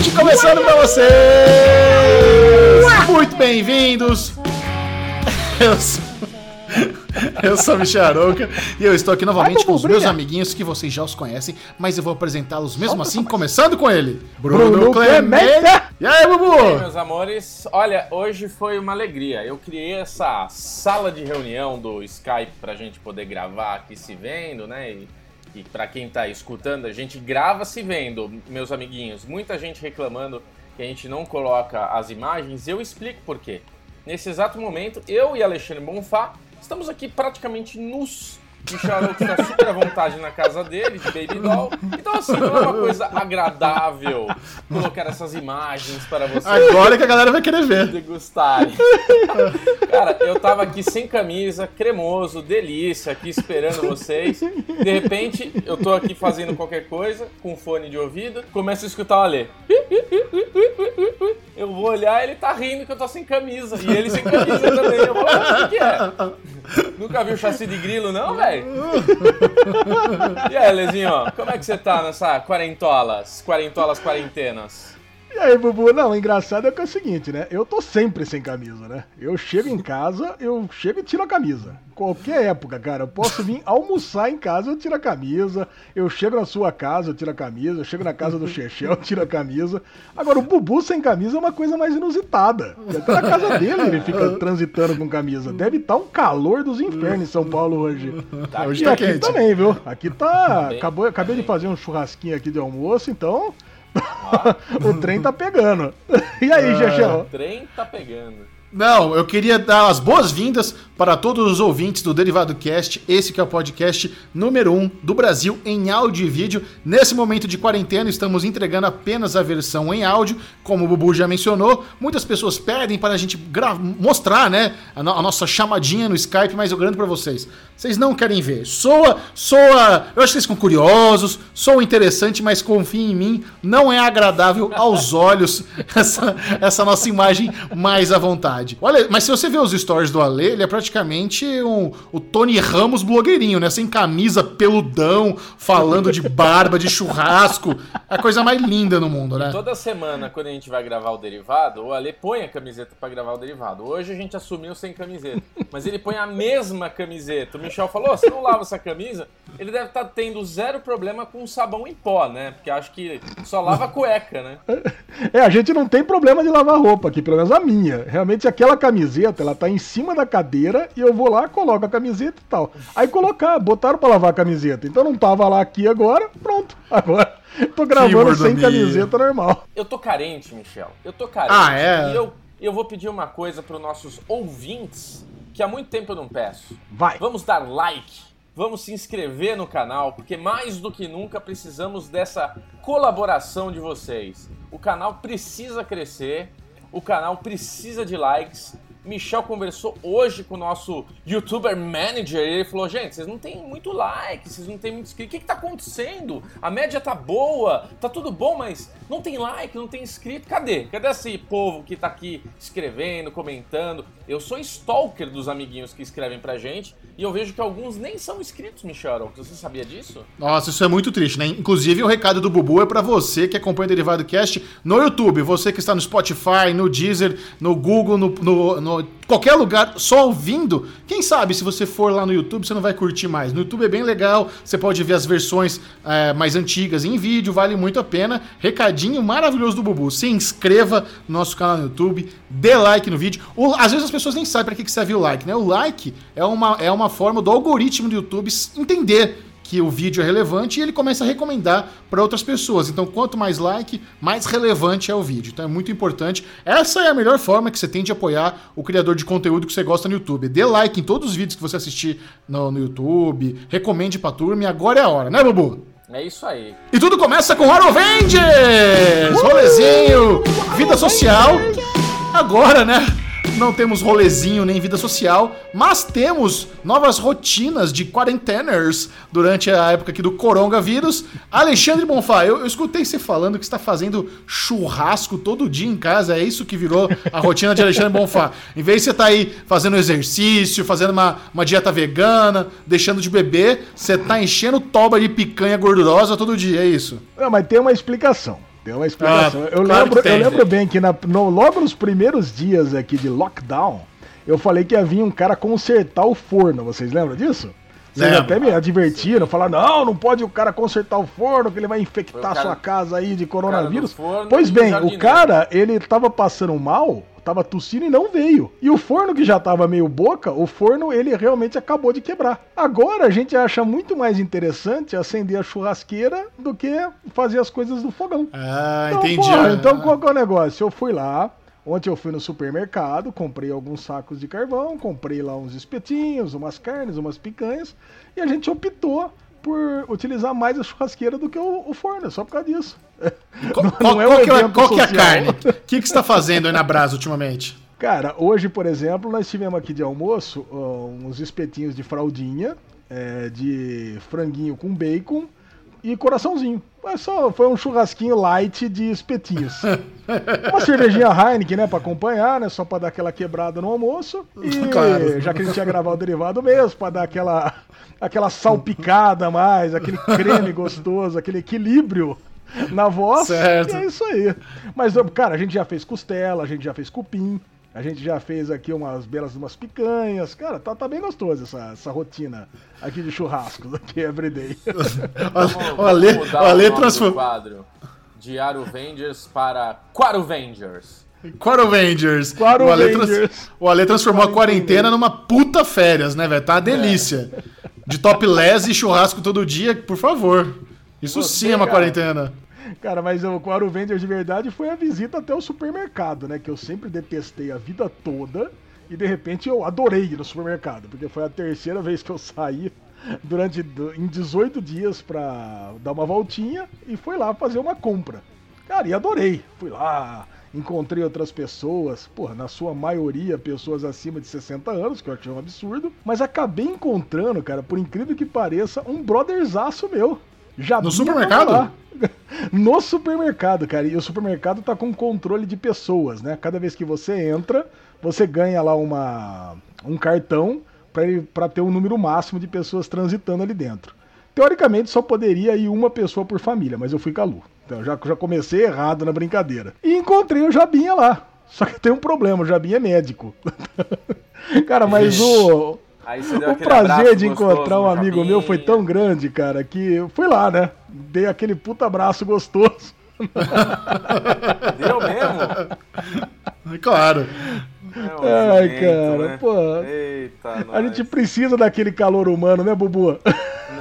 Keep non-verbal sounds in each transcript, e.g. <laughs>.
Derivado Cast começando pra vocês! Muito bem-vindos! Eu sou... Eu sou o Michel Arouca e eu estou aqui novamente Vai, com os Bubu, meus amiguinhos que vocês já os conhecem, mas eu vou apresentá-los mesmo assim, começando com ele, Bruno Clemente. Clemente. E aí, E aí, Bubu? meus amores, olha, hoje foi uma alegria. Eu criei essa sala de reunião do Skype pra gente poder gravar aqui se vendo, né? E, e para quem tá escutando, a gente grava se vendo, meus amiguinhos. Muita gente reclamando que a gente não coloca as imagens, eu explico por quê. Nesse exato momento, eu e Alexandre Bonfá estamos aqui praticamente nus. Michel Arouca está super à vontade na casa dele, de Baby Doll. Então, assim, não é uma coisa agradável colocar essas imagens para vocês Agora que a galera vai querer ver. degustarem. Cara, eu tava aqui sem camisa, cremoso, delícia, aqui esperando vocês. De repente, eu tô aqui fazendo qualquer coisa, com fone de ouvido, começo a escutar o Alê. Eu vou olhar, ele tá rindo que eu tô sem camisa. E ele sem camisa também. Eu vou, o que, que é? Nunca viu chassi de grilo, não, velho? <laughs> E aí, Lezinho, como é que você tá nessa quarentolas? Quarentolas quarentenas? E aí, Bubu? Não, o engraçado é que é o seguinte, né? Eu tô sempre sem camisa, né? Eu chego em casa, eu chego e tiro a camisa. Qualquer época, cara. Eu posso vir almoçar em casa, eu tiro a camisa. Eu chego na sua casa, eu tiro a camisa. Eu chego na casa do Chechel, eu tiro a camisa. Agora, o Bubu sem camisa é uma coisa mais inusitada. Até na casa dele ele fica transitando com camisa. Deve estar um calor dos infernos em São Paulo hoje. Hoje E tá aqui quente. também, viu? Aqui tá. Bem, Acabou, acabei de fazer um churrasquinho aqui de almoço, então. <laughs> o trem tá pegando. <laughs> E aí, Chechel? O trem tá pegando. Não, eu queria dar as boas-vindas para todos os ouvintes do Derivado Cast, esse que é o podcast número 1 um do Brasil em áudio e vídeo. Nesse momento de quarentena, estamos entregando apenas a versão em áudio, como o Bubu já mencionou. Muitas pessoas pedem para a gente mostrar, né, a, no- a nossa chamadinha no Skype, mas eu garanto para vocês, vocês não querem ver. Soa, soa, eu acho que vocês ficam curiosos, soa interessante, mas confiem em mim, não é agradável aos <laughs> olhos essa, essa nossa imagem mais à vontade. Olha, mas se você ver os stories do Ale, ele é praticamente um, o Tony Ramos blogueirinho, né? Sem camisa, peludão, falando de barba, de churrasco. É a coisa mais linda no mundo, né? Toda semana, quando a gente vai gravar o derivado, o Ale põe a camiseta pra gravar o derivado. Hoje a gente assumiu sem camiseta, mas ele põe a mesma camiseta. O Michel falou: "Ô, você não lava essa camisa? Ele deve estar tendo zero problema com sabão em pó, né? Porque acho que só lava a cueca, né? <laughs> É, a gente não tem problema de lavar roupa aqui, pelo menos a minha. Realmente aquela camiseta, ela tá em cima da cadeira e eu vou lá, coloco a camiseta e tal. Aí colocar, botaram pra lavar a camiseta. Então não tava lá aqui agora, pronto. Agora <laughs> tô gravando sem camiseta normal. Eu tô carente, Michel. Eu tô carente. Ah, é? E eu, eu vou pedir uma coisa pros nossos ouvintes que há muito tempo eu não peço. Vai. Vamos dar like, vamos se inscrever no canal, porque mais do que nunca precisamos dessa colaboração de vocês. O canal precisa crescer, o canal precisa de likes. Michel conversou hoje com o nosso youtuber manager e ele falou: gente, vocês não têm muito like, vocês não têm muito inscrito. O que, que tá acontecendo? A média tá boa, tá tudo bom, mas não tem like, não tem inscrito. Cadê? Cadê esse povo que tá aqui escrevendo, comentando? Eu sou stalker dos amiguinhos que escrevem pra gente e eu vejo que alguns nem são inscritos, Michel. Você sabia disso? Nossa, isso é muito triste, né? Inclusive, o recado do Bubu é pra você que acompanha o Derivado Cast no YouTube, você que está no Spotify, no Deezer, no Google, no, no- no- qualquer lugar, só ouvindo. Quem sabe se você for lá no YouTube, você não vai curtir mais. No YouTube é bem legal, você pode ver as versões é, mais antigas em vídeo, vale muito a pena. Recadinho maravilhoso do Bubu. Se inscreva no nosso canal no YouTube, dê like no vídeo. O- às vezes as pessoas nem sabem para que, que serve o like, né? O like é uma, é uma forma do algoritmo do YouTube entender que o vídeo é relevante e ele começa a recomendar para outras pessoas. Então, quanto mais like, mais relevante é o vídeo. Então, é muito importante. Essa é a melhor forma que você tem de apoiar o criador de conteúdo que você gosta no YouTube. Dê like em todos os vídeos que você assistir no, no YouTube, recomende pra turma e agora é a hora, né, Bubu? É isso aí. E tudo começa com Horror Avengers! Rolezinho, vida social. Agora, né? Não temos rolezinho nem vida social, mas temos novas rotinas de quarenteners durante a época aqui do coronavírus. Alexandre Bonfá, eu, eu escutei você falando que está fazendo churrasco todo dia em casa, é isso que virou a rotina de Alexandre Bonfá. Em vez de você estar aí fazendo exercício, fazendo uma, uma dieta vegana, deixando de beber, você tá enchendo toba de picanha gordurosa todo dia, é isso? Não, mas tem uma explicação. Tem uma explicação. Ah, eu, claro lembro, tem. eu lembro bem que na- no- logo nos primeiros dias aqui de lockdown, eu falei que ia vir um cara consertar o forno. Vocês lembram disso? Vocês Lembro. até me advertiram, falaram, não, não pode o cara consertar o forno, que ele vai infectar cara- sua casa aí de coronavírus. Pois bem, o cara, ele tava passando mal, tava tossindo e não veio. E o forno que já tava meio boca, o forno ele realmente acabou de quebrar. Agora a gente acha muito mais interessante acender a churrasqueira do que fazer as coisas do fogão. Ah, Então, entendi. porra, Ah. então qual que é o negócio? Eu fui lá, ontem eu fui no supermercado, comprei alguns sacos de carvão, comprei lá uns espetinhos, umas carnes, umas picanhas, e a gente optou por utilizar mais a churrasqueira do que o, o forno, só por causa disso. <laughs> Qual, Não qual- é um qual que é, qual é a social. carne? O que, que você tá fazendo aí na Brasa ultimamente? Cara, hoje, por exemplo, nós tivemos aqui de almoço ó, uns espetinhos de fraldinha, é, de franguinho com bacon e coraçãozinho. Mas só foi um churrasquinho light de espetinhos. <laughs> Uma cervejinha Heineken, né, pra acompanhar, né, só pra dar aquela quebrada no almoço. <laughs> E Claro. já que a gente ia gravar o derivado mesmo, pra dar aquela, aquela salpicada a mais, aquele creme gostoso, aquele equilíbrio na voz. Certo. E é isso aí. Mas, cara, a gente já fez costela, a gente já fez cupim, a gente já fez aqui umas belas umas picanhas. Cara, tá, tá bem gostoso essa, essa rotina aqui de churrascos <laughs> aqui everyday. <laughs> Vamos, O Ale, vamos o mudar Ale transformou. quadro de Aruvengers para Quaruvengers. Quarovengers. O Ale, trans- o Ale transformou a quarentena numa puta férias, né, velho? Tá uma delícia. De topless e churrasco todo dia, por favor. Isso Você, sim é uma cara. quarentena. Cara, mas o Quaro Vender de verdade foi a visita até o supermercado, né? Que eu sempre detestei a vida toda. E de repente eu adorei ir no supermercado, porque foi a terceira vez que eu saí durante em 18 dias pra dar uma voltinha e fui lá fazer uma compra. Cara, e adorei. Fui lá, encontrei outras pessoas, porra, na sua maioria pessoas acima de 60 anos, que eu achei um absurdo, mas acabei encontrando, cara, por incrível que pareça, um brotherzaço meu. Já No supermercado? lá. <laughs> No supermercado, cara. E o supermercado tá com controle de pessoas, né? Cada vez que você entra, você ganha lá uma, um cartão pra ter um número máximo de pessoas transitando ali dentro. Teoricamente só poderia ir uma pessoa por família, mas eu fui com a Lu. Então já, já comecei errado na brincadeira. E encontrei o Jabinha lá. Só que tem um problema, o Jabinha é médico. <laughs> cara, mas o, você deu o prazer de encontrar um amigo meu foi tão grande, cara, que eu fui lá, né? Dei aquele puta abraço gostoso. <laughs> Deu mesmo? Claro. É um Ai, cara, né? pô. Eita, A nós. gente precisa daquele calor humano, né, Bubu?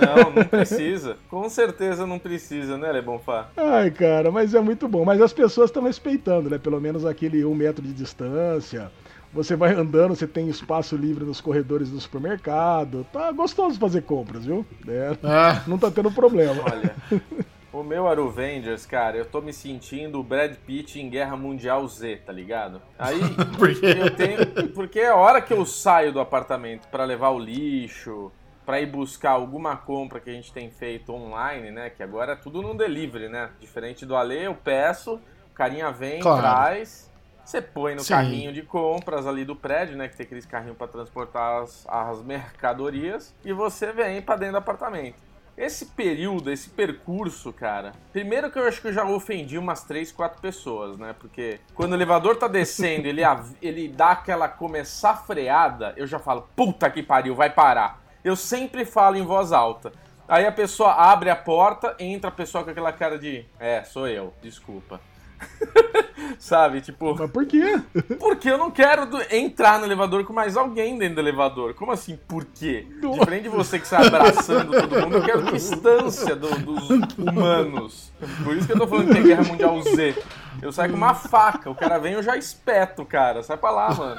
Não, não <laughs> precisa. Com certeza não precisa, né, Lebonfá? Ai, cara, mas é muito bom. Mas as pessoas estão respeitando, né? Pelo menos aquele um metro de distância. Você vai andando, você tem espaço livre nos corredores do supermercado. Tá gostoso fazer compras, viu? É, Ah, não tá tendo problema. Olha, o meu Aruvengers, cara, eu tô me sentindo o Brad Pitt em Guerra Mundial Z, tá ligado? Aí <laughs> Por quê? eu tenho. Porque é a hora que eu saio do apartamento pra levar o lixo, pra ir buscar alguma compra que a gente tem feito online, né? Que agora é tudo no delivery, né? Diferente do Ale, eu peço, o carinha vem, Claro. traz. Você põe no Sim. carrinho de compras ali do prédio, né? Que tem aqueles carrinhos pra transportar as, as mercadorias. E você vem pra dentro do apartamento. Esse período, esse percurso, cara. Primeiro que eu acho que eu já ofendi umas 3, 4 pessoas, né? Porque quando o elevador tá descendo, ele, <laughs> ele dá aquela começar freada, eu já falo, puta que pariu, vai parar. Eu sempre falo em voz alta. Aí a pessoa abre a porta, entra a pessoa com aquela cara de. É, sou eu, desculpa. <laughs> Sabe, tipo. Mas por quê? Porque eu não quero do- entrar no elevador com mais alguém dentro do elevador. Como assim, por quê? Nossa. Diferente de você que sai abraçando todo mundo, eu quero distância do- dos humanos. Por isso que eu tô falando que é Guerra Mundial Z. Eu saio com uma faca, o cara vem eu já espeto, cara. Sai pra lá, mano.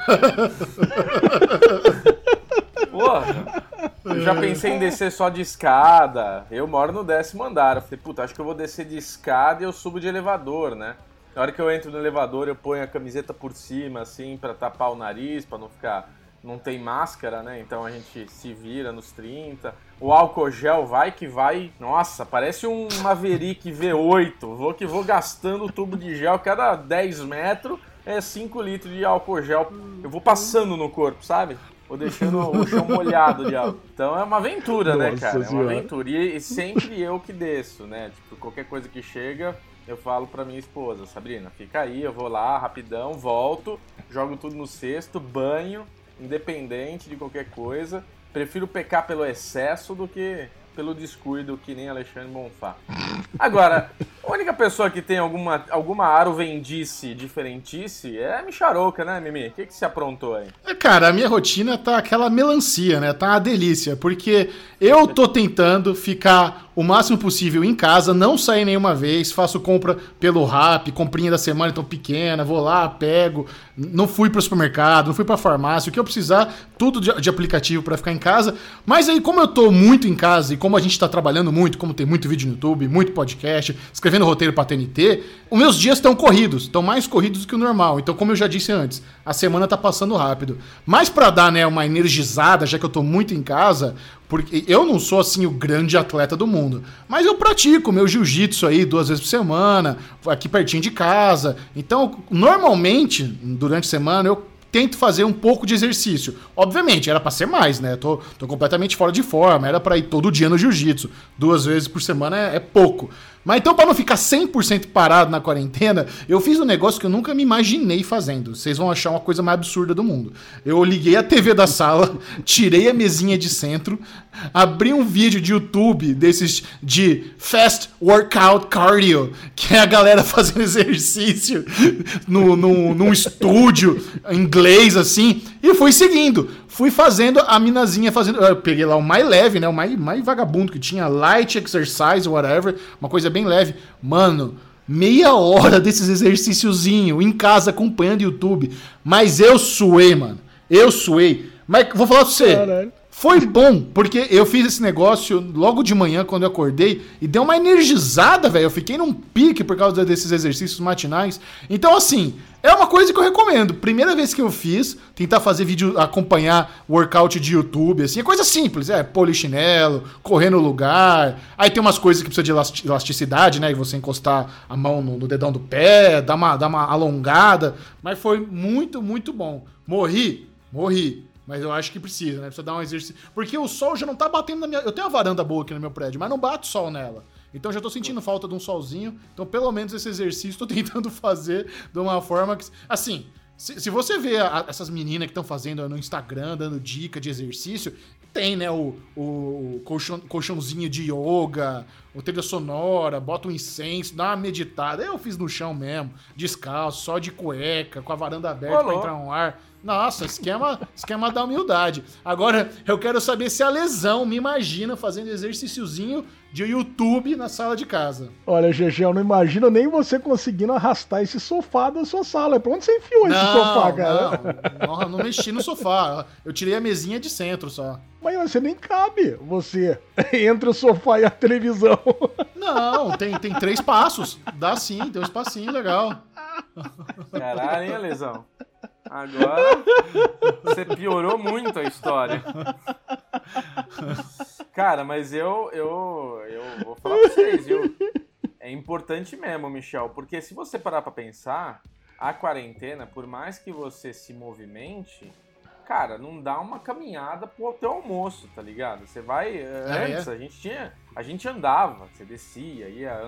Porra. Eu já pensei em descer só de escada. Eu moro no décimo andar. Eu falei, puta, acho que eu vou descer de escada e eu subo de elevador, né? Na hora que eu entro no elevador, eu ponho a camiseta por cima, assim, pra tapar o nariz, pra não ficar. Não tem máscara, né? Então a gente se vira nos 30. O álcool gel vai que vai. Nossa, parece um Maverick V8. Vou que vou gastando o tubo de gel cada 10 metros. É 5 litros de álcool gel. Eu vou passando no corpo, sabe? Vou deixando o chão molhado de álcool. Então é uma aventura, né, Nossa cara? É uma aventura. E, e sempre eu que desço, né? Tipo, qualquer coisa que chega, eu falo pra minha esposa, Sabrina, fica aí, eu vou lá rapidão, volto, jogo tudo no cesto, banho, independente de qualquer coisa. Prefiro pecar pelo excesso do que pelo descuido, que nem Alexandre Bonfá. Agora, a única pessoa que tem alguma, alguma arovendice diferentice é a Micharouca, né, Mimi? O que, que se aprontou aí? É, cara, a minha rotina tá aquela melancia, né? Tá uma delícia, porque eu tô tentando ficar o máximo possível em casa, não sair nenhuma vez, faço compra pelo Rap, comprinha da semana então pequena, vou lá, pego, não fui pro supermercado, não fui pra farmácia, o que eu precisar, tudo de, de aplicativo para ficar em casa. Mas aí, como eu tô muito em casa e como a gente tá trabalhando muito, como tem muito vídeo no YouTube, muito podcast, roteiro pra TNT, os meus dias estão corridos, estão mais corridos do que o normal. Então, como eu já disse antes, a semana tá passando rápido. Mas para dar, né, uma energizada, já que eu tô muito em casa, porque eu não sou assim o grande atleta do mundo, mas eu pratico meu jiu-jitsu aí duas vezes por semana, aqui pertinho de casa. Então, normalmente, durante a semana, eu tento fazer um pouco de exercício. Obviamente, era para ser mais, né? Tô, tô completamente fora de forma, era para ir todo dia no jiu-jitsu. Duas vezes por semana é, é pouco. Mas então, para não ficar 100% parado na quarentena, eu fiz um negócio que eu nunca me imaginei fazendo. Vocês vão achar uma coisa mais absurda do mundo. Eu liguei a TV da sala, <laughs> tirei a mesinha de centro, abri um vídeo de YouTube desses de Fast Workout Cardio, que é a galera <laughs> fazendo exercício no, no, num estúdio inglês assim, e fui seguindo fui fazendo a minazinha fazendo. Eu peguei lá o mais leve, né? O mais, mais vagabundo que tinha, light exercise, whatever, uma coisa bem leve. Mano, meia hora <laughs> desses exercíciozinho em casa acompanhando YouTube. Mas eu suei, mano. Eu suei. Mas vou falar pra você. Caralho. Foi bom, porque eu fiz esse negócio logo de manhã, quando eu acordei, e deu uma energizada, velho. Eu fiquei num pique por causa desses exercícios matinais. Então, assim, é uma coisa que eu recomendo. Primeira vez que eu fiz, tentar fazer vídeo, acompanhar workout de YouTube, assim, é coisa simples, é polichinelo, correr no lugar. Aí tem umas coisas que precisa de elasticidade, né? E você encostar a mão no, no dedão do pé, dar uma, dar uma alongada. Mas foi muito, muito bom. Morri? Morri. Mas eu acho que precisa, né? Precisa dar um exercício. Porque o sol já não tá batendo na minha. Eu tenho uma varanda boa aqui no meu prédio, mas não bate sol nela. Então já tô sentindo falta de um solzinho. Então, pelo menos esse exercício tô <laughs> tentando fazer de uma forma que. Assim, se, se você vê a, essas meninas que estão fazendo no Instagram, dando dica de exercício, tem, né, o, o colchão, colchãozinho de yoga, o trilha sonora, bota um incenso, dá uma meditada. Eu fiz no chão mesmo, descalço, só de cueca, com a varanda aberta Olá. pra entrar um ar. Nossa, esquema, esquema da humildade. Agora, eu quero saber se a lesão me imagina fazendo exercíciozinho de YouTube na sala de casa. Olha, GG, eu não imagino nem você conseguindo arrastar esse sofá da sua sala. Pra onde você enfiou não, esse sofá, cara? Não, não, não mexi no sofá. Eu tirei a mesinha de centro só. Mas você nem cabe, você, <laughs> entre o sofá e a televisão. <laughs> Não, tem, tem três passos. Dá sim, tem um espacinho legal. Caralho, hein, Lesão? Agora você piorou muito a história. Cara, mas eu, eu, eu vou falar pra vocês, viu? É importante mesmo, Michel, porque se você parar pra pensar, a quarentena, por mais que você se movimente, cara, não dá uma caminhada pro teu almoço, tá ligado? Você vai. Antes, é. a gente tinha. A gente andava, você descia, ia,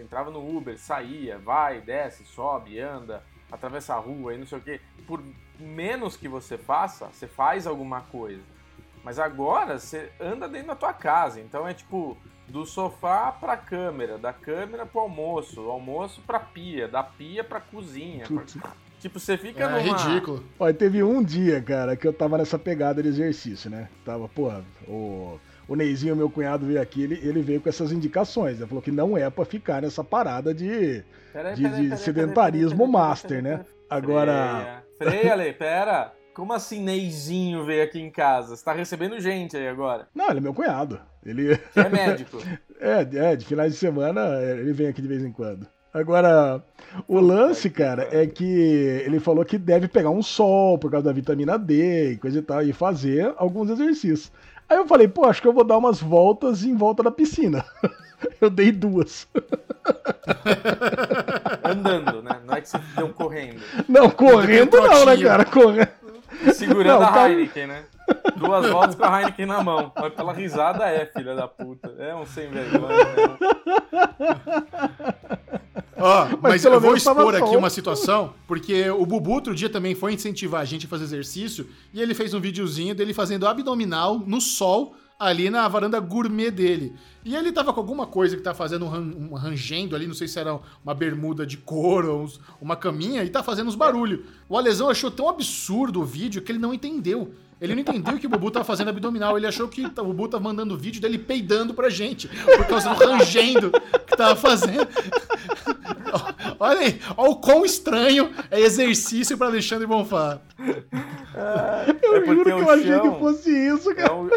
entrava no Uber, saía, vai, desce, sobe, anda atravessa a rua e não sei o quê, por menos que você faça, você faz alguma coisa. Mas agora você anda dentro da tua casa, então é tipo do sofá pra câmera, da câmera pro almoço, do almoço pra pia, da pia pra cozinha. Pra... Tipo, você fica é, numa... ridículo. Olha, teve um dia, cara, que eu tava nessa pegada de exercício, né? Tava, porra, o o Neizinho, meu cunhado, veio aqui, ele, ele veio com essas indicações. Ele falou que não é para ficar nessa parada de, pera de, pera de sedentarismo pera master, né? Agora. Freia, freia Ale, pera. Como assim Neizinho veio aqui em casa? Você tá recebendo gente aí agora? Não, ele é meu cunhado. Ele... Que é médico. <laughs> é, é, de finais de semana ele vem aqui de vez em quando. Agora, o lance, cara, é que ele falou que deve pegar um sol por causa da vitamina D e coisa e tal, e fazer alguns exercícios. Aí eu falei, pô, acho que eu vou dar umas voltas em volta da piscina. <laughs> eu dei duas. <laughs> Andando, né? Não é que você deu correndo. Não, correndo não, né, cara? Correndo. Segurando não, a. Heineken, né? Duas voltas com a Heineken na mão. Mas pela risada é, filha da puta. É um sem vergonha, né? Ó, mas, mas eu vou expor aqui uma situação, porque o Bubu outro dia também foi incentivar a gente a fazer exercício e ele fez um videozinho dele fazendo abdominal no sol ali na varanda gourmet dele. E ele tava com alguma coisa que tá fazendo um, um rangendo ali, não sei se era uma bermuda de couro, uma caminha, e tá fazendo uns barulhos. O Alesão achou tão absurdo o vídeo que ele não entendeu. Ele não entendeu que o Bubu tava fazendo abdominal, ele achou que o Bubu tava mandando vídeo dele peidando pra gente, por causa do rangendo que tava fazendo. <laughs> olha aí, olha o quão estranho é exercício para Alexandre Bonfá. eu é juro que eu achei que fosse isso, cara. É um,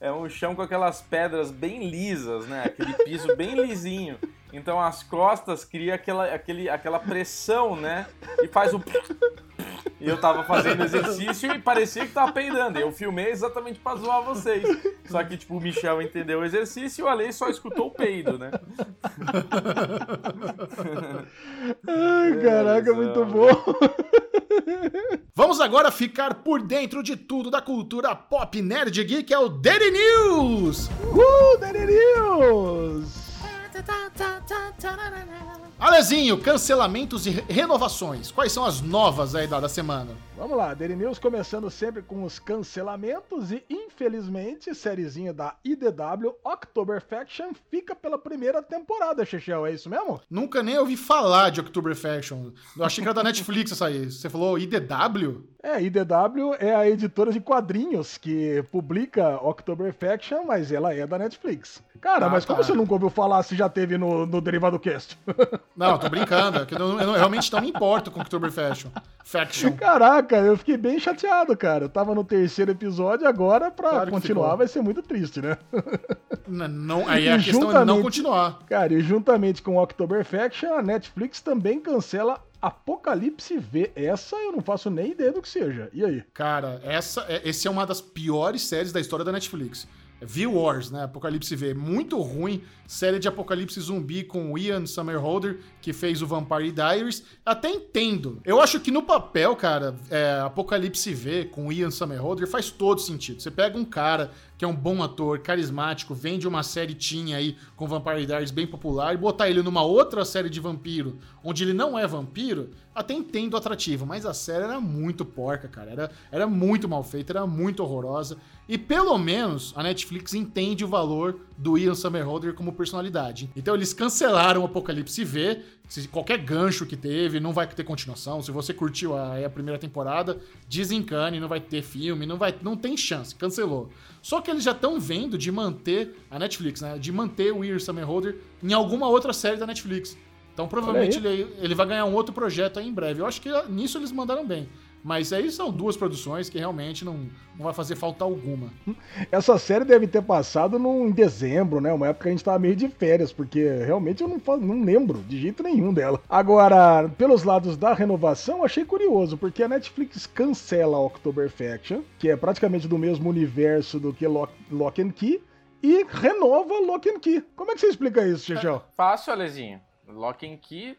<laughs> é um chão com aquelas pedras bem lisas, né? Aquele piso bem lisinho. Então as costas cria aquela, aquele, aquela pressão, né? E faz o. E eu tava fazendo exercício e parecia que tava peidando. Eu filmei exatamente pra zoar vocês. Só que, tipo, o Michel entendeu o exercício e o Ale só escutou o peido, né? Ai, caraca, muito bom. Vamos agora ficar por dentro de tudo da cultura pop nerd geek, é o Daily News! Uh, Daily News! Alezinho, cancelamentos e renovações. Quais são as novas aí da, semana? Vamos lá, Daily News começando sempre com os cancelamentos e, infelizmente, sériezinha da IDW, October Faction, fica pela primeira temporada, Chechel, é isso mesmo? Nunca nem ouvi falar de October Faction. Eu achei que era da Netflix essa aí. Você falou IDW? É, IDW é a editora de quadrinhos que publica October Faction, mas ela é da Netflix. Cara, ah, mas como tá. você nunca ouviu falar se já teve no, no Derivado Cast? <laughs> Não, tô brincando. É eu, eu, eu, realmente não me importo com October Faction. Faction. Caraca, eu fiquei bem chateado, cara. Eu tava no terceiro episódio, agora pra claro continuar vai ser muito triste, né? Não, não aí a questão é não continuar. Cara, e juntamente com October Faction, a Netflix também cancela Apocalipse V. Essa eu não faço nem ideia do que seja. E aí? Cara, essa, é, esse é uma das piores séries da história da Netflix. V-Wars, né? Apocalipse V. Muito ruim. Série de apocalipse zumbi com Ian Somerhalder, que fez o Vampire Diaries. Até entendo. Eu acho que no papel, cara, é, Apocalipse V com o Ian Somerhalder faz todo sentido. Você pega um cara que é um bom ator, carismático, vem de uma série tinha aí com Vampire Diaries bem popular, e botar ele numa outra série de vampiro, onde ele não é vampiro, até entendo atrativo, mas a série era muito porca, cara. Era, era muito mal feita, era muito horrorosa. E pelo menos a Netflix entende o valor do Ian Somerhalder como personalidade. Então eles cancelaram o Apocalipse V, se qualquer gancho que teve, não vai ter continuação. Se você curtiu a, a primeira temporada, desencane, não vai ter filme, não vai, não tem chance, cancelou. Só que eles já estão vendo de manter a Netflix, né? De manter o Ian Somerhalder em alguma outra série da Netflix. Então provavelmente ele, ele vai ganhar um outro projeto aí em breve. Eu acho que nisso eles mandaram bem. Mas aí são duas produções que realmente não, não vai fazer falta alguma. Essa série deve ter passado num, em dezembro, né? Uma época que a gente tava meio de férias, porque realmente eu não, não lembro de jeito nenhum dela. Agora, pelos lados da renovação, achei curioso, porque a Netflix cancela a October Faction, que é praticamente do mesmo universo do que Lock, Lock and Key, e renova Lock and Key. Como é que você explica isso, Xixão? É fácil, Alezinho. Lock and Key,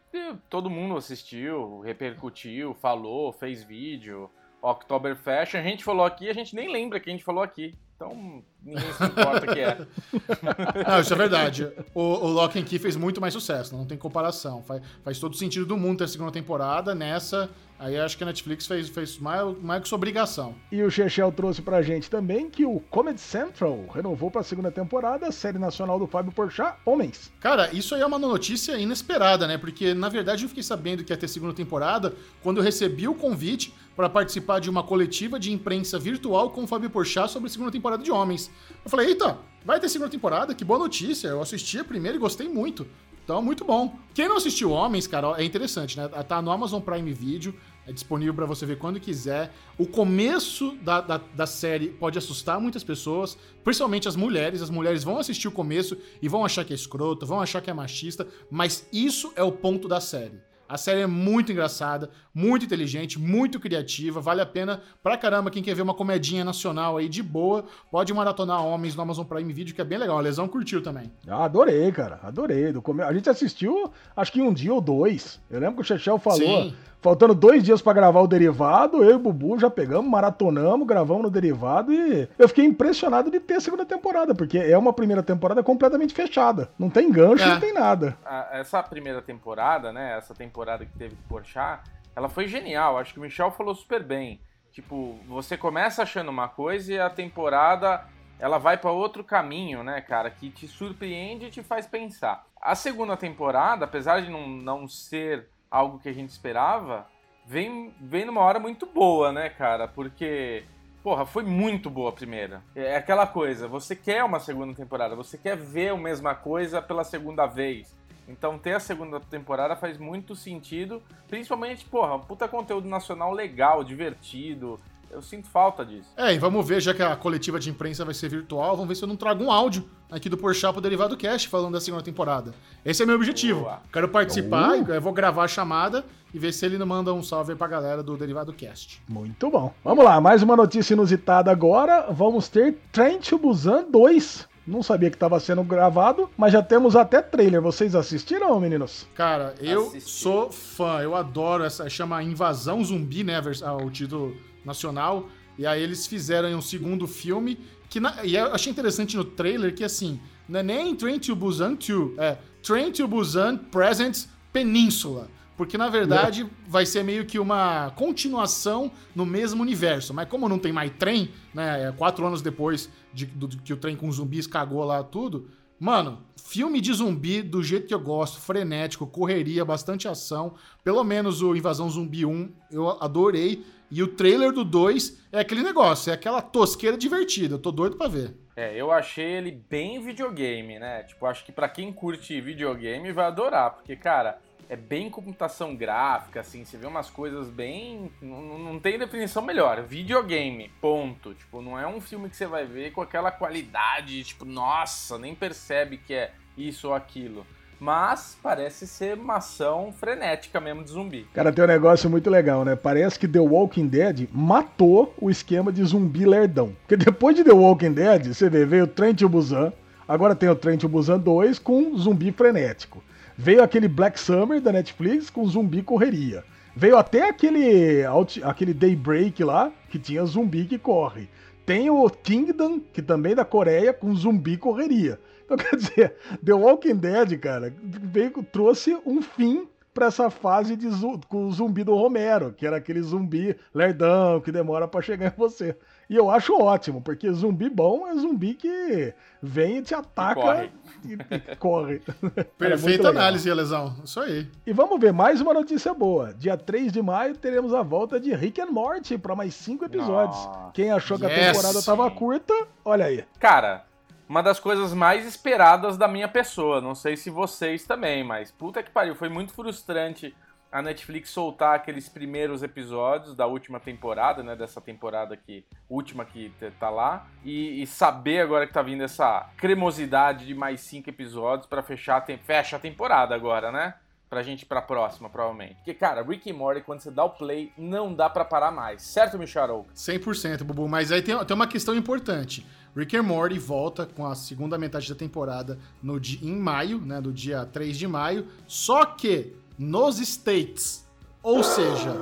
todo mundo assistiu, repercutiu, falou, fez vídeo. October Fashion, a gente falou aqui, a gente nem lembra que a gente falou aqui. Então, ninguém se importa que é. <laughs> Não, isso é verdade. O, o Lock and Key fez muito mais sucesso, não tem comparação. Faz, faz todo sentido do mundo ter a segunda temporada. Nessa, aí acho que a Netflix fez, fez mais, mais que sua obrigação. E o Chechel trouxe pra gente também que o Comedy Central renovou pra segunda temporada a série nacional do Fábio Porchat, Homens. Cara, isso aí é uma notícia inesperada, né? Porque, na verdade, eu fiquei sabendo que ia ter segunda temporada quando eu recebi o convite para participar de uma coletiva de imprensa virtual com o Fábio Porchat sobre a segunda temporada de Homens. Eu falei, eita, vai ter segunda temporada, que boa notícia. Eu assisti a primeira e gostei muito. Então, muito bom. Quem não assistiu Homens, cara, é interessante, né? Tá no Amazon Prime Video, é disponível para você ver quando quiser. O começo da, da, da, série pode assustar muitas pessoas, principalmente as mulheres. As mulheres vão assistir o começo e vão achar que é escroto, vão achar que é machista, mas isso é o ponto da série. A série é muito engraçada, muito inteligente, muito criativa, vale a pena pra caramba quem quer ver uma comedinha nacional aí de boa, pode maratonar Homens no Amazon Prime Video, que é bem legal. A Lesão curtiu também. Ah, adorei, cara, adorei. A gente assistiu, acho que um dia ou dois. Eu lembro que o Chechel falou, Sim. Faltando dois dias para gravar o derivado, eu e o Bubu já pegamos, maratonamos, gravamos no derivado e eu fiquei impressionado de ter a segunda temporada, porque é uma primeira temporada completamente fechada. Não tem gancho, é. não tem nada. Essa primeira temporada, né? Essa temporada que teve de Porchat, ela foi genial. Acho que o Michel falou super bem. Tipo, você começa achando uma coisa e a temporada ela vai para outro caminho, né, cara, que te surpreende e te faz pensar. A segunda temporada, apesar de não, não ser algo que a gente esperava, vem, vem numa hora muito boa, né, cara? Porque, porra, foi muito boa a primeira. É aquela coisa, você quer uma segunda temporada, você quer ver a mesma coisa pela segunda vez. Então ter a segunda temporada faz muito sentido, principalmente, porra, um puta conteúdo nacional legal, divertido, eu sinto falta disso. É, e vamos ver, já que a coletiva de imprensa vai ser virtual, vamos ver se eu não trago um áudio aqui do Porchat pro Derivado Cast falando da segunda temporada. Esse é meu objetivo. Boa. Quero participar, uh. eu vou gravar a chamada e ver se ele não manda um salve aí pra galera do Derivado Cast. Muito bom. Vamos lá, mais uma notícia inusitada agora. Vamos ter Trent Busan 2 não sabia que estava sendo gravado, mas já temos até trailer. Vocês assistiram, meninos? Cara, eu Assisti. sou fã, eu adoro essa. Chama Invasão Zumbi, né? O título nacional. E aí eles fizeram um segundo filme. Que na, e eu achei interessante no trailer que assim, não é nem Train to Busan 2, é Train to Busan Presents Península. Porque na verdade vai ser meio que uma continuação no mesmo universo. Mas como não tem mais trem, né? É quatro anos depois de, do, que o trem com zumbis cagou lá tudo. Mano, filme de zumbi do jeito que eu gosto, frenético, correria, bastante ação. Pelo menos o Invasão Zumbi 1 eu adorei. E o trailer do 2 é aquele negócio, é aquela tosqueira divertida. Eu tô doido pra ver. É, eu achei ele bem videogame, né? Tipo, acho que para quem curte videogame vai adorar, porque, cara, é bem computação gráfica, assim, você vê umas coisas bem. Não, não tem definição melhor. Videogame, ponto. Tipo, não é um filme que você vai ver com aquela qualidade, tipo, nossa, nem percebe que é isso ou aquilo mas parece ser uma ação frenética mesmo de zumbi. Cara, tem um negócio muito legal, né? Parece que The Walking Dead matou o esquema de zumbi lerdão. Porque depois de The Walking Dead, você vê, veio o Trent Busan, agora tem o Trent Busan 2 com zumbi frenético. Veio aquele Black Summer da Netflix com zumbi correria. Veio até aquele, aquele Daybreak lá, que tinha zumbi que corre. Tem o Kingdom, que também é da Coreia, com zumbi correria. Então, <laughs> quer dizer, The Walking Dead, cara, veio, trouxe um fim para essa fase de com o zumbi do Romero, que era aquele zumbi lerdão que demora para chegar em você. E eu acho ótimo, porque zumbi bom é zumbi que vem e te ataca e corre. E, <laughs> corre. Perfeita análise, Lesão. Isso aí. E vamos ver mais uma notícia boa. Dia 3 de maio teremos a volta de Rick and Morty para mais cinco episódios. Nossa. Quem achou que yes. a temporada tava curta, olha aí. Cara, uma das coisas mais esperadas da minha pessoa. Não sei se vocês também, mas puta que pariu, foi muito frustrante a Netflix soltar aqueles primeiros episódios da última temporada, né? Dessa temporada que última que tá lá. E, e saber agora que tá vindo essa cremosidade de mais cinco episódios para fechar a, fecha a temporada agora, né? pra gente ir pra próxima, provavelmente. Porque, cara, Rick e Morty, quando você dá o play, não dá para parar mais. Certo, Michel? 100%, Bubu. Mas aí tem, tem uma questão importante. Rick and Morty volta com a segunda metade da temporada no dia, em maio, né, do dia 3 de maio. Só que nos States, ou seja,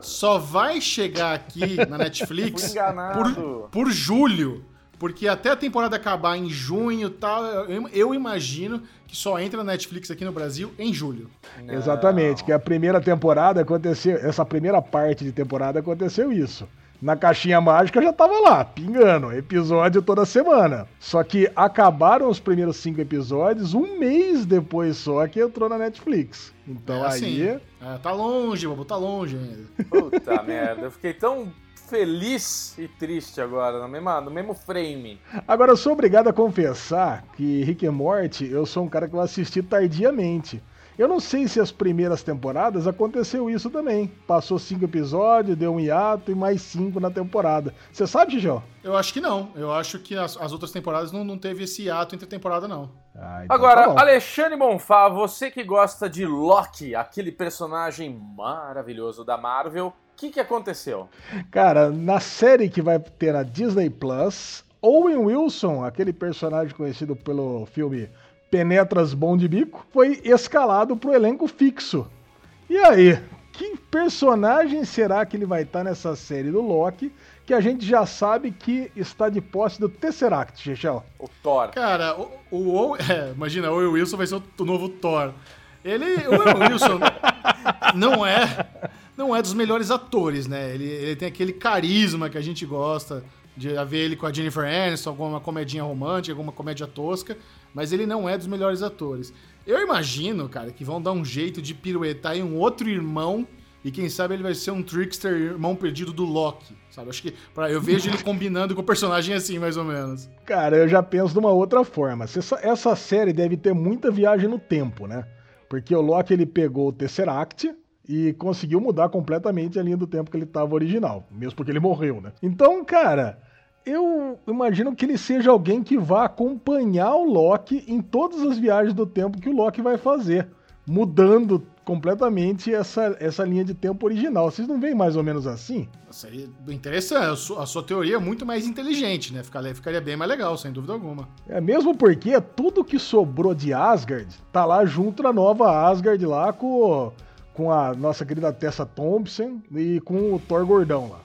só vai chegar aqui na <laughs> Netflix por, por julho. Porque até a temporada acabar em junho e tal, eu, eu, imagino que só entra na Netflix aqui no Brasil em julho. Não. Exatamente, que a primeira temporada aconteceu, essa primeira parte de temporada aconteceu isso. Na caixinha mágica já tava lá, pingando, episódio toda semana. Só que acabaram os primeiros cinco episódios um mês depois só que entrou na Netflix. Então é aí. Assim. É, tá longe, Bobo, tá longe ainda. Puta <laughs> merda, eu fiquei tão feliz e triste agora, no mesmo, no mesmo frame. Agora, eu sou obrigado a confessar que Rick and Morty, eu sou um cara que eu assisti tardiamente. Eu não sei se as primeiras temporadas aconteceu isso também. Passou cinco episódios, deu um hiato e mais cinco na temporada. Você sabe, Gijó? Eu acho que não. Eu acho que as, as outras temporadas não, não teve esse hiato entre temporada, não. Ah, então Agora, tá Alexandre Bonfá, você que gosta de Loki, aquele personagem maravilhoso da Marvel, o que, que aconteceu? Cara, na série que vai ter na Disney Plus, Owen Wilson, aquele personagem conhecido pelo filme Penetras Bom de Bico, foi escalado para o elenco fixo. E aí, que personagem será que ele vai estar nessa série do Loki? Que a gente já sabe que está de posse do Tesseract, Chechel. O Thor. Cara, o, o, o <laughs> é, imagina, o Wilson vai ser o, novo Thor. Ele, o Wilson <laughs> não é, não é dos melhores atores, né? Ele, ele tem aquele carisma que a gente gosta de ver ele com a Jennifer Aniston, alguma comedinha romântica, alguma comédia tosca, mas ele não é dos melhores atores. Eu imagino, cara, que vão dar um jeito de piruetar em um outro irmão e quem sabe ele vai ser um trickster irmão perdido do Loki, sabe? Acho que pra, eu vejo ele combinando com o personagem assim, mais ou menos. Cara, eu já penso de uma outra forma. Essa, essa série deve ter muita viagem no tempo, né? Porque o Loki ele pegou o Tesseract, e conseguiu mudar completamente a linha do tempo que ele estava original, mesmo porque ele morreu, né? Então, cara, eu imagino que ele seja alguém que vá acompanhar o Loki em todas as viagens do tempo que o Loki vai fazer, mudando completamente essa, essa linha de tempo original. Vocês não veem mais ou menos assim? Aí é interessante. A sua, a sua teoria é muito mais inteligente, né? Ficaria, ficaria bem mais legal, sem dúvida alguma. É mesmo porque tudo que sobrou de Asgard tá lá junto na nova Asgard lá com, com a nossa querida Tessa Thompson e com o Thor Gordão lá.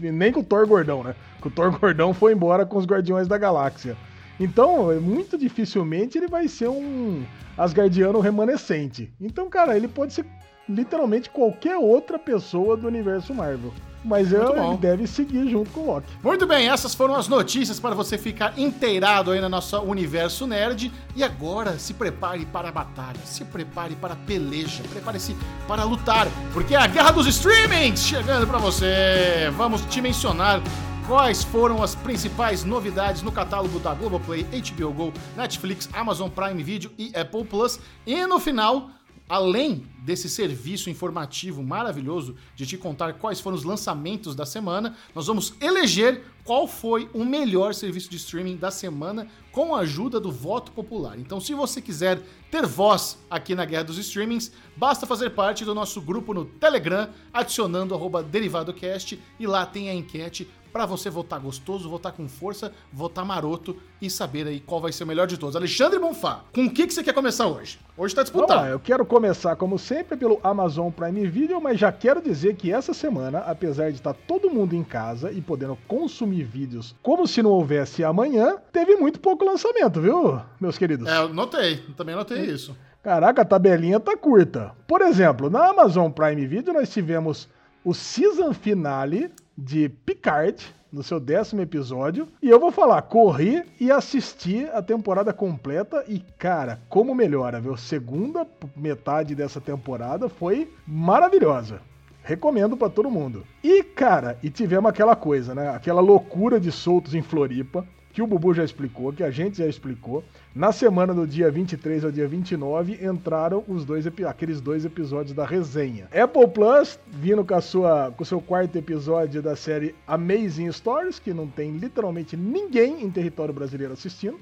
Nem com o Thor Gordão, né? Que o Thor Gordão foi embora com os Guardiões da Galáxia. Então, muito dificilmente ele vai ser um Asgardiano remanescente. Então, cara, ele pode ser literalmente qualquer outra pessoa do universo Marvel. Mas eu, ele deve seguir junto com o Loki. Muito bem, essas foram as notícias para você ficar inteirado aí no nosso universo nerd. E agora se prepare para a batalha, se prepare para a peleja, prepare-se para lutar, porque é a guerra dos streamings chegando para você. Vamos te mencionar quais foram as principais novidades no catálogo da Globoplay, HBO Go, Netflix, Amazon Prime Video e Apple Plus. E no final, além desse serviço informativo maravilhoso de te contar quais foram os lançamentos da semana, nós vamos eleger qual foi o melhor serviço de streaming da semana com a ajuda do voto popular. Então, se você quiser ter voz aqui na Guerra dos Streamings, basta fazer parte do nosso grupo no Telegram, adicionando DerivadoCast e lá tem a enquete para você votar gostoso, votar com força, votar maroto e saber aí qual vai ser o melhor de todos. Alexandre Bonfá, com o que, que você quer começar hoje? Hoje tá disputado. Olá, eu quero começar, como sempre, pelo Amazon Prime Video, mas já quero dizer que essa semana, apesar de estar todo mundo em casa e podendo consumir vídeos como se não houvesse amanhã, teve muito pouco lançamento, viu, meus queridos? É, eu notei, também notei isso. Caraca, a tabelinha tá curta. Por exemplo, na Amazon Prime Video nós tivemos o season finale de Picard, no seu décimo episódio. E eu vou falar, corri e assisti a temporada completa e, cara, como melhora, viu? Segunda metade dessa temporada foi maravilhosa. Recomendo para todo mundo. E, cara, e tivemos aquela coisa, né? Aquela loucura de soltos em Floripa que o Bubu já explicou, que a gente já explicou. Na semana do dia 23 ao dia 29 entraram os dois aqueles dois episódios da resenha. Apple Plus vindo com a sua com o seu quarto episódio da série Amazing Stories, que não tem literalmente ninguém em território brasileiro assistindo,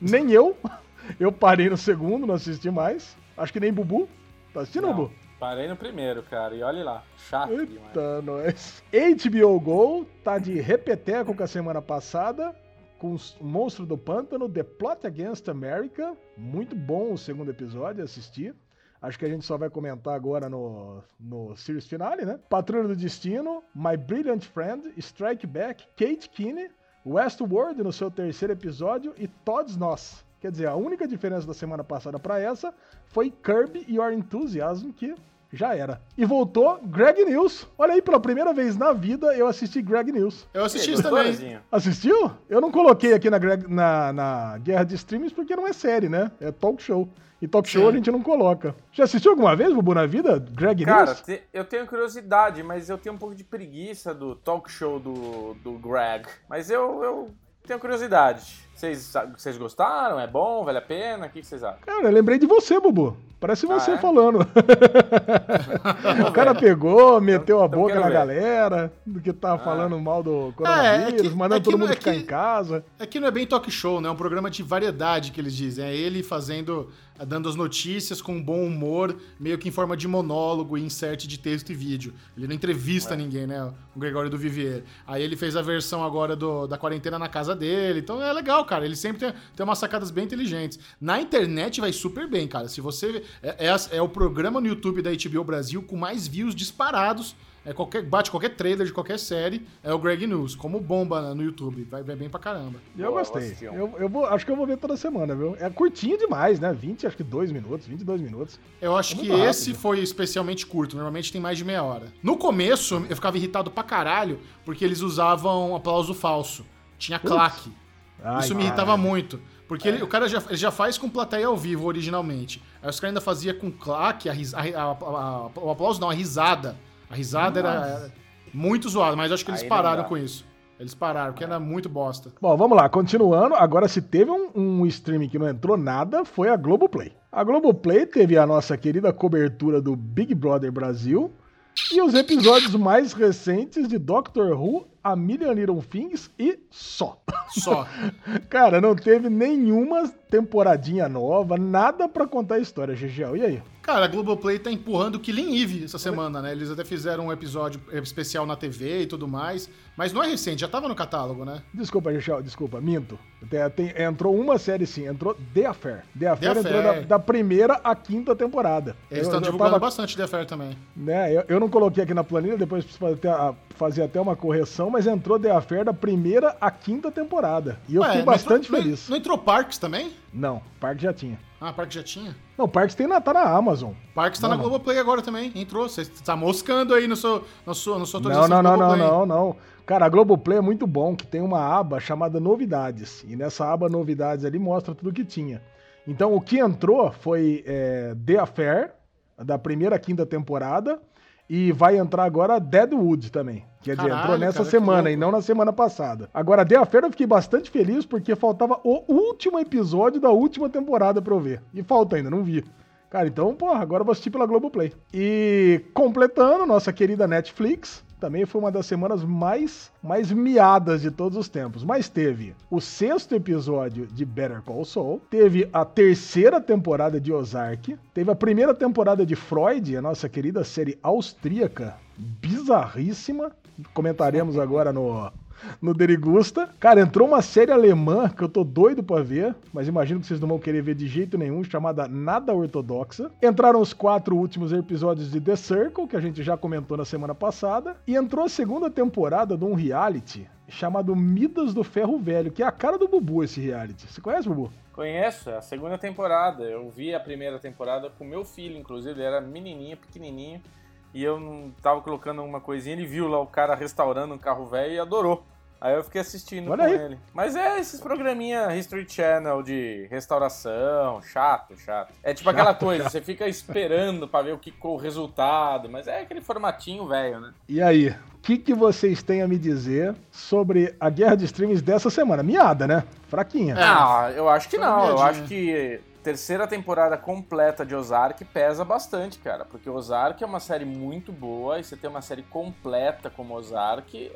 nem eu. <laughs> Eu parei no segundo, não assisti mais. Acho que nem Bubu. Tá assistindo, não, Bubu? Parei no primeiro, cara, e olha lá, chato Eita, nós. HBO Go tá de repeteco com a semana passada com o Monstro do Pântano, The Plot Against America. Muito bom o segundo episódio, assistir. Acho que a gente só vai comentar agora no, no series finale, né? Patrulha do Destino, My Brilliant Friend, Strike Back, Kate Kinney, Westworld no seu terceiro episódio e Todd's Nós. Quer dizer, a única diferença da semana passada para essa foi Kirby Your Enthusiasm, que já era. E voltou Greg News. Olha aí, pela primeira vez na vida eu assisti Greg News. Eu assisti isso também. Assistiu? Eu não coloquei aqui na, Greg, na, na Guerra de Streams porque não é série, né? É talk show. E talk show Sim. a gente não coloca. Já assistiu alguma vez, Bubu, na vida? Greg Cara, News? Cara, eu tenho curiosidade, mas eu tenho um pouco de preguiça do talk show do, do Greg. Mas eu, eu tenho curiosidade. Vocês, gostaram? É bom? Vale a pena? O que vocês acham? Cara, eu lembrei de você, Bubu. Parece você ah, é? falando. <laughs> o cara pegou, meteu então, a boca na ver. galera, do que tava ah. falando mal do coronavírus, é, é que, mandando é todo mundo é ficar que, em casa. É que não é bem talk show, né? É um programa de variedade que eles dizem. É ele fazendo dando as notícias com bom humor, meio que em forma de monólogo e insert de texto e vídeo. Ele não entrevista é. ninguém, né? O Gregório do Vivier. Aí ele fez a versão agora do, da quarentena na casa dele. Então é legal, cara. Ele sempre tem, tem umas sacadas bem inteligentes. Na internet vai super bem, cara. Se você. É, é, é o programa no YouTube da HBO Brasil com mais views disparados é qualquer, bate qualquer trailer de qualquer série, é o Greg News, como bomba no YouTube. Vai, vai bem pra caramba. Eu Boa, gostei. Eu, eu vou, acho que eu vou ver toda semana, viu? É curtinho demais, né? 20, acho que 2 minutos, 22 minutos. Eu acho é que esse foi especialmente curto. Normalmente tem mais de meia hora. No começo, eu ficava irritado pra caralho, porque eles usavam aplauso falso. Tinha claque. Ai, Isso me irritava muito. Porque é. ele, o cara já, ele já faz com plateia ao vivo originalmente. Aí os caras ainda fazia com claque, a, a, a, o aplauso não, a risada. A risada era muito zoada, mas acho que eles Aí pararam com isso. Eles pararam, porque era muito bosta. Bom, vamos lá, continuando. Agora, se teve um, um streaming que não entrou nada, foi a Globoplay. A Globoplay teve a nossa querida cobertura do Big Brother Brasil e os episódios mais recentes de Doctor Who, A Million Little Things e só. Só. <laughs> Cara, não teve nenhuma temporadinha nova, nada para contar a história, Gigel. E aí? Cara, a Globoplay tá empurrando Killing Eve essa semana, né? Eles até fizeram um episódio especial na TV e tudo mais. Mas não é recente, já tava no catálogo, né? Desculpa, Gigel, desculpa, minto. Tem, tem, entrou uma série sim, entrou The Affair. The Affair The entrou da, da, primeira à quinta temporada. Eles estão divulgando tava, bastante The Affair também. Né, eu, eu não coloquei aqui na planilha, depois preciso fazer até, uma correção, mas entrou The Affair da primeira à quinta temporada. E eu Ué, fiquei bastante entrou, feliz. Não, não entrou Parks também? Não, Parks já tinha. Ah, Parks já tinha? Não, Parks tem na, tá na Amazon. Parks tá não, na Globoplay agora também. Entrou. Você tá moscando aí no seu, no seu, no seu Não, não, não, não, não, não. Cara, a Globoplay é muito bom, que tem uma aba chamada Novidades. E nessa aba Novidades ali mostra tudo que tinha. Então, o que entrou foi é, The Affair, da primeira à quinta temporada. E vai entrar agora Deadwood também. Quer dizer, entrou nessa cara, semana e não na semana passada. Agora, The Affair eu fiquei bastante feliz porque faltava o último episódio da última temporada pra eu ver. E falta ainda, não vi. Cara, então, porra, agora eu vou assistir pela Globoplay. E completando, nossa querida Netflix, também foi uma das semanas mais, mais miadas de todos os tempos. Mas teve o sexto episódio de Better Call Saul, teve a terceira temporada de Ozark, teve a primeira temporada de Freud, a nossa querida série austríaca, bizarríssima. Comentaremos agora no, no Derigusta. Cara, entrou uma série alemã que eu tô doido pra ver, mas imagino que vocês não vão querer ver de jeito nenhum, chamada Nada Ortodoxa. Entraram os quatro últimos episódios de The Circle, que a gente já comentou na semana passada, e entrou a segunda temporada de um reality chamado Midas do Ferro Velho, que é a cara do Bubu esse reality. Você conhece, Bubu? Conheço, é a segunda temporada. Eu vi a primeira temporada com meu filho, inclusive, ele era menininho, pequenininho e eu não tava colocando uma coisinha, ele viu lá o cara restaurando um carro velho e adorou. Aí eu fiquei assistindo Olha com aí. ele. Mas é esses programinha History Channel de restauração, chato, chato. É tipo chato, aquela coisa, chato. você fica esperando para ver o que o resultado, mas é aquele formatinho velho, né? E aí, o que, que vocês têm a me dizer sobre a guerra de streams dessa semana? Miada, né? Fraquinha. Ah, eu acho que não. Eu acho que terceira temporada completa de Ozark pesa bastante, cara. Porque Ozark é uma série muito boa e você ter uma série completa como Ozark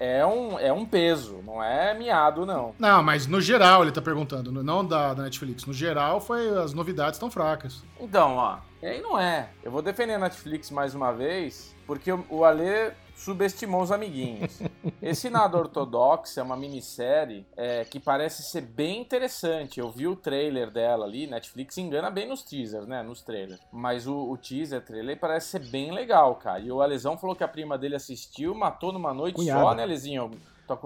é um, é um peso, não é miado, não. Não, mas no geral ele tá perguntando, não da, da Netflix. No geral, foi as novidades tão fracas. Então, ó, aí não é. Eu vou defender a Netflix mais uma vez, porque o Ale subestimou os amiguinhos. <laughs> Esse Nada Ortodoxa é uma minissérie é, que parece ser bem interessante. Eu vi o trailer dela ali, Netflix engana bem nos teasers, né? Nos trailers. Mas o, o teaser, trailer, parece ser bem legal, cara. E o Alesão falou que a prima dele assistiu, matou numa noite Cunhada. só, né, Alezinho?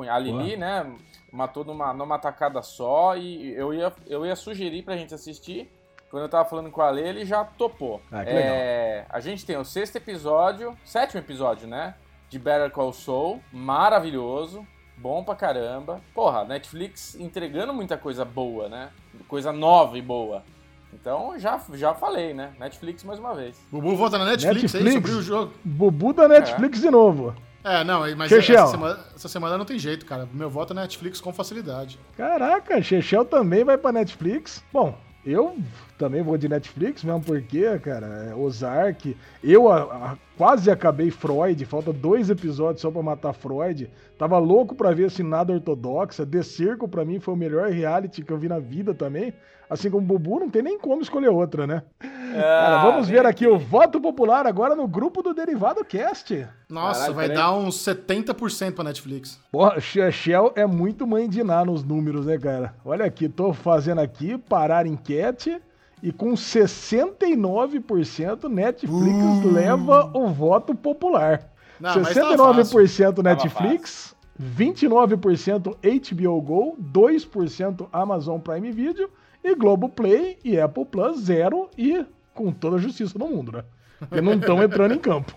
A Lili, né? Matou numa, numa tacada só. E eu ia, eu ia sugerir pra gente assistir. Quando eu tava falando com a Ale, ele já topou. Ah, que é, legal. A gente tem o sexto episódio, sétimo episódio, né? De Better Call Saul, maravilhoso, bom pra caramba. Porra, Netflix entregando muita coisa boa, né? Coisa nova e boa. Então já, já falei, né? Netflix mais uma vez. Bubu volta na Netflix, Netflix aí sobre o jogo. Bubu da Netflix é. de novo. É, não, mas essa semana, essa semana, não tem jeito, cara. Meu voto é Netflix com facilidade. Caraca, Chechel também vai pra Netflix. Bom, eu também vou de Netflix, mesmo porque, cara, é Ozark. Eu a, a, quase acabei Freud, falta dois episódios só pra matar Freud. Tava louco pra ver assim nada ortodoxa. The Circle pra mim foi o melhor reality que eu vi na vida também. Assim como o Bubu, não tem nem como escolher outra, né? Ah, Cara, vamos ver aqui o voto popular agora no grupo do Derivado Cast. Nossa, Caraca, vai dar uns 70% pra Netflix. Porra, Shell é muito mãe de Ná nos números, né, cara? Olha aqui, tô fazendo aqui, parar enquete. E com 69%, Netflix uh. leva o voto popular. Não, 69% tá Netflix, 29% HBO Go, 2% Amazon Prime Video e Globoplay e Apple Plus zero e com toda a justiça no mundo, né? Porque não estão entrando em campo.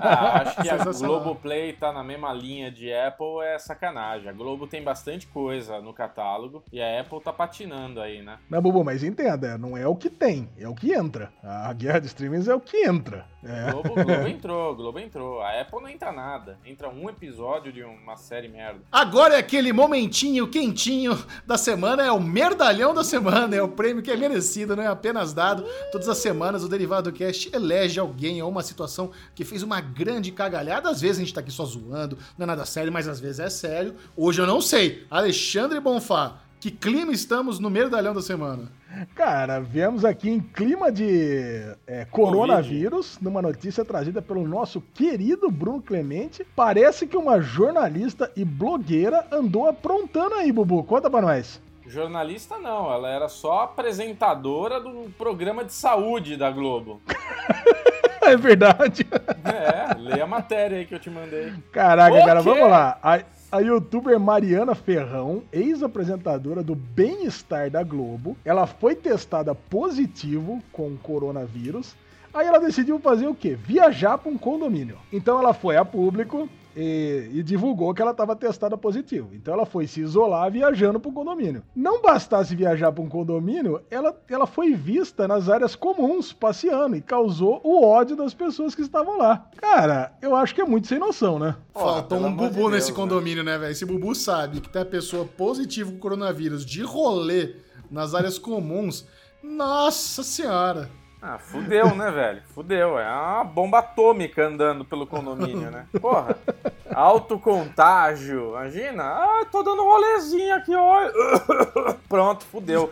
Ah, acho que a Globoplay tá na mesma linha de Apple, é sacanagem. A Globo tem bastante coisa no catálogo e a Apple tá patinando aí, né? Não, Bubu, mas entenda, não é o que tem, é o que entra. A guerra de streamings é o que entra. É. Globo, Globo entrou, Globo entrou. A Apple não entra nada. Entra um episódio de uma série merda. Agora é aquele momentinho quentinho da semana, é o merdalhão da semana, é o prêmio que é merecido, não é apenas dado. Todas as semanas o Derivado Cast elege alguém ou uma situação que fez uma grande cagalhada. Às vezes a gente tá aqui só zoando, não é nada sério, mas às vezes é sério. Hoje eu não sei. Alexandre Bonfá, que clima estamos no merdalhão da semana? Cara, viemos aqui em clima de é, coronavírus, Covid. numa notícia trazida pelo nosso querido Bruno Clemente. Parece que uma jornalista e blogueira andou aprontando aí, Bubu. Conta pra nós. Jornalista não, ela era só apresentadora do programa de saúde da Globo. <laughs> <laughs> é verdade. É, leia a matéria aí que eu te mandei. Caraca, cara, vamos lá. A, a youtuber Mariana Ferrão, ex-apresentadora do Bem-Estar da Globo, ela foi testada positivo com coronavírus. Aí ela decidiu fazer o quê? Viajar para um condomínio. Então ela foi a público, e, e, divulgou que ela estava testada positivo. Então ela foi se isolar viajando para um condomínio. Não bastasse viajar para um condomínio, ela, ela foi vista nas áreas comuns, passeando, e causou o ódio das pessoas que estavam lá. Cara, eu acho que é muito sem noção, né? Faltou um bubu de Deus, nesse né? condomínio, né, velho? Esse bubu sabe que tem a pessoa positiva com coronavírus de rolê nas áreas comuns. Nossa senhora! Ah, fudeu, né, velho? Fudeu. É uma bomba atômica andando pelo condomínio, né? Porra. Alto contágio. Imagina. Ah, tô dando um rolezinho aqui, ó. <laughs> Pronto, fudeu.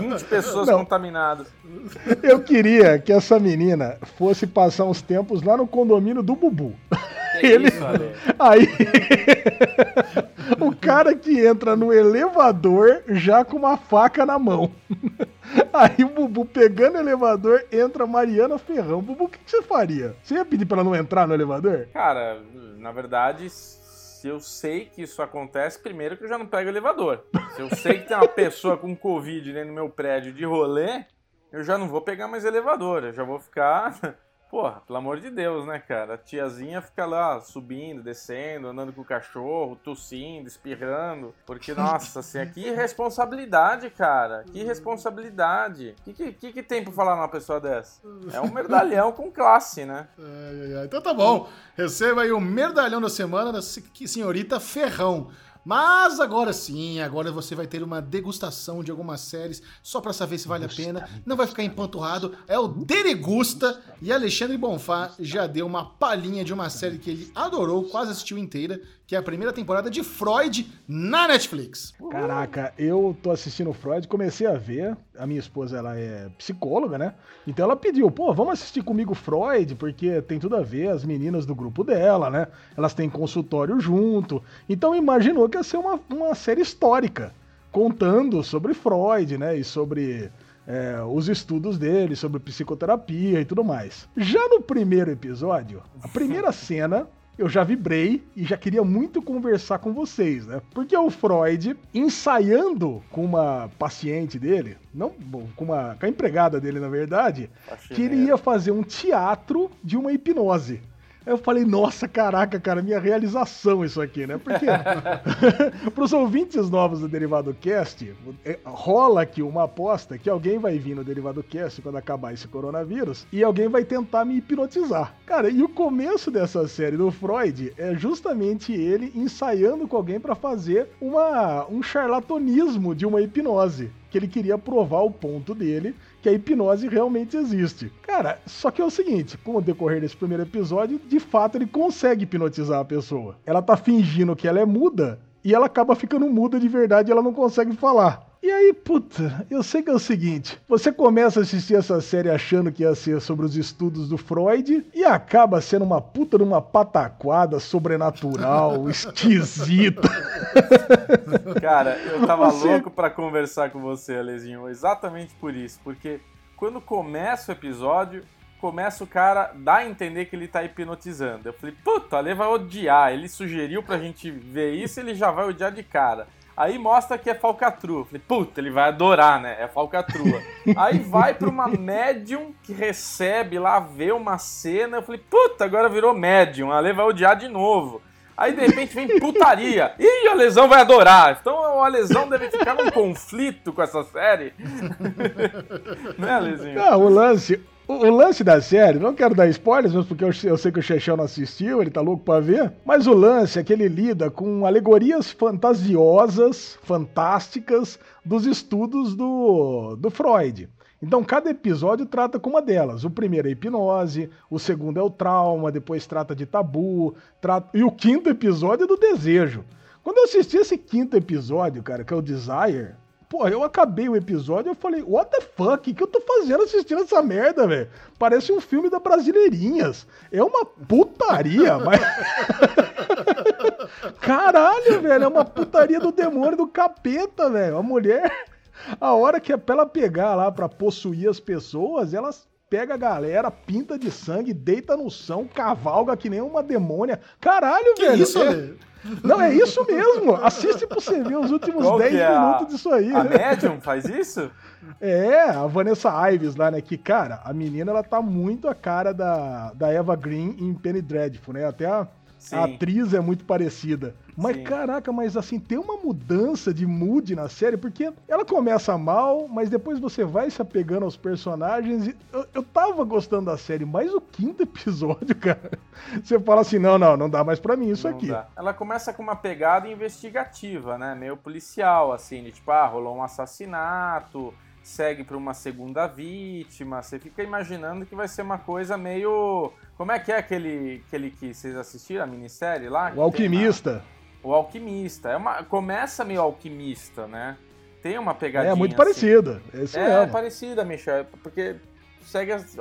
20 pessoas Não. contaminadas. Eu queria que essa menina fosse passar uns tempos lá no condomínio do Bubu. Que Ele... isso, Aí. <laughs> o cara que entra no elevador já com uma faca na mão. <laughs> Aí o Bubu pegando o elevador, entra Mariana Ferrão. Bubu, o que, que você faria? Você ia pedir pra ela não entrar no elevador? Cara, na verdade, se eu sei que isso acontece, primeiro que eu já não pego elevador. Se eu sei que tem uma pessoa com Covid dentro do meu prédio de rolê, eu já não vou pegar mais elevador. Eu já vou ficar Porra, pelo amor de Deus, né, cara? A tiazinha fica lá subindo, descendo, andando com o cachorro, tossindo, espirrando. Porque, nossa, assim, que <laughs> responsabilidade, cara. Que responsabilidade. O que, que, que, tem pra falar numa pessoa dessa? É um merdalhão com classe, né? <laughs> É, é, é. Então tá bom. Receba aí o merdalhão da semana da senhorita Ferrão. Mas agora sim, agora você vai ter uma degustação de algumas séries só para saber se vale a pena. Não vai ficar empanturrado. É o Deregusta e Alexandre Bonfá já deu uma palhinha de uma série que ele adorou, quase assistiu inteira, que é a primeira temporada de Freud na Netflix. Caraca, eu tô assistindo Freud, comecei a ver. A minha esposa, ela é psicóloga, né? Então ela pediu, pô, vamos assistir comigo Freud, porque tem tudo a ver, as meninas do grupo dela, né? Elas têm consultório junto. Então imaginou que ia ser uma, uma série histórica, contando sobre Freud, né? E sobre é, os estudos dele, sobre psicoterapia e tudo mais. Já no primeiro episódio, a primeira <laughs> cena eu já vibrei e já queria muito conversar com vocês, né? Porque o Freud, ensaiando com uma paciente dele, não, com, uma, com a empregada dele, na verdade, queria fazer um teatro de uma hipnose. Aí eu falei, nossa, caraca, cara, minha realização isso aqui, né? Porque <laughs> para os ouvintes novos do Derivado Cast, é, rola aqui uma aposta que alguém vai vir no Derivado Cast quando acabar esse coronavírus e alguém vai tentar me hipnotizar. Cara, e o começo dessa série do Freud é justamente ele ensaiando com alguém para fazer uma, um charlatanismo de uma hipnose. Que ele queria provar o ponto dele, que a hipnose realmente existe. Cara, só que é o seguinte, com o decorrer desse primeiro episódio, de fato ele consegue hipnotizar a pessoa. Ela tá fingindo que ela é muda e ela acaba ficando muda de verdade e ela não consegue falar. E aí, puta, eu sei que é o seguinte: você começa a assistir essa série achando que ia ser sobre os estudos do Freud e acaba sendo uma puta numa pataquada sobrenatural, <laughs> esquisita. Cara, eu tava você... louco para conversar com você, Alezinho, exatamente por isso, porque quando começa o episódio, começa o cara dar a entender que ele tá hipnotizando. Eu falei, puta, Ale vai odiar. Ele sugeriu pra gente ver isso, ele já vai odiar de cara. Aí mostra que é falcatrua. Falei, puta, ele vai adorar, né? É falcatrua. <laughs> Aí vai pra uma médium que recebe lá, vê uma cena. Eu falei, puta, agora virou médium. A Ale vai odiar de novo. Aí de repente vem putaria. <laughs> Ih, a lesão vai adorar. Então a lesão deve ficar num conflito com essa série. <laughs> né, Lezinho? Não, o lance, o, o, lance da série, não quero dar spoilers, mas porque eu, eu, sei que o Chechão não assistiu, ele tá louco pra ver. Mas o lance é que ele lida com alegorias fantasiosas, fantásticas, dos estudos do, do Freud. Então, cada episódio trata com uma delas. O primeiro é hipnose, o segundo é o trauma, depois trata de tabu, trata... e o quinto episódio é do desejo. Quando eu assisti esse quinto episódio, cara, que é o Desire, Pô, eu acabei o episódio e eu falei, what the fuck? O que eu tô fazendo assistindo essa merda, velho? Parece um filme da Brasileirinhas. É uma putaria, <laughs> mas. <laughs> Caralho, velho, é uma putaria do demônio do capeta, velho. A mulher, a hora que é pra ela pegar lá pra possuir as pessoas, elas pega a galera, pinta de sangue, deita no chão, cavalga que nem uma demônia. Caralho, que velho. Isso, é... Não, é isso mesmo. Assiste pra você ver os últimos Qual 10 é minutos a... disso aí. A? Medium faz isso? É, a Vanessa Ives lá, né? Que, cara, a menina, ela tá muito a cara da, da Eva Green em Penny Dreadful, né? Até a, a atriz é muito parecida. Mas Sim. caraca, mas assim, tem uma mudança de mood na série, porque ela começa mal, mas depois você vai se apegando aos personagens. E eu, eu tava gostando da série, mas o quinto <laughs> episódio, cara, você fala assim: não, não, não dá mais pra mim isso não aqui. Dá. Ela começa com uma pegada investigativa, né? Meio policial, assim, de tipo, ah, rolou um assassinato segue para uma segunda vítima. Você fica imaginando que vai ser uma coisa meio. Como é que é aquele, aquele que vocês assistiram, a minissérie lá? O Alquimista. O Alquimista. É uma, começa meio alquimista, né? Tem uma pegadinha. É muito assim. parecida. É, é parecida, Michel. Porque segue as.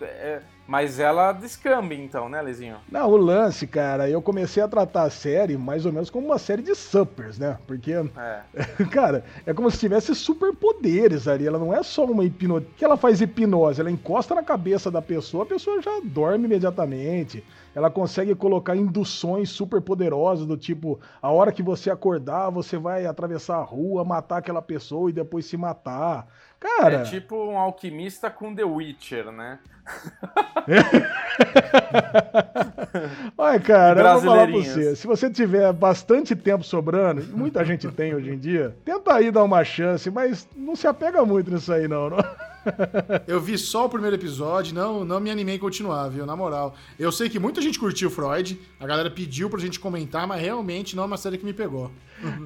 É, mas ela descamba, então, né, Lezinho? Não, o lance, cara, eu comecei a tratar a série mais ou menos como uma série de suppers, né? Porque, é. <laughs> cara, é como se tivesse superpoderes ali. Ela não é só uma hipnose. que ela faz hipnose? Ela encosta na cabeça da pessoa, a pessoa já dorme imediatamente. Ela consegue colocar induções super poderosas, do tipo, a hora que você acordar, você vai atravessar a rua, matar aquela pessoa e depois se matar. Cara. É tipo um alquimista com The Witcher, né? <laughs> Olha, cara, eu vou falar pra você. Se você tiver bastante tempo sobrando, muita gente tem hoje em dia, tenta aí dar uma chance, mas não se apega muito nisso aí, não. não? <laughs> Eu vi só o primeiro episódio, não, não me animei a continuar, viu? Na moral. Eu sei que muita gente curtiu Freud, a galera pediu pra gente comentar, mas realmente não é uma série que me pegou.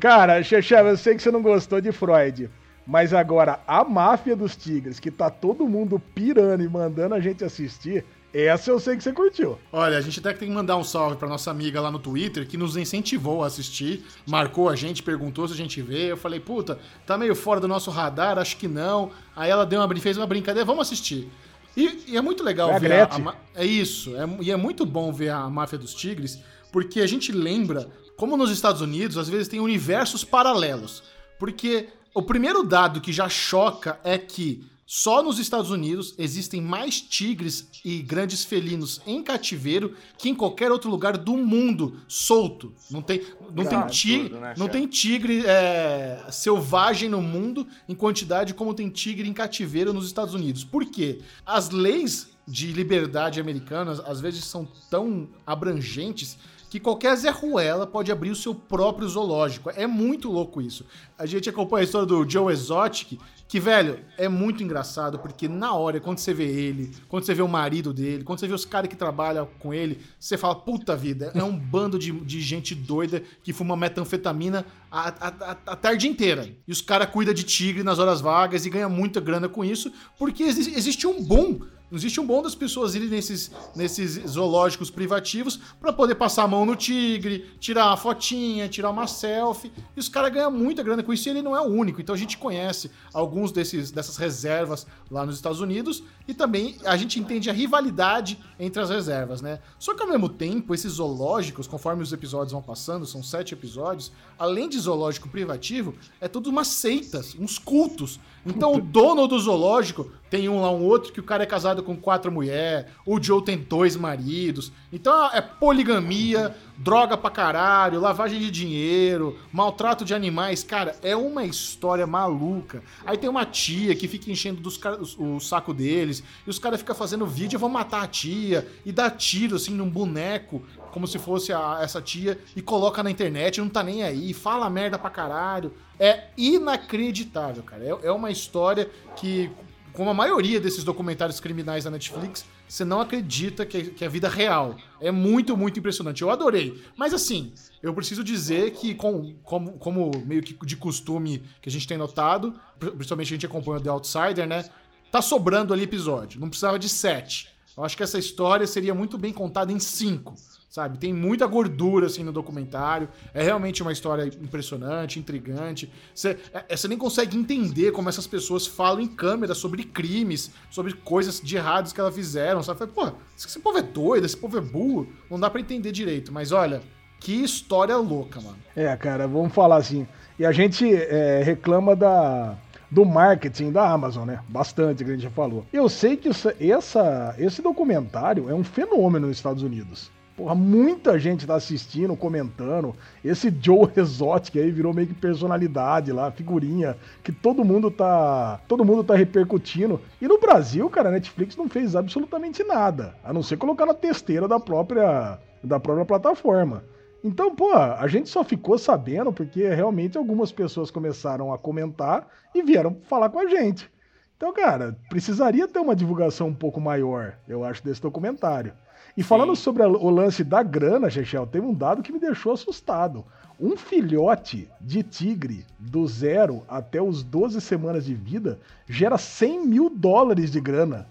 Cara, Xexé, eu sei que você não gostou de Freud. Mas agora, a máfia dos tigres, que tá todo mundo pirando e mandando a gente assistir, essa eu sei que você curtiu. Olha, a gente até tem que mandar um salve pra nossa amiga lá no Twitter, que nos incentivou a assistir, marcou a gente, perguntou se a gente vê. Eu falei, puta, tá meio fora do nosso radar, acho que não. Aí ela deu uma, fez uma brincadeira, vamos assistir. E, e é muito legal é ver. A, a, é isso, é, e é muito bom ver a máfia dos tigres, porque a gente lembra como nos Estados Unidos, às vezes, tem universos paralelos. Porque o primeiro dado que já choca é que só nos Estados Unidos existem mais tigres e grandes felinos em cativeiro que em qualquer outro lugar do mundo solto. Não tem, não tem, tigre, tudo, né, não tem tigre é, selvagem no mundo em quantidade como tem tigre em cativeiro nos Estados Unidos. Por quê? As leis de liberdade americanas às vezes são tão abrangentes que qualquer Zé Ruela pode abrir o seu próprio zoológico. É muito louco isso. A gente acompanha a história do Joe Exotic, que, velho, é muito engraçado, porque na hora, quando você vê ele, quando você vê o marido dele, quando você vê os caras que trabalham com ele, você fala, puta vida, é um bando de, de gente doida que fuma metanfetamina a, a, a, a tarde inteira. E os caras cuidam de tigre nas horas vagas e ganham muita grana com isso, porque existe um boom não existe um bom das pessoas irem nesses, nesses zoológicos privativos para poder passar a mão no tigre, tirar uma fotinha, tirar uma selfie. E os caras ganham muita grana com isso e ele não é o único. Então a gente conhece alguns desses, dessas reservas lá nos Estados Unidos e também a gente entende a rivalidade entre as reservas, né? Só que ao mesmo tempo, esses zoológicos, conforme os episódios vão passando, são sete episódios, além de zoológico privativo, é tudo umas seitas, uns cultos. Então o dono do zoológico tem um lá, um outro, que o cara é casado com quatro mulheres, o Joe tem dois maridos. Então é poligamia, droga pra caralho, lavagem de dinheiro, maltrato de animais. Cara, é uma história maluca. Aí tem uma tia que fica enchendo dos o, o saco deles, e os caras ficam fazendo vídeo, vão matar a tia, e dá tiro assim num boneco, como se fosse a, essa tia, e coloca na internet, não tá nem aí, fala merda pra caralho. É inacreditável, cara. É, é uma história que como a maioria desses documentários criminais da Netflix, você não acredita que é, que é vida real. É muito, muito impressionante. Eu adorei. Mas assim, eu preciso dizer que, com, como, como meio que de costume que a gente tem notado, principalmente a gente acompanha The Outsider, né? Tá sobrando ali episódio. Não precisava de sete. Eu acho que essa história seria muito bem contada em cinco sabe? Tem muita gordura, assim, no documentário. É realmente uma história impressionante, intrigante. Você, é, é, nem consegue entender como essas pessoas falam em câmera sobre crimes, sobre coisas de errados que elas fizeram, sabe? Pô, esse povo é doido, esse povo é burro. Não dá para entender direito. Mas olha, que história louca, mano. É, cara, vamos falar assim. E a gente é, reclama da do marketing da Amazon, né? Bastante, que a gente já falou. Eu sei que essa, esse documentário é um fenômeno nos Estados Unidos. Porra, muita gente tá assistindo, comentando. Esse Joe Exotic aí virou meio que personalidade lá, figurinha, que todo mundo tá. Todo mundo tá repercutindo. E no Brasil, cara, a Netflix não fez absolutamente nada. A não ser colocar na testeira da própria. da própria plataforma. Então, pô, a gente só ficou sabendo porque realmente algumas pessoas começaram a comentar e vieram falar com a gente. Então, cara, precisaria ter uma divulgação um pouco maior, eu acho, desse documentário. E falando Sim. sobre o lance da grana, Chechel, teve um dado que me deixou assustado. Um filhote de tigre do zero até os 12 semanas de vida gera 100 mil dólares de grana.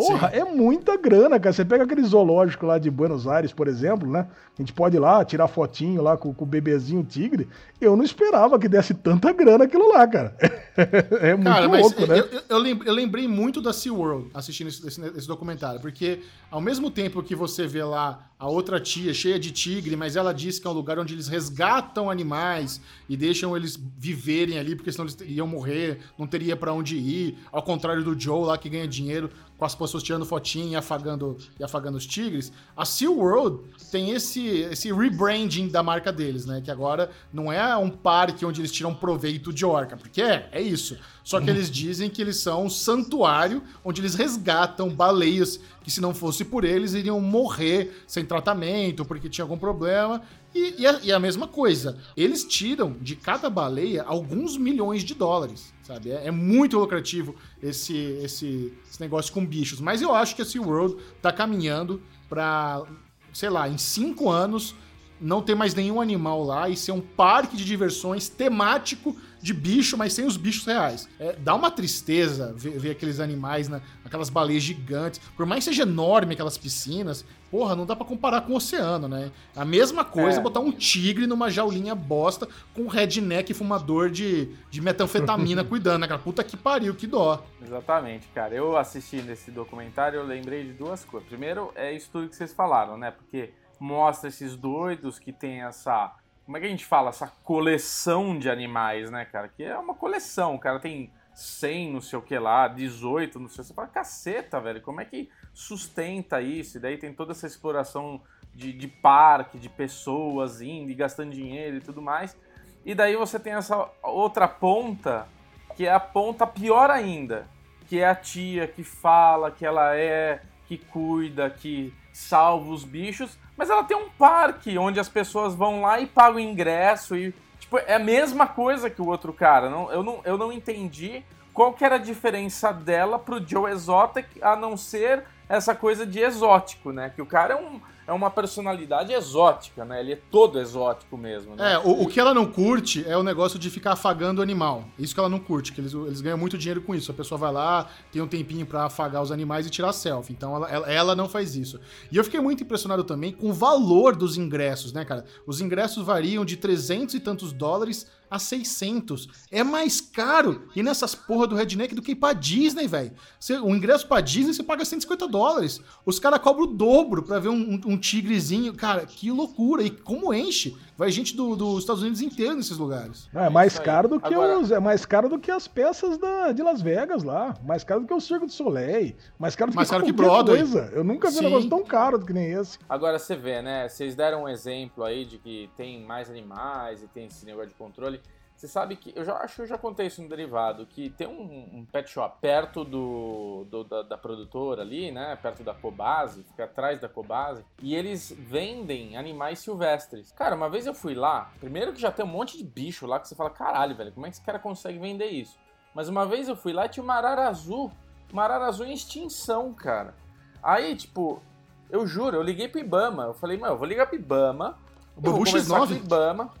Porra, Sim. é muita grana, cara. Você pega aquele zoológico lá de Buenos Aires, por exemplo, né? A gente pode ir lá tirar fotinho lá com, com o bebezinho tigre. Eu não esperava que desse tanta grana aquilo lá, cara. <laughs> é muito cara, louco, né? Eu, eu, eu, lembrei muito da SeaWorld assistindo esse, esse, esse documentário, porque ao mesmo tempo que você vê lá a outra tia cheia de tigre, mas ela diz que é um lugar onde eles resgatam animais e deixam eles viverem ali, porque senão eles iam morrer, não teria para onde ir. Ao contrário do Joe lá que ganha dinheiro com as pessoas tirando fotinho e afagando, e afagando os tigres. A SeaWorld tem esse, esse rebranding da marca deles, né? Que agora não é um parque onde eles tiram proveito de orca, porque é, é isso. Só que eles dizem que eles são um santuário onde eles resgatam baleias que, se não fosse por eles, iriam morrer sem tratamento, porque tinha algum problema. E, e, a, e a mesma coisa, eles tiram de cada baleia alguns milhões de dólares, sabe? É, é muito lucrativo esse, esse, esse, negócio com bichos. Mas eu acho que a SeaWorld tá caminhando para, sei lá, em cinco anos não ter mais nenhum animal lá e ser um parque de diversões temático de bicho, mas sem os bichos reais. É, dá uma tristeza ver, ver aqueles animais, né, aquelas baleias gigantes. Por mais que seja enorme aquelas piscinas, porra, não dá para comparar com o oceano, né? A mesma coisa é. botar um tigre numa jaulinha bosta com um redneck fumador de, de metanfetamina <laughs> cuidando, né, cara? Puta que pariu, que dó. Exatamente, cara. Eu assistindo esse documentário, eu lembrei de duas coisas. Primeiro, é isso tudo que vocês falaram, né? Porque mostra esses doidos que tem essa. Como é que a gente fala? Essa coleção de animais, né, cara? Que é uma coleção. O cara tem 100, não sei o que lá, 18, não sei o que. Você fala, caceta, velho, como é que sustenta isso? E daí tem toda essa exploração de, de parque, de pessoas indo e gastando dinheiro e tudo mais. E daí você tem essa outra ponta, que é a ponta pior ainda, que é a tia que fala que ela é, que cuida, que salva os bichos, Mas ela tem um parque onde as pessoas vão lá e pagam ingresso e. Tipo, é a mesma coisa que o outro cara. Não, eu, não, eu não entendi qual que era a diferença dela pro Joe Exotic, a não ser essa coisa de exótico, né? Que o cara é um é uma personalidade exótica, né? Ele é todo exótico mesmo, né? É, o, o, que ela não curte é o negócio de ficar afagando o animal. Isso que ela não curte, que eles, eles ganham muito dinheiro com isso. A pessoa vai lá, tem um tempinho para afagar os animais e tirar selfie. Então ela, ela, ela, não faz isso. E eu fiquei muito impressionado também com o valor dos ingressos, né, cara? Os ingressos variam de 300 e tantos dólares a 600. É mais caro ir nessas porra do Redneck do que ir pra Disney, velho. O ingresso pra Disney você paga 150 dólares. Os caras cobram o dobro pra ver um, um, um, tigrezinho. Cara, que loucura. E como enche? Vai gente do, dos Estados Unidos inteiro nesses lugares. É, é mais caro do que Agora... os. É mais caro do que as peças da, de Las Vegas lá. Mais caro do que o Circo do Soleil. Mais caro do mais que caro que Broadway. coisa. Eu nunca vi Sim. um negócio tão caro que nem esse. Agora você vê, né? Vocês deram um exemplo aí de que tem mais animais e tem esse negócio de controle. Você sabe que, eu já acho que eu já contei isso no derivado, que tem um, um pet shop perto do, do da, da, produtora ali, né? Perto da Cobase, fica atrás da Cobase, e eles vendem animais silvestres. Cara, uma vez eu fui lá, primeiro que já tem um monte de bicho lá que você fala, caralho, velho, como é que esse cara consegue vender isso? Mas uma vez eu fui lá e tinha uma arara azul, uma arara azul em extinção, cara. Aí, tipo, eu juro, eu liguei pro Ibama, eu falei, mano, eu vou ligar pro Ibama, o Bubu X9? Ibama,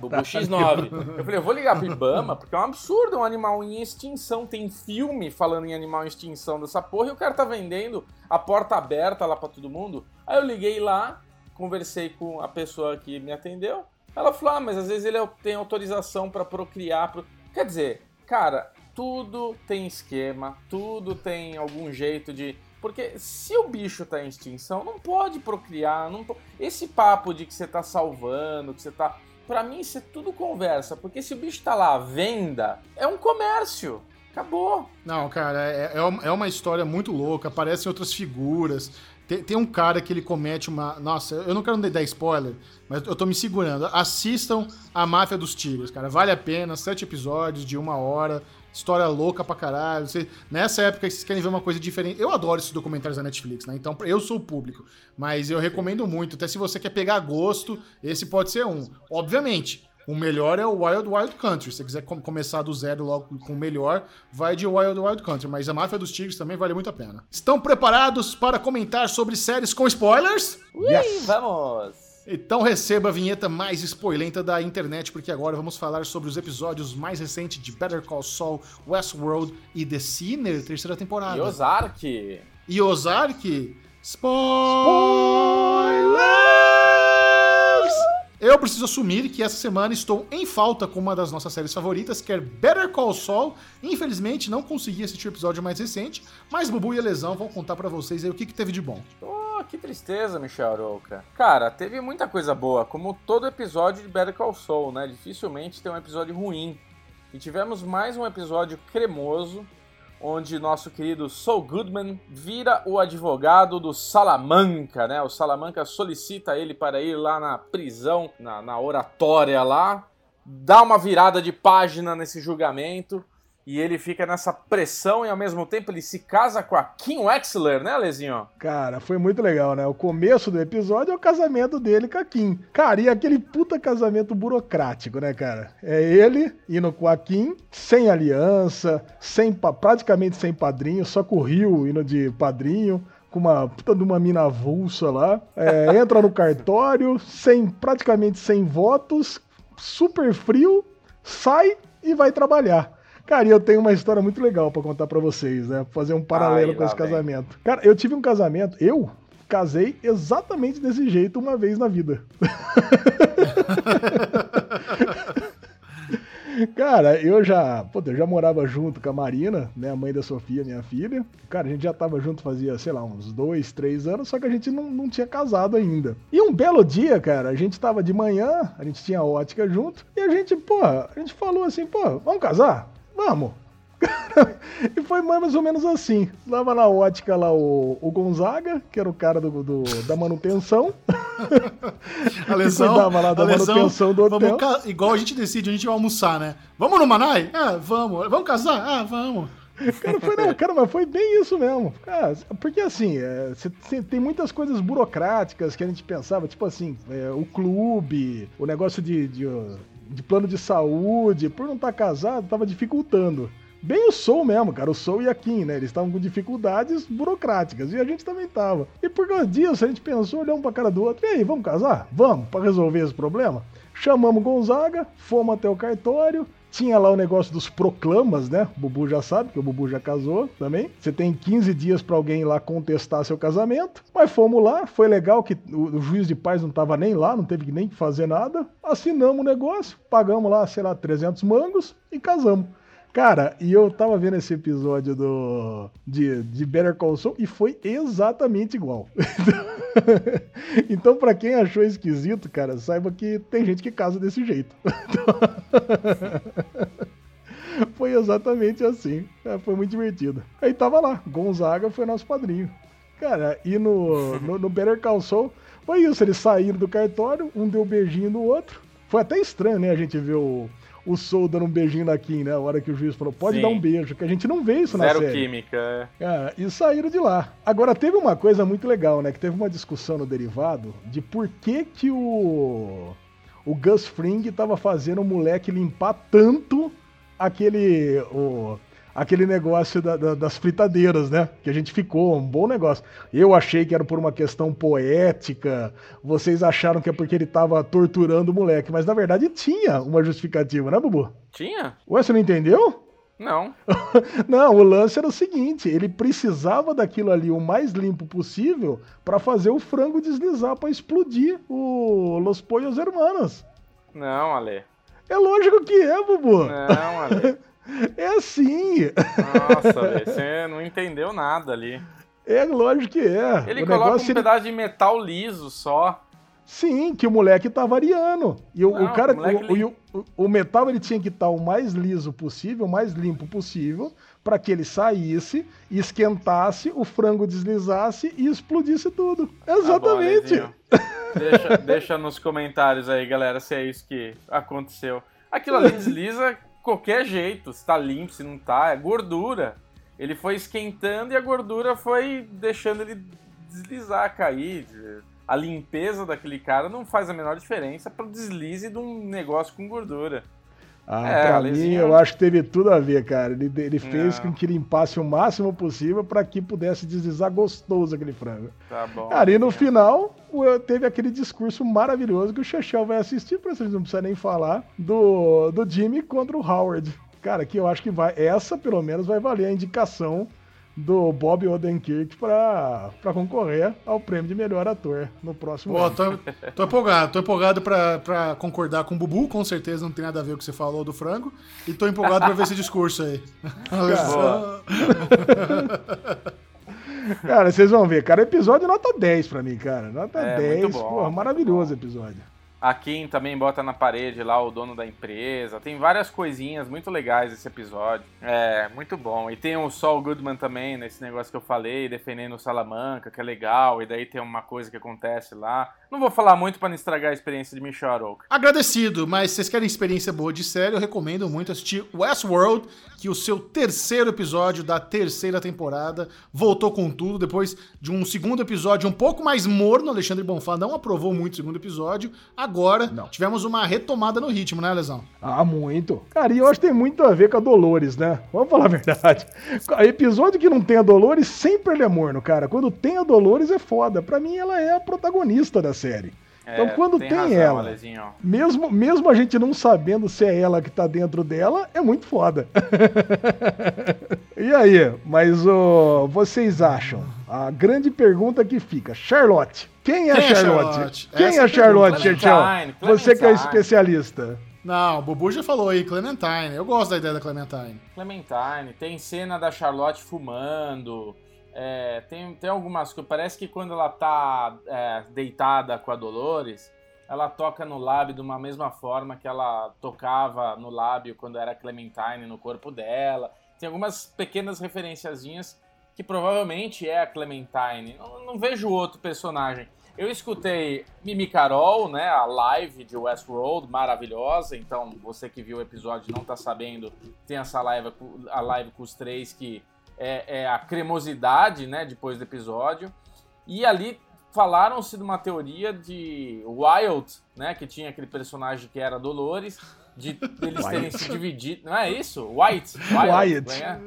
Bubu X9. Eu falei, eu vou ligar pro Ibama, porque é um absurdo um animal em extinção. Tem filme falando em animal em extinção dessa porra e o cara tá vendendo a porta aberta lá pra todo mundo. Aí eu liguei lá, conversei com a pessoa que me atendeu. Ela falou, ah, mas às vezes ele tem autorização para procriar. Pro... Quer dizer, cara, tudo tem esquema, tudo tem algum jeito de. Porque se o bicho tá em extinção, não pode procriar. Não Esse papo de que você tá salvando, que você tá para mim isso é tudo conversa, porque se o bicho tá lá à venda, é um comércio. Acabou. Não, cara, é, é, é uma história muito louca, aparecem outras figuras. Tem, tem, um cara que ele comete uma. Nossa, eu não quero dar spoiler, mas eu tô me segurando. Assistam a Máfia dos Tigres, cara. Vale a pena, sete episódios de uma hora história louca pra caralho. Você, nessa época, vocês querem ver uma coisa diferente. Eu adoro esses documentários da Netflix, né? Então, eu sou o público. Mas eu recomendo muito. Até se você quer pegar gosto, esse pode ser um. Obviamente. O melhor é o Wild Wild Country. Se você quiser com começar do zero logo com o melhor, vai de Wild Wild Country. Mas a Máfia dos Tigres também vale muito a pena. Estão preparados para comentar sobre séries com spoilers? Ui, yes! Vamos! Então receba a vinheta mais spoilenta da internet, porque agora vamos falar sobre os episódios mais recentes de Better Call Saul, Westworld e The Sinner, terceira temporada. E Ozark. E Ozark. Spoilers! Eu preciso assumir que essa semana estou em falta com uma das nossas séries favoritas, que é Better Call Saul. Infelizmente, não consegui assistir o episódio mais recente, mas Bubu e a Lesão vão contar para vocês aí o que, que teve de bom. Oh que tristeza, Michel Arouca. Cara, teve muita coisa boa, como todo episódio de Better Call Saul, né? Dificilmente tem um episódio ruim. E tivemos mais um episódio cremoso, onde nosso querido Saul Goodman vira o advogado do Salamanca, né? O Salamanca solicita ele para ir lá na prisão, na, na oratória lá, dá uma virada de página nesse julgamento e ele fica nessa pressão e ao mesmo tempo ele se casa com a Kim Wexler, né, Lezinho? Cara, foi muito legal, né? O começo do episódio é o casamento dele com a Kim. Cara, e aquele puta casamento burocrático, né, cara? É ele indo com a Kim, sem aliança, sem praticamente sem padrinho, só com o Rio indo de padrinho com uma puta de uma mina avulsa lá, é, <laughs> entra no cartório, sem praticamente sem votos, super frio, sai e vai trabalhar. Cara, e eu tenho uma história muito legal para contar para vocês, né? Fazer um paralelo Ai, com esse casamento. Cara, eu tive um casamento, eu casei exatamente desse jeito uma vez na vida. <laughs> Cara, eu já, pô, eu já morava junto com a Marina, né, a mãe da Sofia, minha filha. Cara, a gente já tava junto fazia, sei lá, uns dois, três anos, só que a gente não, não tinha casado ainda. E um belo dia, cara, a gente tava de manhã, a gente tinha ótica junto, e a gente, pô, a gente falou assim, pô, vamos casar? Vamos. <laughs> e foi mais ou menos assim. Lava na ótica lá o, o Gonzaga, que era o cara do, do da manutenção. <laughs> A lesão, cuidava lá da lesão, manutenção do hotel. Vamos, igual a gente decide, a gente vai almoçar, né? Vamos no Manai? Ah, vamos. Vamos casar? Ah, vamos. Cara, foi, não, cara, mas foi bem isso mesmo. Cara, porque assim, é, cê, cê, tem muitas coisas burocráticas que a gente pensava, tipo assim, é, o clube, o negócio de, de, de, plano de saúde, por não estar tá casado, tava dificultando. Bem o Soul mesmo, cara. O Soul e a Kim, né? Eles estavam com dificuldades burocráticas e a gente também tava. E por causa disso, a gente pensou, olhamos pra cara do outro, e aí, vamos casar? Vamos, para resolver esse problema? Chamamos Gonzaga, fomos até o cartório, tinha lá o negócio dos proclamas, né? O Bubu já sabe, que o Bubu já casou também. Você tem 15 dias para alguém lá contestar seu casamento. Mas fomos lá, foi legal que o, o juiz de paz não tava nem lá, não teve nem que fazer nada. Assinamos o negócio, pagamos lá, sei lá, 300 mangos e casamos. Cara, e eu tava vendo esse episódio do de, de Better Call Saul e foi exatamente igual. <laughs> então, para quem achou esquisito, cara, saiba que tem gente que casa desse jeito. <laughs> foi exatamente assim. É, foi muito divertido. Aí tava lá, Gonzaga foi nosso padrinho. Cara, e no, no, no Better Call Saul, foi isso, eles saíram do cartório, um deu um beijinho no outro. Foi até estranho, né, a gente ver o, o Soul dando um beijinho na Kim, né? A hora que o juiz falou, pode Sim. dar um beijo, que a gente não vê isso Zero na série. Zero química. É. é, e saíram de lá. Agora, teve uma coisa muito legal, né? Que teve uma discussão no derivado de por que que o, o Gus Fring tava fazendo o moleque limpar tanto aquele... O, aquele negócio da, da, das fritadeiras, né? Que a gente ficou, um bom negócio. Eu achei que era por uma questão poética, vocês acharam que é porque ele tava torturando o moleque, mas na verdade tinha uma justificativa, né, Bubu? Tinha. Ué, você não entendeu? Não. <laughs> não, o lance era o seguinte: ele precisava daquilo ali o mais limpo possível para fazer o frango deslizar para explodir o Los Pollos Hermanos. Não, Ale. É lógico que é, Bubu. Não, Ale. <laughs> É assim. Nossa, você não entendeu nada ali. É, lógico que é. Ele o coloca um pedaço de metal liso só. Sim, que o moleque tá variando. E o, não, o cara, o, o, o, metal ele tinha que estar tá o mais liso possível, o mais limpo possível, para que ele saísse, esquentasse, o frango deslizasse e explodisse tudo. Exatamente. Tá bom, deixa, deixa nos comentários aí, galera, se é isso que aconteceu. Aquilo ali desliza qualquer jeito, se tá limpo, se não tá, é gordura. Ele foi esquentando e a gordura foi deixando ele deslizar, cair. A limpeza daquele cara não faz a menor diferença para o deslize de um negócio com gordura. Ah, é, pra mim, eu acho que teve tudo a ver, cara. Ele, ele fez com que limpasse o máximo possível para que pudesse deslizar gostoso aquele frango. Tá bom. Cara, e no final, teve aquele discurso maravilhoso que o Chechel vai assistir, pra vocês não precisam nem falar, do, do Jimmy contra o Howard. Cara, que eu acho que vai. Essa, pelo menos, vai valer a indicação do Bob Odenkirk para concorrer ao prêmio de melhor ator no próximo Pô, ano. Tô, tô empolgado, tô empolgado para concordar com o Bubu, com certeza não tem nada a ver com o que você falou do frango, e tô empolgado para ver esse discurso aí. <laughs> cara, vocês vão ver, cara, episódio nota 10 para mim, cara, nota é, 10, porra, maravilhoso episódio. A Kim também bota na parede lá o dono da empresa. Tem várias coisinhas muito legais esse episódio. É, muito bom. E tem o Saul Goodman também, nesse negócio que eu falei, defendendo o Salamanca, que é legal. E daí tem uma coisa que acontece lá. Não vou falar muito para não estragar a experiência de Michel Arouca. Agradecido, mas se vocês querem experiência boa de série, eu recomendo muito assistir Westworld, que o seu terceiro episódio da terceira temporada voltou com tudo, depois de um segundo episódio um pouco mais morno, Alexandre Bonfá não aprovou muito o segundo episódio, agora não. tivemos uma retomada no ritmo, né, Lesão? Ah, muito. Cara, e eu acho que tem muito a ver com a Dolores, né? Vamos falar a verdade. <laughs> Episódio que não tem a Dolores, sempre ele é morno, cara. Quando tem a Dolores é foda. Pra mim, ela é a protagonista da série. É, então quando tem, tem razão, ela, mesmo, mesmo a gente não sabendo se é ela que tá dentro dela, é muito foda. <laughs> e aí, mas oh, vocês acham? A grande pergunta que fica, Charlotte. Quem é, Quem é Charlotte? Charlotte? Quem Essa é, é Charlotte, Churchill? Você que é especialista. Não, o Bubu já falou aí, Clementine. Eu gosto da ideia da Clementine. Clementine, tem cena da Charlotte fumando, é, tem, tem algumas coisas. Parece que quando ela tá é, deitada com a Dolores, ela toca no lábio de uma mesma forma que ela tocava no lábio quando era Clementine no corpo dela. Tem algumas pequenas referenciazinhas que provavelmente é a Clementine. Não, não vejo outro personagem. Eu escutei Mimi Carol, né, a live de Westworld, maravilhosa. Então, você que viu o episódio não tá sabendo, tem essa live, a live com os três que é, é a cremosidade, né, depois do episódio. E ali falaram-se de uma teoria de Wild, né, que tinha aquele personagem que era Dolores, de eles terem se dividido. Não é isso? White. Wild. White. É?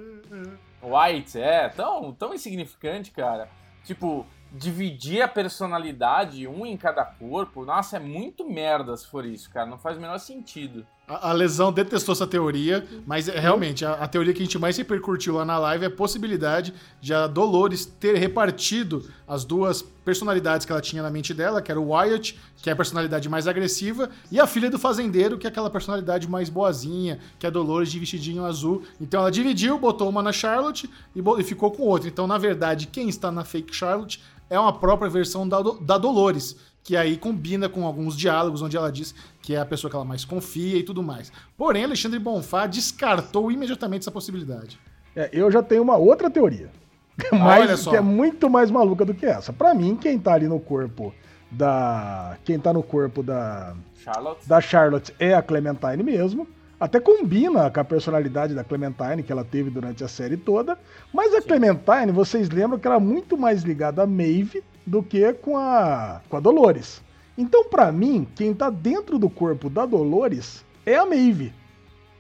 White, é. Tão, tão insignificante, cara. Tipo, dividir a personalidade, um em cada corpo, nossa, é muito merda se for isso, cara. Não faz o menor sentido. A, Lesão detestou essa teoria, mas é, realmente a, a, teoria que a gente mais repercutiu lá na live é a possibilidade de a Dolores ter repartido as duas personalidades que ela tinha na mente dela, que era o Wyatt, que é a personalidade mais agressiva, e a filha do fazendeiro, que é aquela personalidade mais boazinha, que é a Dolores de vestidinho azul. Então ela dividiu, botou uma na Charlotte e, e ficou com outra. Então, na verdade, quem está na fake Charlotte é uma própria versão da, da Dolores que aí combina com alguns diálogos onde ela diz que é a pessoa que ela mais confia e tudo mais. Porém, Alexandre Bonfá descartou imediatamente essa possibilidade. É, eu já tenho uma outra teoria, <laughs> mas que é muito mais maluca do que essa. Para mim, quem tá ali no corpo da quem tá no corpo da Charlotte. da Charlotte é a Clementine mesmo. Até combina com a personalidade da Clementine que ela teve durante a série toda. Mas a Sim. Clementine, vocês lembram que era muito mais ligada a Maeve do que com a, com a Dolores. Então, para mim, quem tá dentro do corpo da Dolores é a Maeve.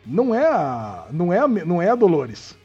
Não é a, não é a, não é a Dolores.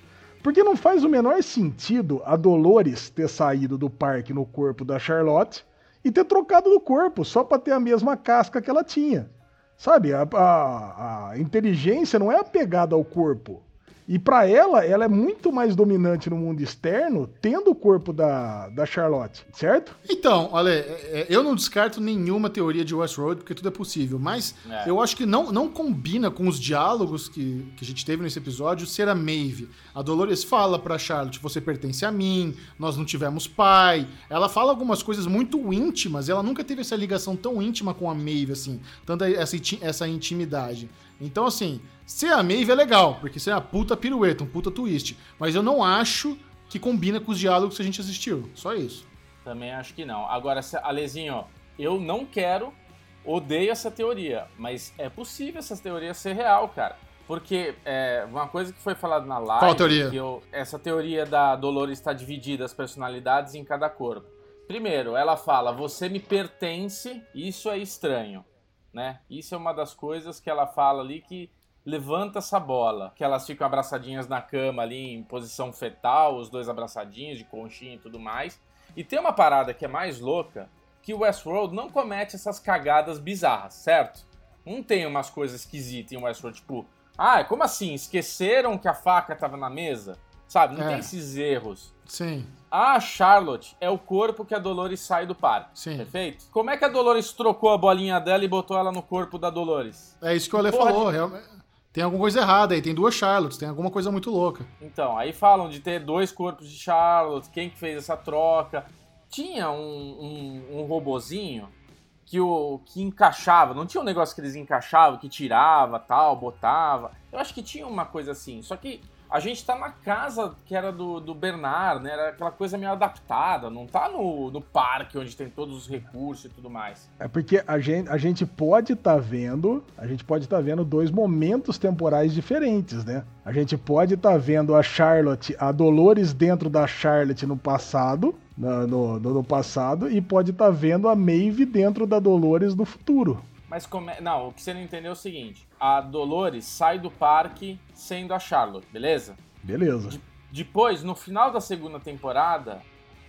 Porque não faz o menor sentido a Dolores ter saído do parque no corpo da Charlotte e ter trocado do corpo só para ter a mesma casca que ela tinha. Sabe, a, a, a inteligência não é apegada ao corpo. E para ela, ela é muito mais dominante no mundo externo, tendo o corpo da, da Charlotte, certo? Então, olha, é, é, eu não descarto nenhuma teoria de Westworld, porque tudo é possível, mas é. eu acho que não, não combina com os diálogos que, que a gente teve nesse episódio ser a Maeve. A Dolores fala pra Charlotte, você pertence a mim, nós não tivemos pai. Ela fala algumas coisas muito íntimas, ela nunca teve essa ligação tão íntima com a Maeve, assim, tanto essa, essa intimidade. Então, assim, ser a Maeve é legal, porque ser é uma puta pirueta, um puta twist. Mas eu não acho que combina com os diálogos que a gente assistiu. Só isso. Também acho que não. Agora, Alezinho, eu não quero, odeio essa teoria, mas é possível essa teoria ser real, cara. Porque é, uma coisa que foi falada na live. Qual teoria? Eu, essa teoria da Dolores estar dividida as personalidades em cada corpo. Primeiro, ela fala: Você me pertence, isso é estranho né? Isso é uma das coisas que ela fala ali que levanta essa bola, que elas ficam abraçadinhas na cama ali em posição fetal, os dois abraçadinhos de conchinha e tudo mais. E tem uma parada que é mais louca, que o Westworld não comete essas cagadas bizarras, certo? Não tem umas coisas esquisitas em Westworld, tipo, ah, como assim? Esqueceram que a faca estava na mesa? Sabe? Não é. tem esses erros. Sim. A Charlotte é o corpo que a Dolores sai do parque. Sim. Perfeito? Como é que a Dolores trocou a bolinha dela e botou ela no corpo da Dolores? É isso que o Ale falou, de... realmente. Tem alguma coisa errada aí, tem duas Charlottes, tem alguma coisa muito louca. Então, aí falam de ter dois corpos de Charlotte, quem que fez essa troca. Tinha um, um, um robozinho que, o, que encaixava, não tinha um negócio que eles encaixavam, que tirava, tal, botava. Eu acho que tinha uma coisa assim, só que a gente tá na casa que era do, do Bernard, né? Era aquela coisa meio adaptada, não tá no, no parque onde tem todos os recursos e tudo mais. É porque a gente, a gente pode estar tá vendo, a gente pode estar tá vendo dois momentos temporais diferentes, né? A gente pode estar tá vendo a Charlotte, a Dolores dentro da Charlotte no passado, no, no, no passado, e pode estar tá vendo a Maeve dentro da Dolores no futuro. Mas como é... Não, o que você não entendeu é o seguinte: a Dolores sai do parque sendo a Charlotte, beleza? Beleza. De... Depois, no final da segunda temporada,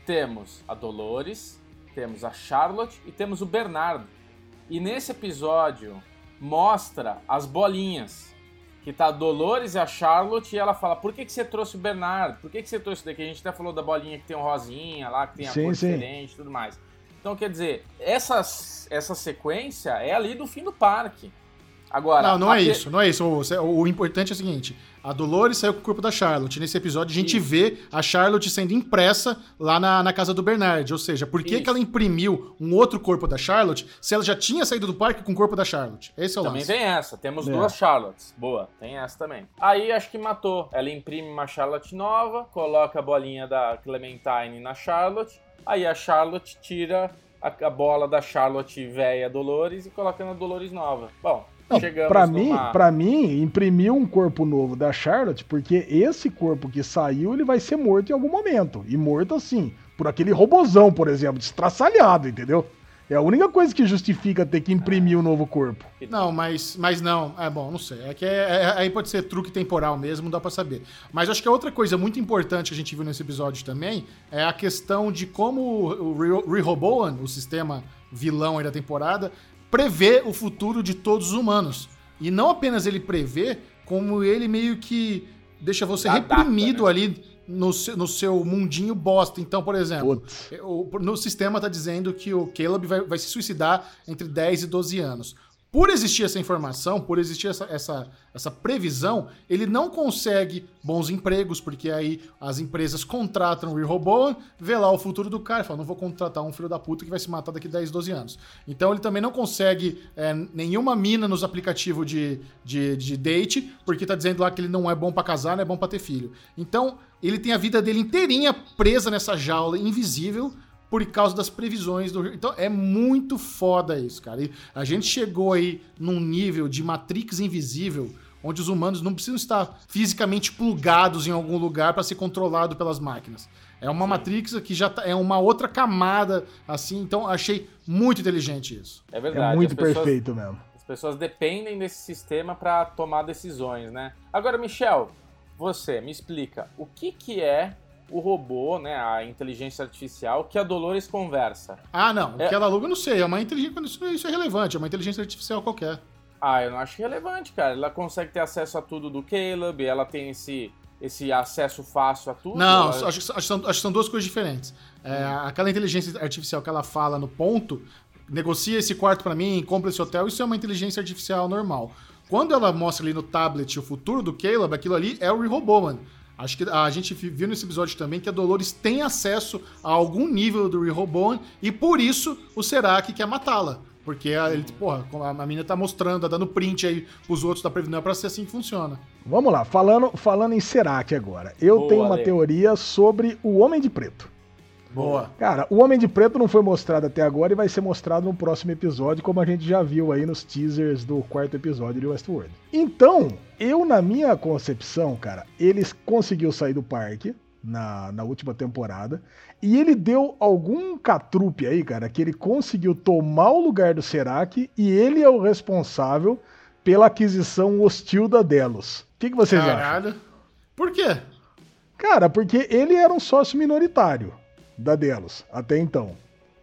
temos a Dolores, temos a Charlotte e temos o Bernardo. E nesse episódio mostra as bolinhas. Que tá a Dolores e a Charlotte e ela fala: Por que, que você trouxe o Bernardo? Por que, que você trouxe daqui? A gente até falou da bolinha que tem um rosinha lá, que tem a sim, cor sim. diferente e tudo mais. Então, quer dizer, essa, essa sequência é ali do fim do parque. Agora. Não, não é isso, não é isso. O, o, importante é o seguinte: a Dolores saiu com o corpo da Charlotte. Nesse episódio, a gente isso. vê a Charlotte sendo impressa lá na, na casa do Bernard. Ou seja, por que, que ela imprimiu um outro corpo da Charlotte se ela já tinha saído do parque com o corpo da Charlotte? Esse é o também lance. Também tem essa. Temos é. duas Charlottes. Boa, tem essa também. Aí acho que matou. Ela imprime uma Charlotte nova, coloca a bolinha da Clementine na Charlotte. Aí a Charlotte tira a, a bola da Charlotte velha Dolores e coloca na Dolores nova. Bom, Não, chegamos pra numa... mim, para mim, imprimiu um corpo novo da Charlotte, porque esse corpo que saiu, ele vai ser morto em algum momento. E morto assim, por aquele robozão, por exemplo, destraçalhado, entendeu? É a única coisa que justifica ter que imprimir um novo corpo. Não, mas, mas não. É bom, não sei. É que é- é- aí pode ser truque temporal mesmo, não dá pra saber. Mas acho que a outra coisa muito importante que a gente viu nesse episódio também é a questão de como o Re- Rehoboam, o sistema vilão aí da temporada, prevê o futuro de todos os humanos. E não apenas ele prevê, como ele meio que deixa você Dá data, reprimido ali no, seu- no seu mundinho bosta. Então, por exemplo, Putz. o- no sistema tá dizendo que o Caleb vai, vai se suicidar entre 10 e 12 anos. Por existir essa informação, por existir essa, essa, essa previsão, ele não consegue bons empregos, porque aí as empresas contratam o Rehoboam, vê lá o futuro do cara e fala, não vou contratar um filho da puta que vai se matar daqui 10, 12 anos. Então ele também não consegue é, nenhuma mina nos aplicativos de, de, de date, porque tá dizendo lá que ele não é bom pra casar, não é bom pra ter filho. Então ele tem a vida dele inteirinha presa nessa jaula invisível, por causa das previsões do. Então é muito foda isso, cara. E a gente chegou aí num nível de Matrix invisível, onde os humanos não precisam estar fisicamente plugados em algum lugar para ser controlado pelas máquinas. É uma Matrix que já tá- é uma outra camada, assim. Então achei muito inteligente isso. É verdade. É muito as pessoas- perfeito mesmo. As pessoas dependem desse sistema para tomar decisões, né? Agora, Michel, você me explica o que, que é o robô, né, a inteligência artificial que a Dolores conversa. Ah, não. É. Que ela aluga, eu não sei. É uma inteligência. Isso, isso é relevante. É uma inteligência artificial qualquer. Ah, eu não acho relevante, cara. Ela consegue ter acesso a tudo do Caleb, ela tem esse, esse acesso fácil a tudo. Não, ela- acho, que são- acho que são, duas coisas diferentes. É, aquela inteligência artificial que ela fala no ponto, negocia esse quarto pra mim, compra esse hotel, isso é uma inteligência artificial normal. Quando ela mostra ali no tablet o futuro do Caleb, aquilo ali é o Rehoboam. Acho que a gente viu nesse episódio também que a Dolores tem acesso a algum nível do Rehoboam e por isso o Serac quer matá-la. Porque a, ele, porra, a a menina tá mostrando, tá dando print aí pros outros da Previdão, é pra ser assim que funciona. Vamos lá, falando, falando em Serac agora. Eu Boa, tenho uma Ale. teoria sobre o Homem de Preto. Boa. Cara, o Homem de Preto não foi mostrado até agora e vai ser mostrado no próximo episódio, como a gente já viu aí nos teasers do quarto episódio de Westworld. Então, eu, na minha concepção, cara, eles conseguiu sair do parque na, na última temporada e ele deu algum catrupe aí, cara, que ele conseguiu tomar o lugar do Serac e ele é o responsável pela aquisição hostil da Delos. O que, que vocês acham? Caralho. Por quê? Cara, porque ele era um sócio minoritário da Delos até então.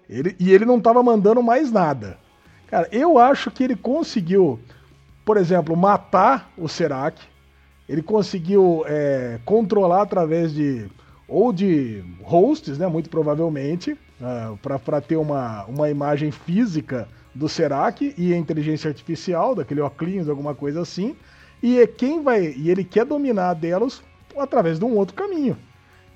Ele, e ele não estava mandando mais nada. Cara, eu acho que ele conseguiu, por exemplo, matar o Serac. Ele conseguiu é, controlar através de. ou de hosts, né? Muito provavelmente, ah, para ter uma, uma imagem física do Serac e a inteligência artificial, daquele óculos, alguma coisa assim. E é quem vai. E ele quer dominar a Delos através de um outro caminho.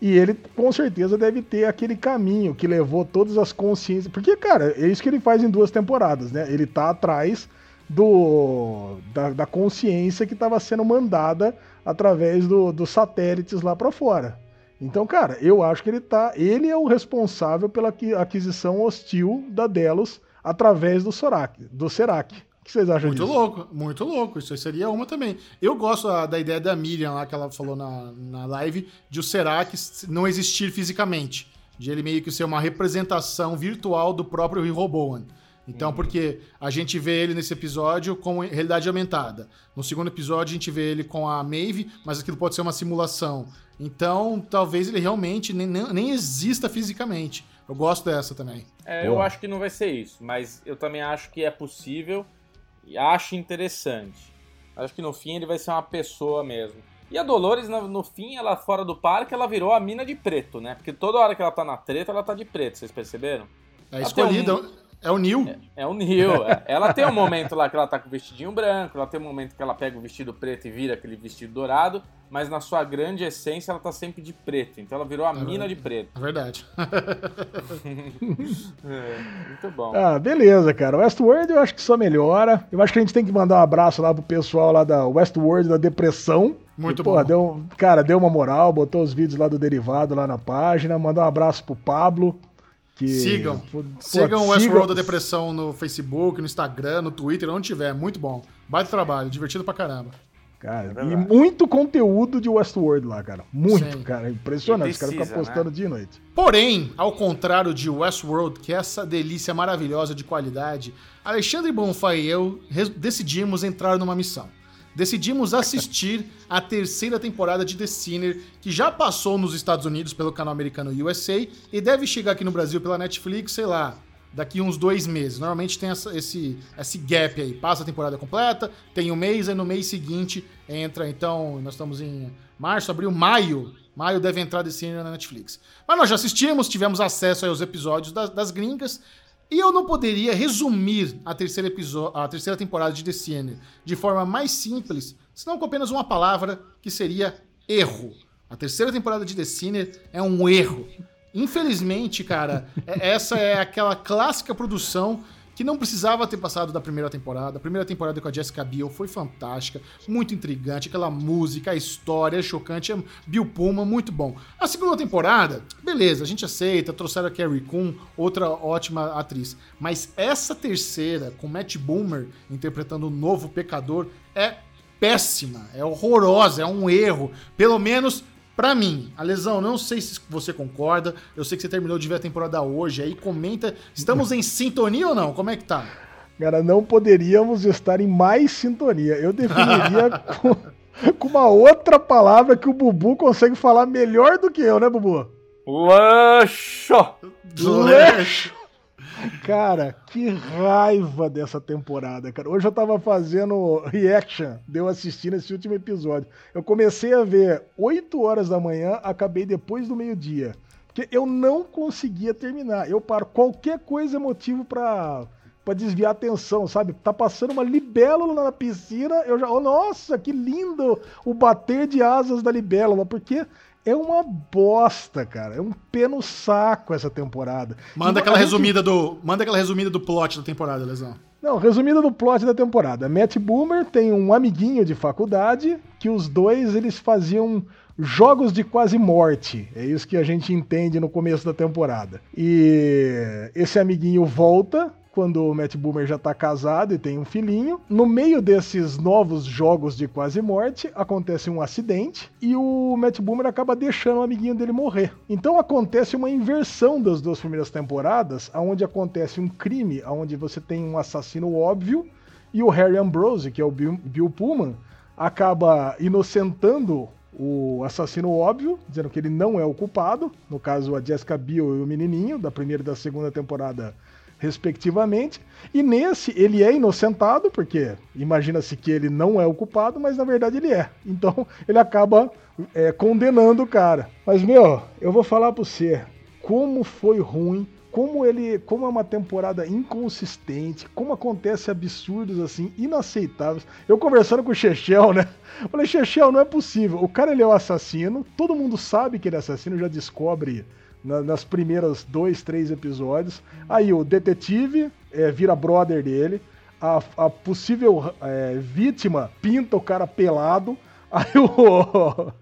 E ele com certeza deve ter aquele caminho que levou todas as consciências. Porque, cara, é isso que ele faz em duas temporadas, né? Ele tá atrás do da, da consciência que estava sendo mandada através do, dos satélites lá para fora. Então, cara, eu acho que ele tá. Ele é o responsável pela aqui- aquisição hostil da Delos através do Sorak, do Serac. O que vocês acham Muito disso? louco, muito louco. Isso aí seria uma também. Eu gosto ah, da ideia da Miriam lá, que ela falou na, na live, de o Serac não existir fisicamente. De ele meio que ser uma representação virtual do próprio Rehoboam. Então, porque a gente vê ele nesse episódio com realidade aumentada. No segundo episódio, a gente vê ele com a Maeve, mas aquilo pode ser uma simulação. Então, talvez ele realmente nem, nem, nem exista fisicamente. Eu gosto dessa também. É, eu acho que não vai ser isso, mas eu também acho que é possível e acho interessante. Acho que no fim ele vai ser uma pessoa mesmo. E a Dolores, no, fim, ela fora do parque, ela virou a mina de preto, né? Porque toda hora que ela tá na treta, ela tá de preto, vocês perceberam? É Ela escolhida, tem é o Neil. É o Neil. é. <laughs> Ela tem um momento lá que ela tá com o vestidinho branco, ela tem um momento que ela pega o vestido preto e vira aquele vestido dourado, mas na sua grande essência ela tá sempre de preto. Então ela virou a mina de preto. É verdade. <laughs> É, muito bom. Ah, beleza, cara. Westworld eu acho que só melhora. Eu acho que a gente tem que mandar um abraço lá pro pessoal lá da Westworld da Depressão. Muito E, porra, bom. Deu, cara, deu uma moral, botou os vídeos lá do Derivado lá na página. Mandar um abraço pro Pablo. Que, sigam. Pô, sigam o Westworld da Depressão no Facebook, no Instagram, no Twitter, onde tiver. Muito bom. Baita trabalho, divertido pra caramba. Cara, é e muito conteúdo de Westworld lá, cara. Muito, Sim. cara. Impressionante. Os caras ficam postando né? dia e noite. Porém, ao contrário de Westworld, que é essa delícia maravilhosa de qualidade, Alexandre Bonfá e eu decidimos entrar numa missão. Decidimos assistir a terceira temporada de The Sinner, que já passou nos Estados Unidos pelo canal americano USA e deve chegar aqui no Brasil pela Netflix, sei lá, daqui uns dois meses. Normalmente tem essa, esse, esse gap aí. Passa a temporada completa, tem um mês, e no mês seguinte entra. Então, nós estamos em março, abril, maio. Maio deve entrar desse ano na Netflix. Mas nós já assistimos, tivemos acesso aos episódios das, das gringas. E eu não poderia resumir a terceira, a terceira temporada de The Sinner de forma mais simples, senão com apenas uma palavra que seria erro. A terceira temporada de The Sinner é um erro. Infelizmente, cara, é, essa é aquela clássica produção que não precisava ter passado da primeira temporada. A primeira temporada com a Jessica Biel foi fantástica, muito intrigante, aquela música, a história é chocante, é Bill Pullman, muito bom. A segunda temporada, beleza, a gente aceita, trouxeram a Carrie Coon, outra ótima atriz. Mas essa terceira, com Matt Boomer interpretando o novo pecador, é péssima, é horrorosa, é um erro. Pelo menos Pra mim, a lesão, não sei se você concorda. Eu sei que você terminou de ver a temporada hoje. Aí comenta. Estamos em sintonia ou não? Como é que tá? Cara, não poderíamos estar em mais sintonia. Eu definiria <laughs> com, com, uma outra palavra que o Bubu consegue falar melhor do que eu, né, Bubu? Lancho! Lancho! Cara, que raiva dessa temporada, cara. Hoje eu tava fazendo reaction, deu assistindo esse último episódio. Eu comecei a ver 8 horas da manhã, acabei depois do meio-dia. Porque eu não conseguia terminar. Eu paro. Qualquer coisa é motivo pra, pra desviar a atenção, sabe? Tá passando uma libélula na piscina, eu já. Oh, nossa, que lindo o bater de asas da libélula. Porque é uma bosta, cara. É um pé no saco essa temporada. Manda aquela gente... resumida do, manda aquela resumida do plot da temporada, Lesão. Não, resumida do plot da temporada. Matt Boomer tem um amiguinho de faculdade que os dois eles faziam jogos de quase morte. É isso que a gente entende no começo da temporada. E esse amiguinho volta quando o Matt Boomer já tá casado e tem um filhinho. No meio desses novos jogos de quase morte, acontece um acidente e o Matt Boomer acaba deixando o amiguinho dele morrer. Então acontece uma inversão das duas primeiras temporadas, onde acontece um crime, onde você tem um assassino óbvio e o Harry Ambrose, que é o Bill, Bill Pullman, acaba inocentando o assassino óbvio, dizendo que ele não é o culpado, no caso a Jessica Biel e o menininho, da primeira e da segunda temporada respectivamente. E nesse ele é inocentado, porque imagina-se que ele não é o culpado, mas na verdade ele é. Então <laughs> ele acaba é, condenando o cara. Mas meu, eu vou falar para você como foi ruim. Como ele, como é uma temporada inconsistente, como acontece absurdos assim, inaceitáveis. Eu conversando com o Chechel, né? <laughs> Falei, Chechel, não é possível. O cara ele é o assassino, todo mundo sabe que ele é assassino, já descobre na, nas primeiras dois, três episódios. Aí o detetive é, vira brother dele, a, a possível é, vítima pinta o cara pelado, <laughs> aí o.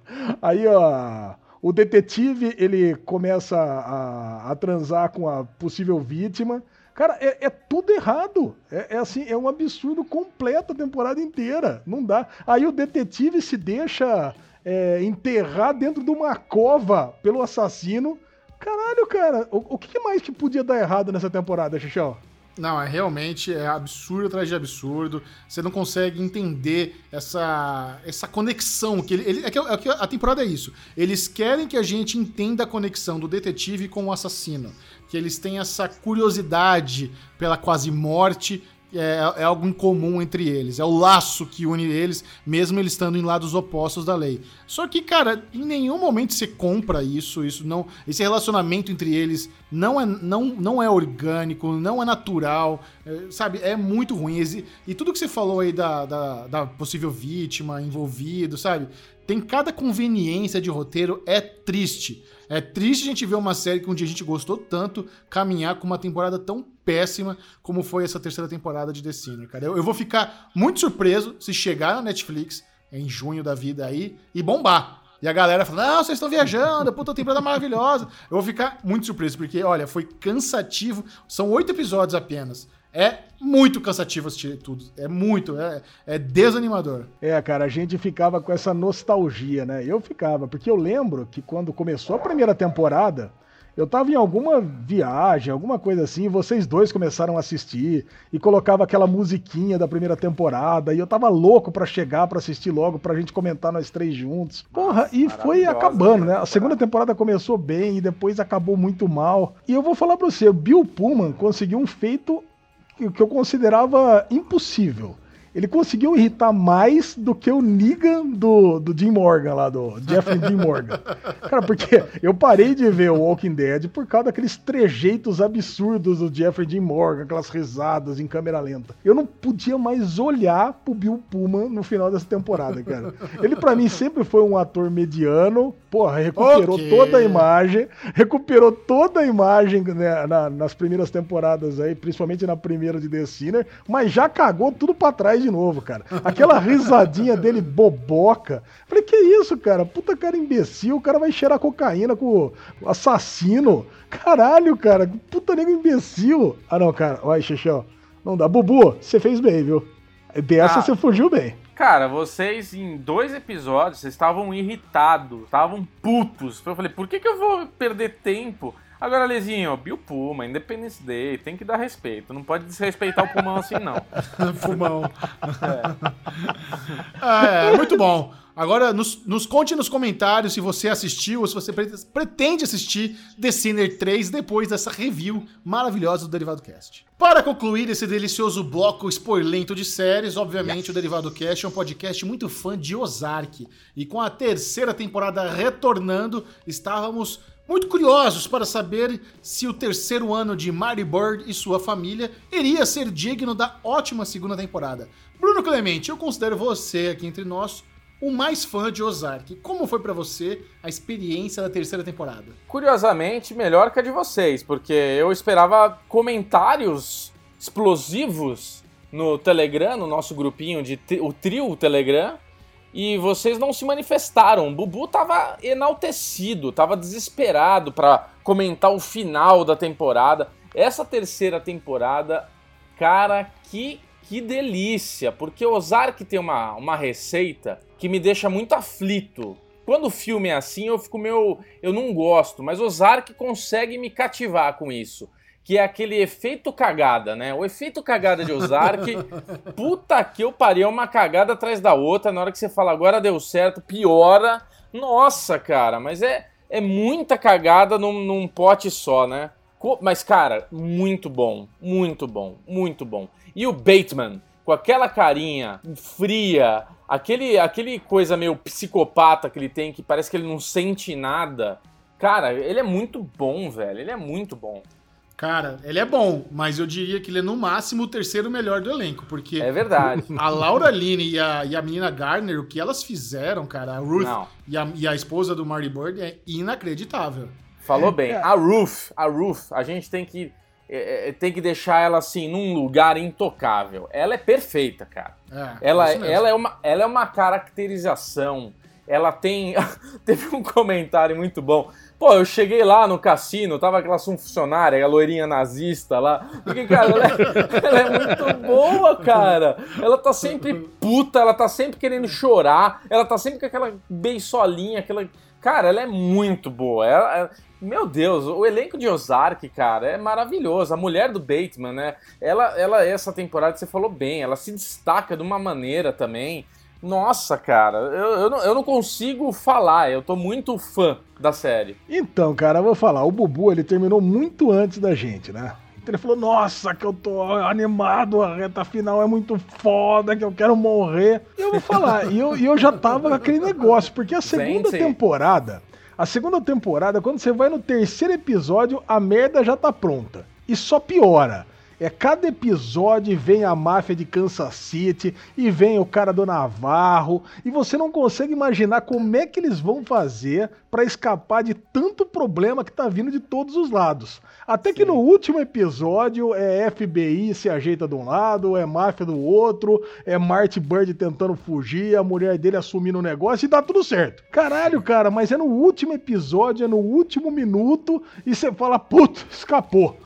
Aí ó, o detetive ele começa a, a transar com a possível vítima. Cara, é, é tudo errado. É, é, assim, é um absurdo completo a temporada inteira. Não dá. Aí o detetive se deixa é, enterrar dentro de uma cova pelo assassino. Caralho, cara, o, o que mais que podia dar errado nessa temporada, Xixão? Não, é realmente é absurdo atrás de absurdo. Você não consegue entender essa, essa conexão. que ele, ele é, que, é que A temporada é isso. Eles querem que a gente entenda a conexão do detetive com o assassino. Que eles têm essa curiosidade pela quase morte é, é, algo em comum entre eles. É o laço que une eles, mesmo eles estando em lados opostos da lei. Só que, cara, em nenhum momento você compra isso. Isso não, esse relacionamento entre eles não é, não, não é orgânico, não é natural, é, sabe? É muito ruim. E tudo que você falou aí da, da, da possível vítima envolvido, sabe? Tem cada conveniência de roteiro, é triste. É triste a gente ver uma série que um dia a gente gostou tanto caminhar com uma temporada tão péssima como foi essa terceira temporada de The Sinner, cara. Eu, eu vou ficar muito surpreso se chegar na Netflix em junho da vida aí e bombar. e a galera fala: Não, vocês estão viajando, puta temporada maravilhosa. Eu vou ficar muito surpreso, porque, olha, foi cansativo. São oito episódios apenas. É muito cansativo assistir tudo. É muito, é, é desanimador. É, cara, a gente ficava com essa nostalgia, né? Eu ficava, porque eu lembro que quando começou a primeira temporada, eu tava em alguma viagem, alguma coisa assim, e vocês dois começaram a assistir e colocava aquela musiquinha da primeira temporada, e eu tava louco para chegar para assistir logo pra gente comentar nós três juntos. Porra, e foi acabando, né? A segunda temporada começou bem e depois acabou muito mal. E eu vou falar para você, o Bill Pullman conseguiu um feito que eu considerava impossível ele conseguiu irritar mais do que o Negan do, do Jim Morgan lá, do Jeffrey Dean Morgan. <laughs> Cara, porque eu parei de ver o Walking Dead por causa daqueles trejeitos absurdos do Jeffrey Dean Morgan, aquelas risadas em câmera lenta. Eu não podia mais olhar pro Bill Pullman no final dessa temporada, cara. Ele para mim sempre foi um ator mediano, porra, recuperou okay. toda a imagem, recuperou toda a imagem né, na, nas primeiras temporadas aí, principalmente na primeira de The Sinner, mas já cagou tudo para trás de novo, cara. Aquela risadinha dele boboca. Falei, que isso, cara? Puta cara imbecil, o cara vai cheirar cocaína com o assassino. Caralho, cara, puta nego imbecil. Ah, não, cara, vai, Xixão. Não dá. Bubu, você fez bem, viu? Dessa ah, você fugiu bem. Cara, vocês em dois episódios, vocês estavam irritados, estavam putos. Eu falei, por que, que eu vou perder tempo Agora, Lezinho, Bill Puma, Independence Day, tem que dar respeito. Não pode desrespeitar o pulmão assim, não. <laughs> pulmão. É. é. muito bom. Agora, nos, nos, conte nos comentários se você assistiu ou se você pretende assistir The Sinner 3 depois dessa review maravilhosa do Derivado Cast. Para concluir esse delicioso bloco spoilento de séries, obviamente yes. o Derivado Cast é um podcast muito fã de Ozark. E com a terceira temporada retornando, estávamos muito curiosos para saber se o terceiro ano de Marty Bird e sua família iria ser digno da ótima segunda temporada. Bruno Clemente, eu considero você aqui entre nós o mais fã de Ozark. Como foi para você a experiência da terceira temporada? Curiosamente, melhor que a de vocês, porque eu esperava comentários explosivos no Telegram, no nosso grupinho de o trio Telegram, e vocês não se manifestaram. O Bubu tava enaltecido, tava desesperado para comentar o final da temporada. Essa terceira temporada, cara, que que delícia, porque Ozark tem uma, uma receita que me deixa muito aflito. Quando o filme é assim, eu fico meio. Eu não gosto, mas Ozark consegue me cativar com isso que é aquele efeito cagada, né? O efeito cagada de Ozark, <laughs> puta que eu parei, é uma cagada atrás da outra, na hora que você fala agora deu certo, piora. Nossa, cara, mas é, é muita cagada num, num pote só, né? Mas, cara, muito bom, muito bom, muito bom. E o Bateman, com aquela carinha fria, aquele, aquele coisa meio psicopata que ele tem, que parece que ele não sente nada. Cara, ele é muito bom, velho, ele é muito bom. Cara, ele é bom, mas eu diria que ele é no máximo o terceiro melhor do elenco, porque. É verdade. A Laura Line e a, e a menina Gardner, o que elas fizeram, cara, a Ruth e a, e a, esposa do Marty Bird é inacreditável. Falou bem. É. A Ruth, a Ruth, a gente tem que. É, é, tem que deixar ela assim num lugar intocável. Ela é perfeita, cara. É, ela, ela, é uma, ela é uma caracterização. Ela tem. <laughs> Teve um comentário muito bom. Pô, eu cheguei lá no cassino, tava aquela funcionária, a loirinha nazista lá. Porque, cara, ela é, <laughs> ela é, muito boa, cara. Ela tá sempre puta, ela tá sempre querendo chorar, ela tá sempre com aquela beiçolinha, aquela. Cara, ela é muito boa. Ela, ela... Meu Deus, o elenco de Ozark, cara, é maravilhoso. A mulher do Bateman, né? Ela, ela, essa temporada, você falou bem, ela se destaca de uma maneira também. Nossa, cara, eu, eu, não, eu não consigo falar, eu tô muito fã da série. Então, cara, eu vou falar, o Bubu, ele terminou muito antes da gente, né? Então ele falou, nossa, que eu tô animado, a reta final é muito foda, que eu quero morrer. E eu vou falar, e eu, eu já tava com aquele negócio, porque a segunda Gente. temporada, a segunda temporada, quando você vai no terceiro episódio, a merda já tá pronta. E só piora. É cada episódio vem a máfia de Kansas City e vem o cara do Navarro e você não consegue imaginar como é que eles vão fazer para escapar de tanto problema que tá vindo de todos os lados. Até Sim. que no último episódio é FBI se ajeita de um lado, é máfia do outro, é Marty Bird tentando fugir, a mulher dele assumindo o negócio e dá tudo certo. Caralho, cara, mas é no último episódio, é no último minuto e você fala, puto, escapou.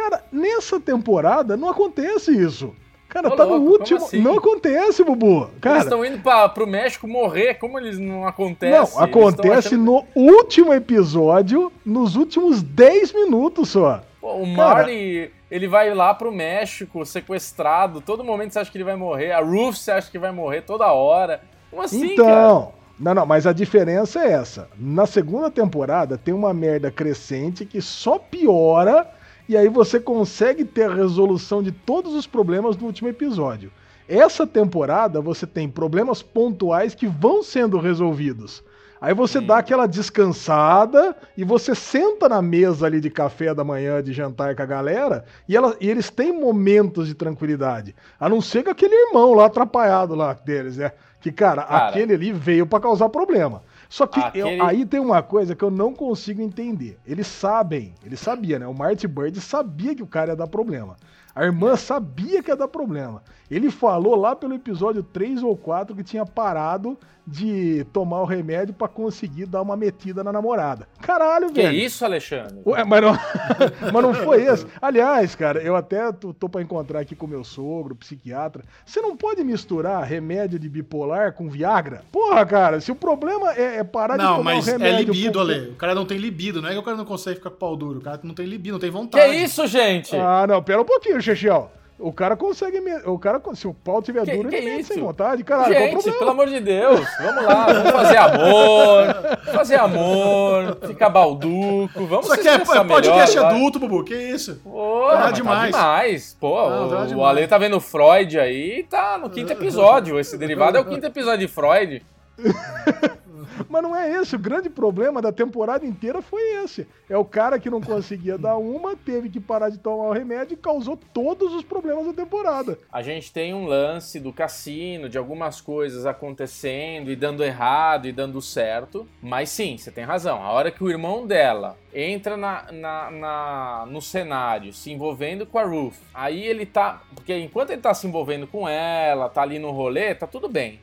Cara, nessa temporada não acontece isso. Cara, Ô, tá louco, no último. Assim? Não acontece, Bubu. Cara, eles estão indo pra, pro México morrer. Como eles não acontece? Não, acontece achando... no último episódio, nos últimos 10 minutos só. Pô, o Marty, ele vai lá pro México, sequestrado. Todo momento você acha que ele vai morrer. A Ruth você acha que vai morrer toda hora. Como assim, então, cara? Não, não, mas a diferença é essa. Na segunda temporada tem uma merda crescente que só piora e aí você consegue ter a resolução de todos os problemas no último episódio. Essa temporada você tem problemas pontuais que vão sendo resolvidos. Aí você dá aquela descansada e você senta na mesa ali de café da manhã, de jantar com a galera, e, ela, e eles têm momentos de tranquilidade. A não ser que aquele irmão lá atrapalhado lá deles, né? Que, cara, cara aquele ali veio para causar problema. Só que Aquele... eu, aí tem uma coisa que eu não consigo entender. Eles sabem, ele sabia, né? O Marty Bird sabia que o cara ia dar problema. A irmã sabia que ia dar problema. Ele falou lá pelo episódio 3 ou 4 que tinha parado de tomar o remédio para conseguir dar uma metida na namorada. Caralho, que velho. Que isso, Alexandre? Ué, mas, não, <laughs> mas não foi isso. Aliás, cara, eu até tô, tô para encontrar aqui com meu sogro, psiquiatra. Você não pode misturar remédio de bipolar com Viagra? Porra, cara, se o problema é, é parar não, de tomar o remédio... Não, mas é libido, Ale. O cara não tem libido, não é que o cara não consegue ficar com pau duro. O cara não tem libido, não tem vontade. Que isso, gente? Ah, não, pera um pouquinho, Xexiel. O cara consegue. O cara, se o pau tiver que, duro, que ele sem vontade. Caralho, Gente, pelo amor de Deus, vamos lá, vamos fazer amor. Fazer amor, ficar balduco. Vamos Isso aqui é, é podcast melhor, adulto, Bubu. Que isso? Porra, tá demais. Tá demais. Pô, Não, o, o Ale tá vendo Freud aí tá no quinto episódio. Esse derivado é o quinto episódio de Freud. <laughs> Mas não é esse. O grande problema da temporada inteira foi esse. É o cara que não conseguia dar uma, teve que parar de tomar o remédio e causou todos os problemas da temporada. A gente tem um lance do cassino, de algumas coisas acontecendo e dando errado e dando certo. Mas sim, você tem razão. A hora que o irmão dela entra na, na, na, no cenário, se envolvendo com a Ruth, aí ele tá. Porque enquanto ele tá se envolvendo com ela, tá ali no rolê, tá tudo bem.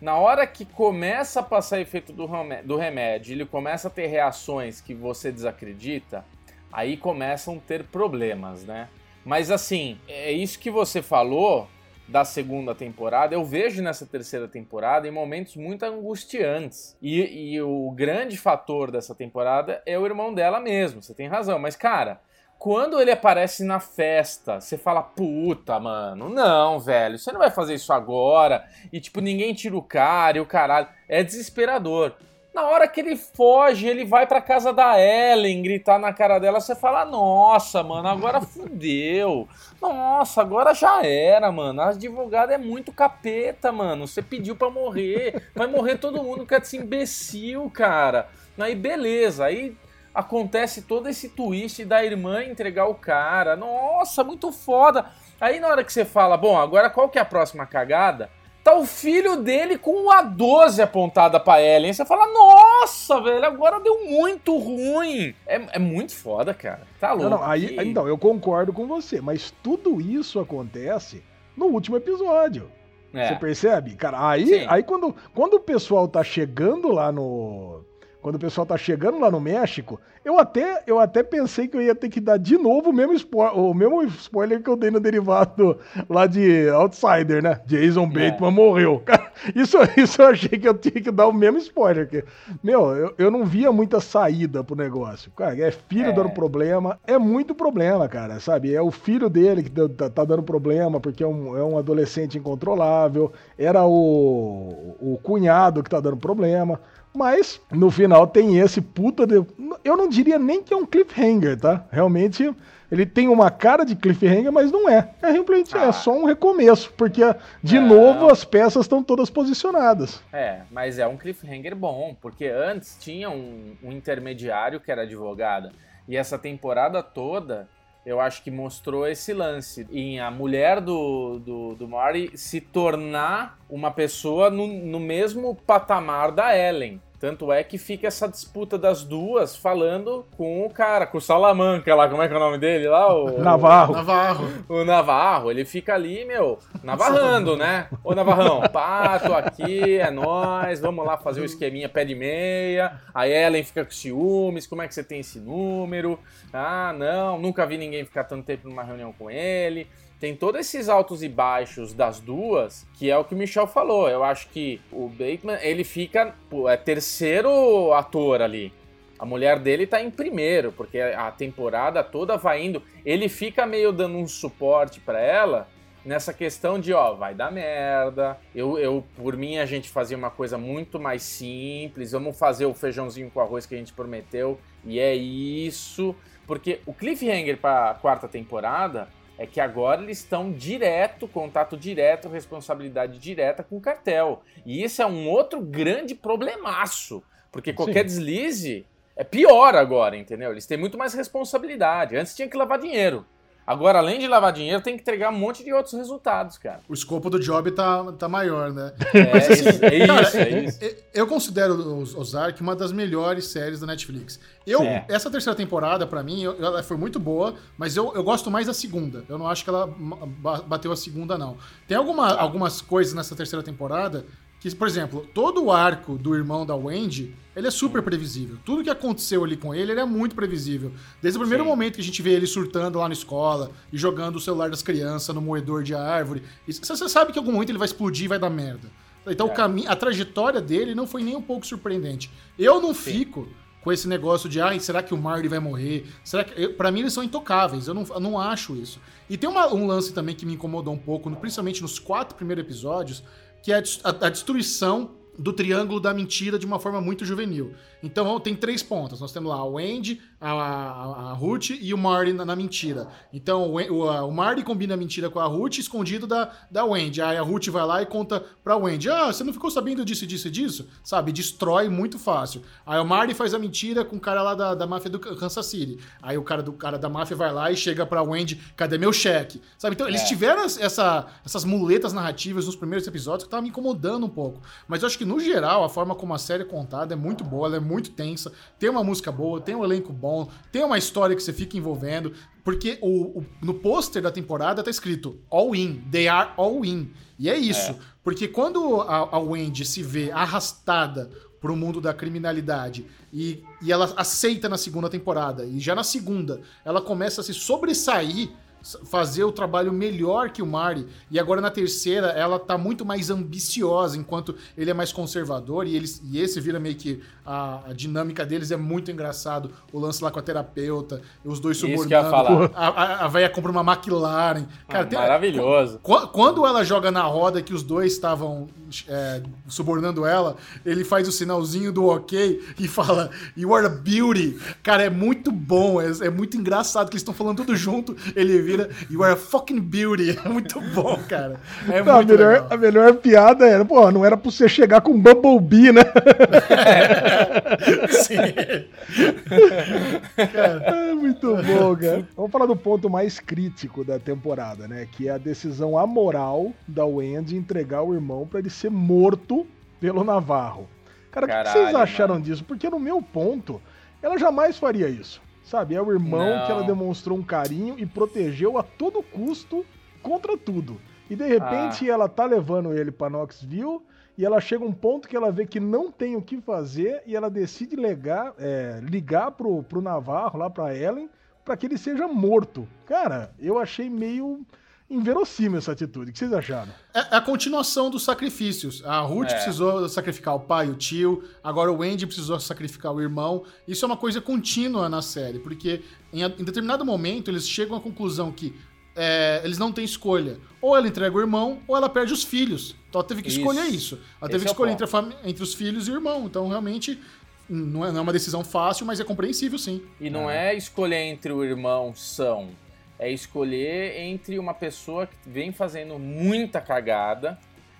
Na hora que começa a passar efeito do remédio, ele começa a ter reações que você desacredita, aí começam a ter problemas, né? Mas assim, é isso que você falou da segunda temporada, eu vejo nessa terceira temporada em momentos muito angustiantes. E, e o grande fator dessa temporada é o irmão dela mesmo, você tem razão. Mas, cara, quando ele aparece na festa, você fala, puta, mano, não, velho, você não vai fazer isso agora. E, tipo, ninguém tira o cara e o caralho. É desesperador. Na hora que ele foge, ele vai pra casa da Ellen gritar na cara dela, você fala, nossa, mano, agora <laughs> fudeu. Nossa, agora já era, mano. A advogada é muito capeta, mano. Você pediu pra morrer. Vai morrer todo mundo que é esse imbecil, cara. Aí beleza, aí acontece todo esse twist da irmã entregar o cara. Nossa, muito foda. Aí na hora que você fala, bom, agora qual que é a próxima cagada? Tá o filho dele com uma 12 apontada pra Ellen. Você fala, nossa, velho, agora deu muito ruim. É, é muito foda, cara. Tá louco. Não, não, aí, então, eu concordo com você, mas tudo isso acontece no último episódio. É. Você percebe? Cara, aí, aí quando, quando o pessoal tá chegando lá no, quando o pessoal tá chegando lá no México, eu até, eu até pensei que eu ia ter que dar de novo o mesmo, spoiler, o mesmo spoiler que eu dei no derivado lá de Outsider, né? Jason é. Bateman é. morreu. <laughs> Isso, isso eu achei que eu tinha que dar o mesmo spoiler. Que, meu, eu, eu não via muita saída pro negócio. Cara, é filho é. dando problema. É muito problema, cara, sabe? É o filho dele que tá, tá dando problema porque é um, é um adolescente incontrolável. Era o, o cunhado que tá dando problema. Mas no final tem esse puta de. Eu não diria nem que é um cliffhanger, tá? Realmente ele tem uma cara de cliffhanger, mas não é. É realmente é ah. é só um recomeço, porque de não. novo as peças estão todas posicionadas. É, mas é um cliffhanger bom, porque antes tinha um, um intermediário que era advogada. E essa temporada toda eu acho que mostrou esse lance em a mulher do, do, do se tornar uma pessoa no, no mesmo patamar da Ellen. Tanto é que fica essa disputa das duas falando com o cara, com o Salamanca lá, como é que é o nome dele lá? O Navarro. Navarro. O Navarro, ele fica ali, meu, navarrando, né? Ô Navarrão, pá, tô aqui, é nóis, vamos lá fazer o um esqueminha pé de meia. A Ellen fica com ciúmes, como é que você tem esse número? Ah, não, nunca vi ninguém ficar tanto tempo numa reunião com ele tem todos esses altos e baixos das duas, que é o que o Michel falou. Eu acho que o Bateman, ele fica, é terceiro ator ali. A mulher dele tá em primeiro, porque a temporada toda vai indo. Ele fica meio dando um suporte para ela nessa questão de, ó, vai dar merda. Eu, eu, por mim, a gente fazia uma coisa muito mais simples. Vamos fazer o feijãozinho com arroz que a gente prometeu. E é isso. Porque o cliffhanger para a quarta temporada é que agora eles estão direto, contato direto, responsabilidade direta com o cartel. E isso é um outro grande problemaço, porque qualquer Sim. deslize é pior agora, entendeu? Eles têm muito mais responsabilidade. Antes tinha que lavar dinheiro. Agora, além de lavar dinheiro, tem que entregar um monte de outros resultados, cara. O escopo do job tá, tá maior, né? É, Mas, assim, é cara, isso, é isso. Eu considero Ozark uma das melhores séries da Netflix. Eu, é. Essa terceira temporada, para mim, ela foi muito boa, mas eu, eu gosto mais da segunda. Eu não acho que ela bateu a segunda, não. Tem alguma, algumas coisas nessa terceira temporada que, por exemplo, todo o arco do irmão da Wendy, ele é super previsível. Tudo que aconteceu ali com ele, ele é muito previsível. Desde o primeiro Sim. momento que a gente vê ele surtando lá na escola e jogando o celular das crianças no moedor de árvore, você sabe que em algum momento ele vai explodir e vai dar merda. Então é. o caminho, a trajetória dele não foi nem um pouco surpreendente. Eu não Sim. fico com esse negócio de, ai, será que o Marty vai morrer? Será que para mim eles são intocáveis. Eu não, eu não acho isso. E tem uma, um lance também que me incomodou um pouco, principalmente nos quatro primeiros episódios, que é a, a destruição do triângulo da mentira de uma forma muito juvenil. Então tem três pontas. Nós temos lá o Andy, a, a, a Ruth e o Marty na, na mentira. Então o, o, o, Marty combina a mentira com a Ruth escondido da, da Wendy. Aí a Ruth vai lá e conta pra Wendy: Ah, você não ficou sabendo disso, disso e disso? Sabe? Destrói muito fácil. Aí o Marty faz a mentira com o cara lá da, da máfia do Kansas City. Aí o cara do cara da máfia vai lá e chega pra Wendy: Cadê meu cheque? Sabe? Então eles é. tiveram essa, essas muletas narrativas nos primeiros episódios que estavam me incomodando um pouco. Mas eu acho que no geral a forma como a série é contada é muito boa, ela é muito tensa, tem uma música boa, tem um elenco bom, tem uma história que você fica envolvendo, porque o, o no pôster da temporada tá escrito All In, they are all in. E é isso, é. porque quando a, a Wendy se vê arrastada para o mundo da criminalidade e, e ela aceita na segunda temporada, e já na segunda ela começa a se sobressair fazer o trabalho melhor que o Mari. E agora na terceira ela tá muito mais ambiciosa, enquanto ele é mais conservador e, eles, e esse vira meio que a, a dinâmica deles é muito engraçado. O lance lá com a terapeuta, os dois subornando. A, a, a véia compra uma McLaren. Cara, ah, tem, maravilhoso. Quando ela joga na roda que os dois estavam é, subornando ela, ele faz o sinalzinho do ok e fala You are a beauty. Cara, é muito bom, é, é muito engraçado que eles estão falando tudo junto. Ele vira You are a fucking beauty. <laughs> É muito bom, cara. É não, muito a, melhor, a melhor piada era, pô, não era pra você chegar com Bumblebee, né? É. <laughs> Sim. É muito bom, cara. Vamos falar do ponto mais crítico da temporada, né? Que é a decisão amoral da Wendy entregar o irmão para ele ser morto pelo Navarro. Cara, o que vocês acharam mano. disso? Porque no meu ponto, ela jamais faria isso. Sabe? É o irmão Não. que ela demonstrou um carinho e protegeu a todo custo contra tudo. E de repente ah. ela tá levando ele para Knoxville e ela chega um ponto que ela vê que não tem o que fazer e ela decide ligar, é, ligar pro, pro Navarro, lá pra Ellen, para que ele seja morto. Cara, eu achei meio inverossímil essa atitude. O que vocês acharam? É, é a continuação dos sacrifícios. A Ruth é. precisou sacrificar o pai, o tio, agora o Andy precisou sacrificar o irmão. Isso é uma coisa contínua na série, porque em, em determinado momento eles chegam à conclusão que é, eles não têm escolha. Ou ela entrega o irmão, ou ela perde os filhos. Então ela teve que isso. escolher isso. Ela Esse teve que é escolher entre, entre, os filhos e o irmão. Então realmente não é, não é, uma decisão fácil, mas é compreensível sim. E não é, é escolher entre o irmão são é escolher entre uma pessoa que vem fazendo muita cagada,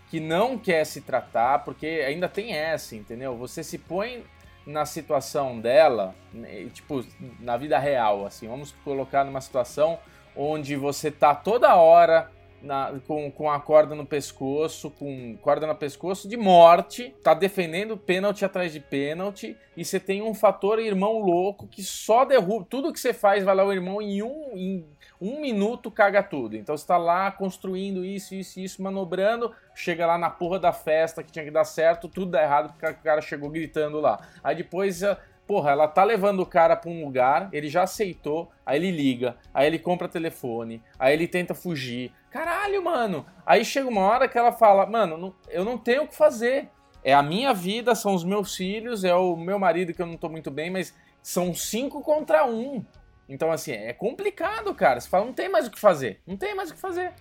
que não quer se tratar, porque ainda tem essa, entendeu? Você se põe na situação dela, né, tipo, na vida real, assim, vamos colocar numa situação onde você tá toda hora na, com, com a corda no pescoço, com corda no pescoço de morte, tá defendendo pênalti atrás de pênalti, e você tem um fator irmão louco que só derruba. Tudo que você faz vai lá o irmão em um, em um minuto caga tudo. Então você tá lá construindo isso, isso, isso, manobrando, chega lá na porra da festa que tinha que dar certo, tudo dá errado porque o cara chegou gritando lá. Aí depois porra, ela tá levando o cara pra um lugar, ele já aceitou, aí ele liga, aí ele compra telefone, aí ele tenta fugir. Caralho, mano. Aí chega uma hora que ela fala, mano, eu não tenho o que fazer. É a minha vida, são os meus filhos, é o meu marido que eu não tô muito bem, mas são cinco contra um. Então, assim, é complicado, cara. Você fala, não tem mais o que fazer. Não tem mais o que fazer.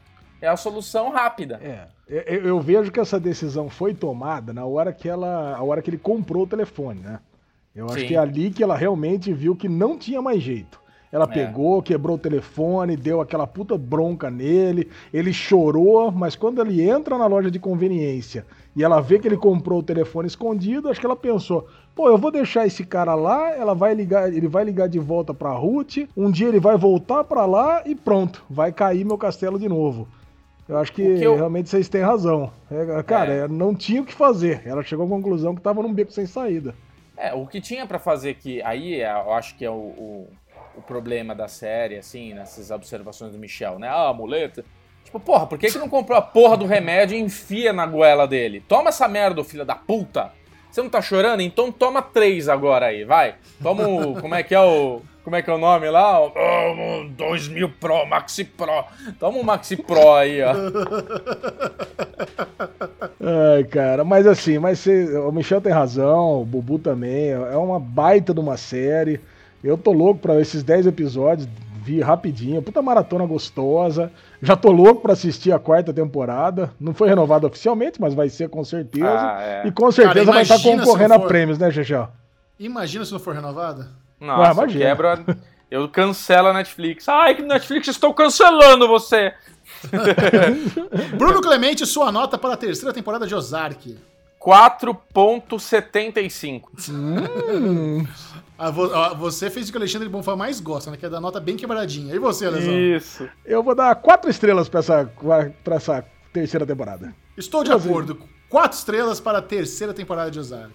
É a solução rápida. É. Eu, eu vejo que essa decisão foi tomada na hora que ela. A hora que ele comprou o telefone, né? Eu Sim. acho que é ali que ela realmente viu que não tinha mais jeito. Ela é. pegou, quebrou o telefone, deu aquela puta bronca nele, ele chorou, mas quando ele entra na loja de conveniência e ela vê que ele comprou o telefone escondido, acho que ela pensou: pô, eu vou deixar esse cara lá, ela vai ligar, ele vai ligar de volta pra Ruth, um dia ele vai voltar pra lá e pronto, vai cair meu castelo de novo. Eu acho que, que eu... realmente vocês têm razão. É, cara, é. não tinha o que fazer. Ela chegou à conclusão que tava num beco sem saída. É, o que tinha para fazer que aí é, eu acho que é o, o, o, problema da série, assim, nessas observações do Michel, né? Ah, muleta. Tipo, porra, por que, que não comprou a porra do remédio e enfia na goela dele? Toma essa merda, filho da puta! Você não tá chorando? Então toma três agora aí, vai. Toma o. <laughs> Como é que é o. Como é que é o nome lá? O 2000 Pro, Maxi Pro. Toma o Maxi Pro aí, ó. Ai, cara, mas assim, mas o Michel tem razão, o Bubu também. É uma baita de uma série. Eu tô louco pra esses 10 episódios, vi rapidinho. Puta maratona gostosa. Já tô louco pra assistir a quarta temporada. Não foi renovada oficialmente, mas vai ser com certeza. Ah, é. E com certeza cara, vai estar tá concorrendo for... a prêmios, né, Xexel? Imagina se não for renovada. Nossa, quebra. Eu cancelo a Netflix. Ai, que Netflix, estou cancelando você! <laughs> Bruno Clemente, sua nota para a terceira temporada de Ozark. 4.75. Hum. Ah, você fez o que o Alexandre Bonfá mais gosta, né? Que é da nota bem quebradinha. E você, Alessandro? Isso. Eu vou dar quatro estrelas para essa, pra essa terceira temporada. Estou de acordo. Quatro estrelas para a terceira temporada de Ozark.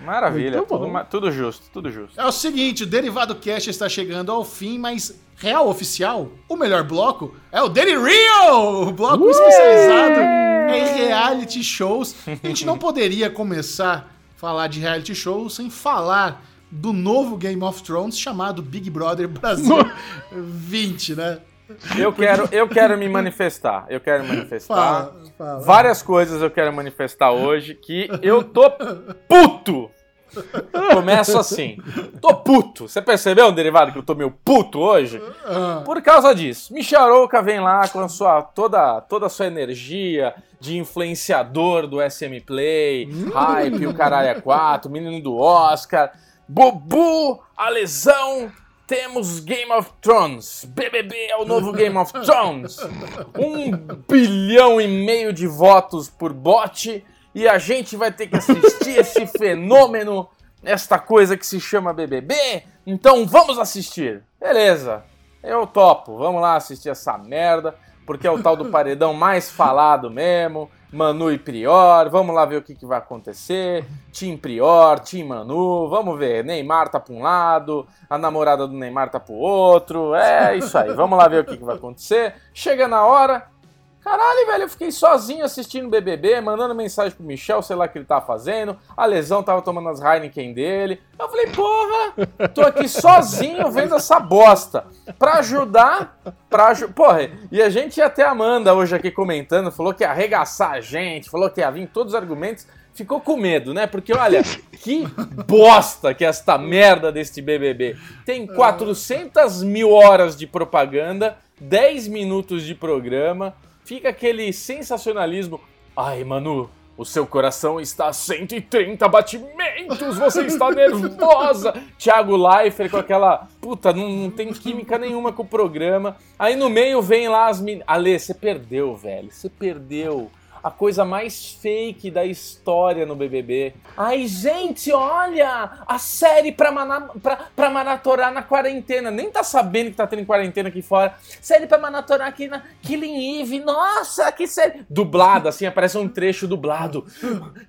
Maravilha, tudo, tudo, justo, tudo justo. É o seguinte, o Derivado Cast está chegando ao fim, mas real oficial, o melhor bloco é o Daily Real, o bloco Ué! especializado em reality shows. A gente não poderia começar a falar de reality shows sem falar do novo Game of Thrones chamado Big Brother Brasil <laughs> 20, né? Eu quero, eu quero me manifestar. Eu quero manifestar. Fala, fala. Várias coisas eu quero manifestar hoje que eu tô puto. Começo assim. Tô puto. Você percebeu, derivado, que eu tô meio puto hoje? Ah. Por causa disso. Michel Arouca vem lá com a sua, toda, toda a sua energia de influenciador do SM Play, hum. hype, o caralho é 4, menino do Oscar, Bubu, a lesão temos Game of Thrones. BBB é o novo Game of Thrones. Um bilhão e meio de votos por bot. E a gente vai ter que assistir esse <laughs> fenômeno, esta coisa que se chama BBB. Então vamos assistir. Beleza. Eu topo. Vamos lá assistir essa merda. Porque é o tal do paredão mais falado mesmo. Manu e Prior, vamos lá ver o que, que vai acontecer. Tim Prior, Tim Manu, vamos ver. Neymar tá pra um lado, a namorada do Neymar tá pro outro. É isso aí, vamos lá ver o que, que vai acontecer. Chega na hora, Caralho, velho, eu fiquei sozinho assistindo BBB, mandando mensagem pro Michel, sei lá o que ele tava fazendo. A lesão tava tomando as Heineken dele. Eu falei, porra, tô aqui sozinho vendo essa bosta. Pra ajudar, pra ajudar. Porra, e a gente ia até a Amanda hoje aqui comentando, falou que ia arregaçar a gente, falou que ia vir todos os argumentos. Ficou com medo, né? Porque olha, que bosta que é esta merda deste BBB. Tem 400 mil horas de propaganda, 10 minutos de programa fica aquele sensacionalismo. Ai, Manu, o seu coração está a 130 batimentos, você está <laughs> nervosa. Thiago Leifert com aquela. Puta, não, não, tem química nenhuma com o programa. Aí no meio vem lá as meninas. Ale, você perdeu, velho. Você perdeu. A coisa mais fake da história no BBB. Ai, gente, olha! A série pra, mana, pra, pra maratorar na quarentena. Nem tá sabendo que tá tendo quarentena aqui fora. Série pra maratorar aqui na Killing Eve. Nossa, que série! Dublado, assim, aparece um trecho dublado.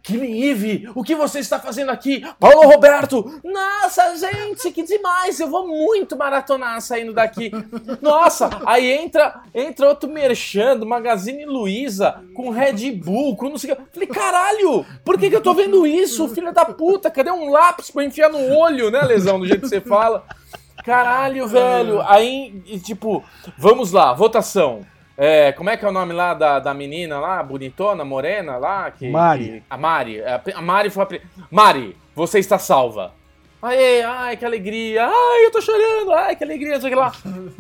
Killing Eve, o que você está fazendo aqui? Paulo Roberto! Nossa, gente, que demais! Eu vou muito maratonar saindo daqui. Nossa, aí entra, entra outro merchan do Magazine Luiza com Red Bull, com não sei o que. Falei, caralho, por que, que eu tô vendo isso, filha da puta? Cadê um lápis pra enfiar no olho, né, Lesão, do jeito que você fala? Caralho, velho. Aí, tipo, vamos lá, votação. É, como é que é o nome lá da, da menina lá, bonitona, morena lá? Que, Mari. Que, a Mari. A Mari foi a. Mari, você está salva. Ai, ai, que alegria. Ai, eu tô chorando. Ai, que alegria, não sei o que lá.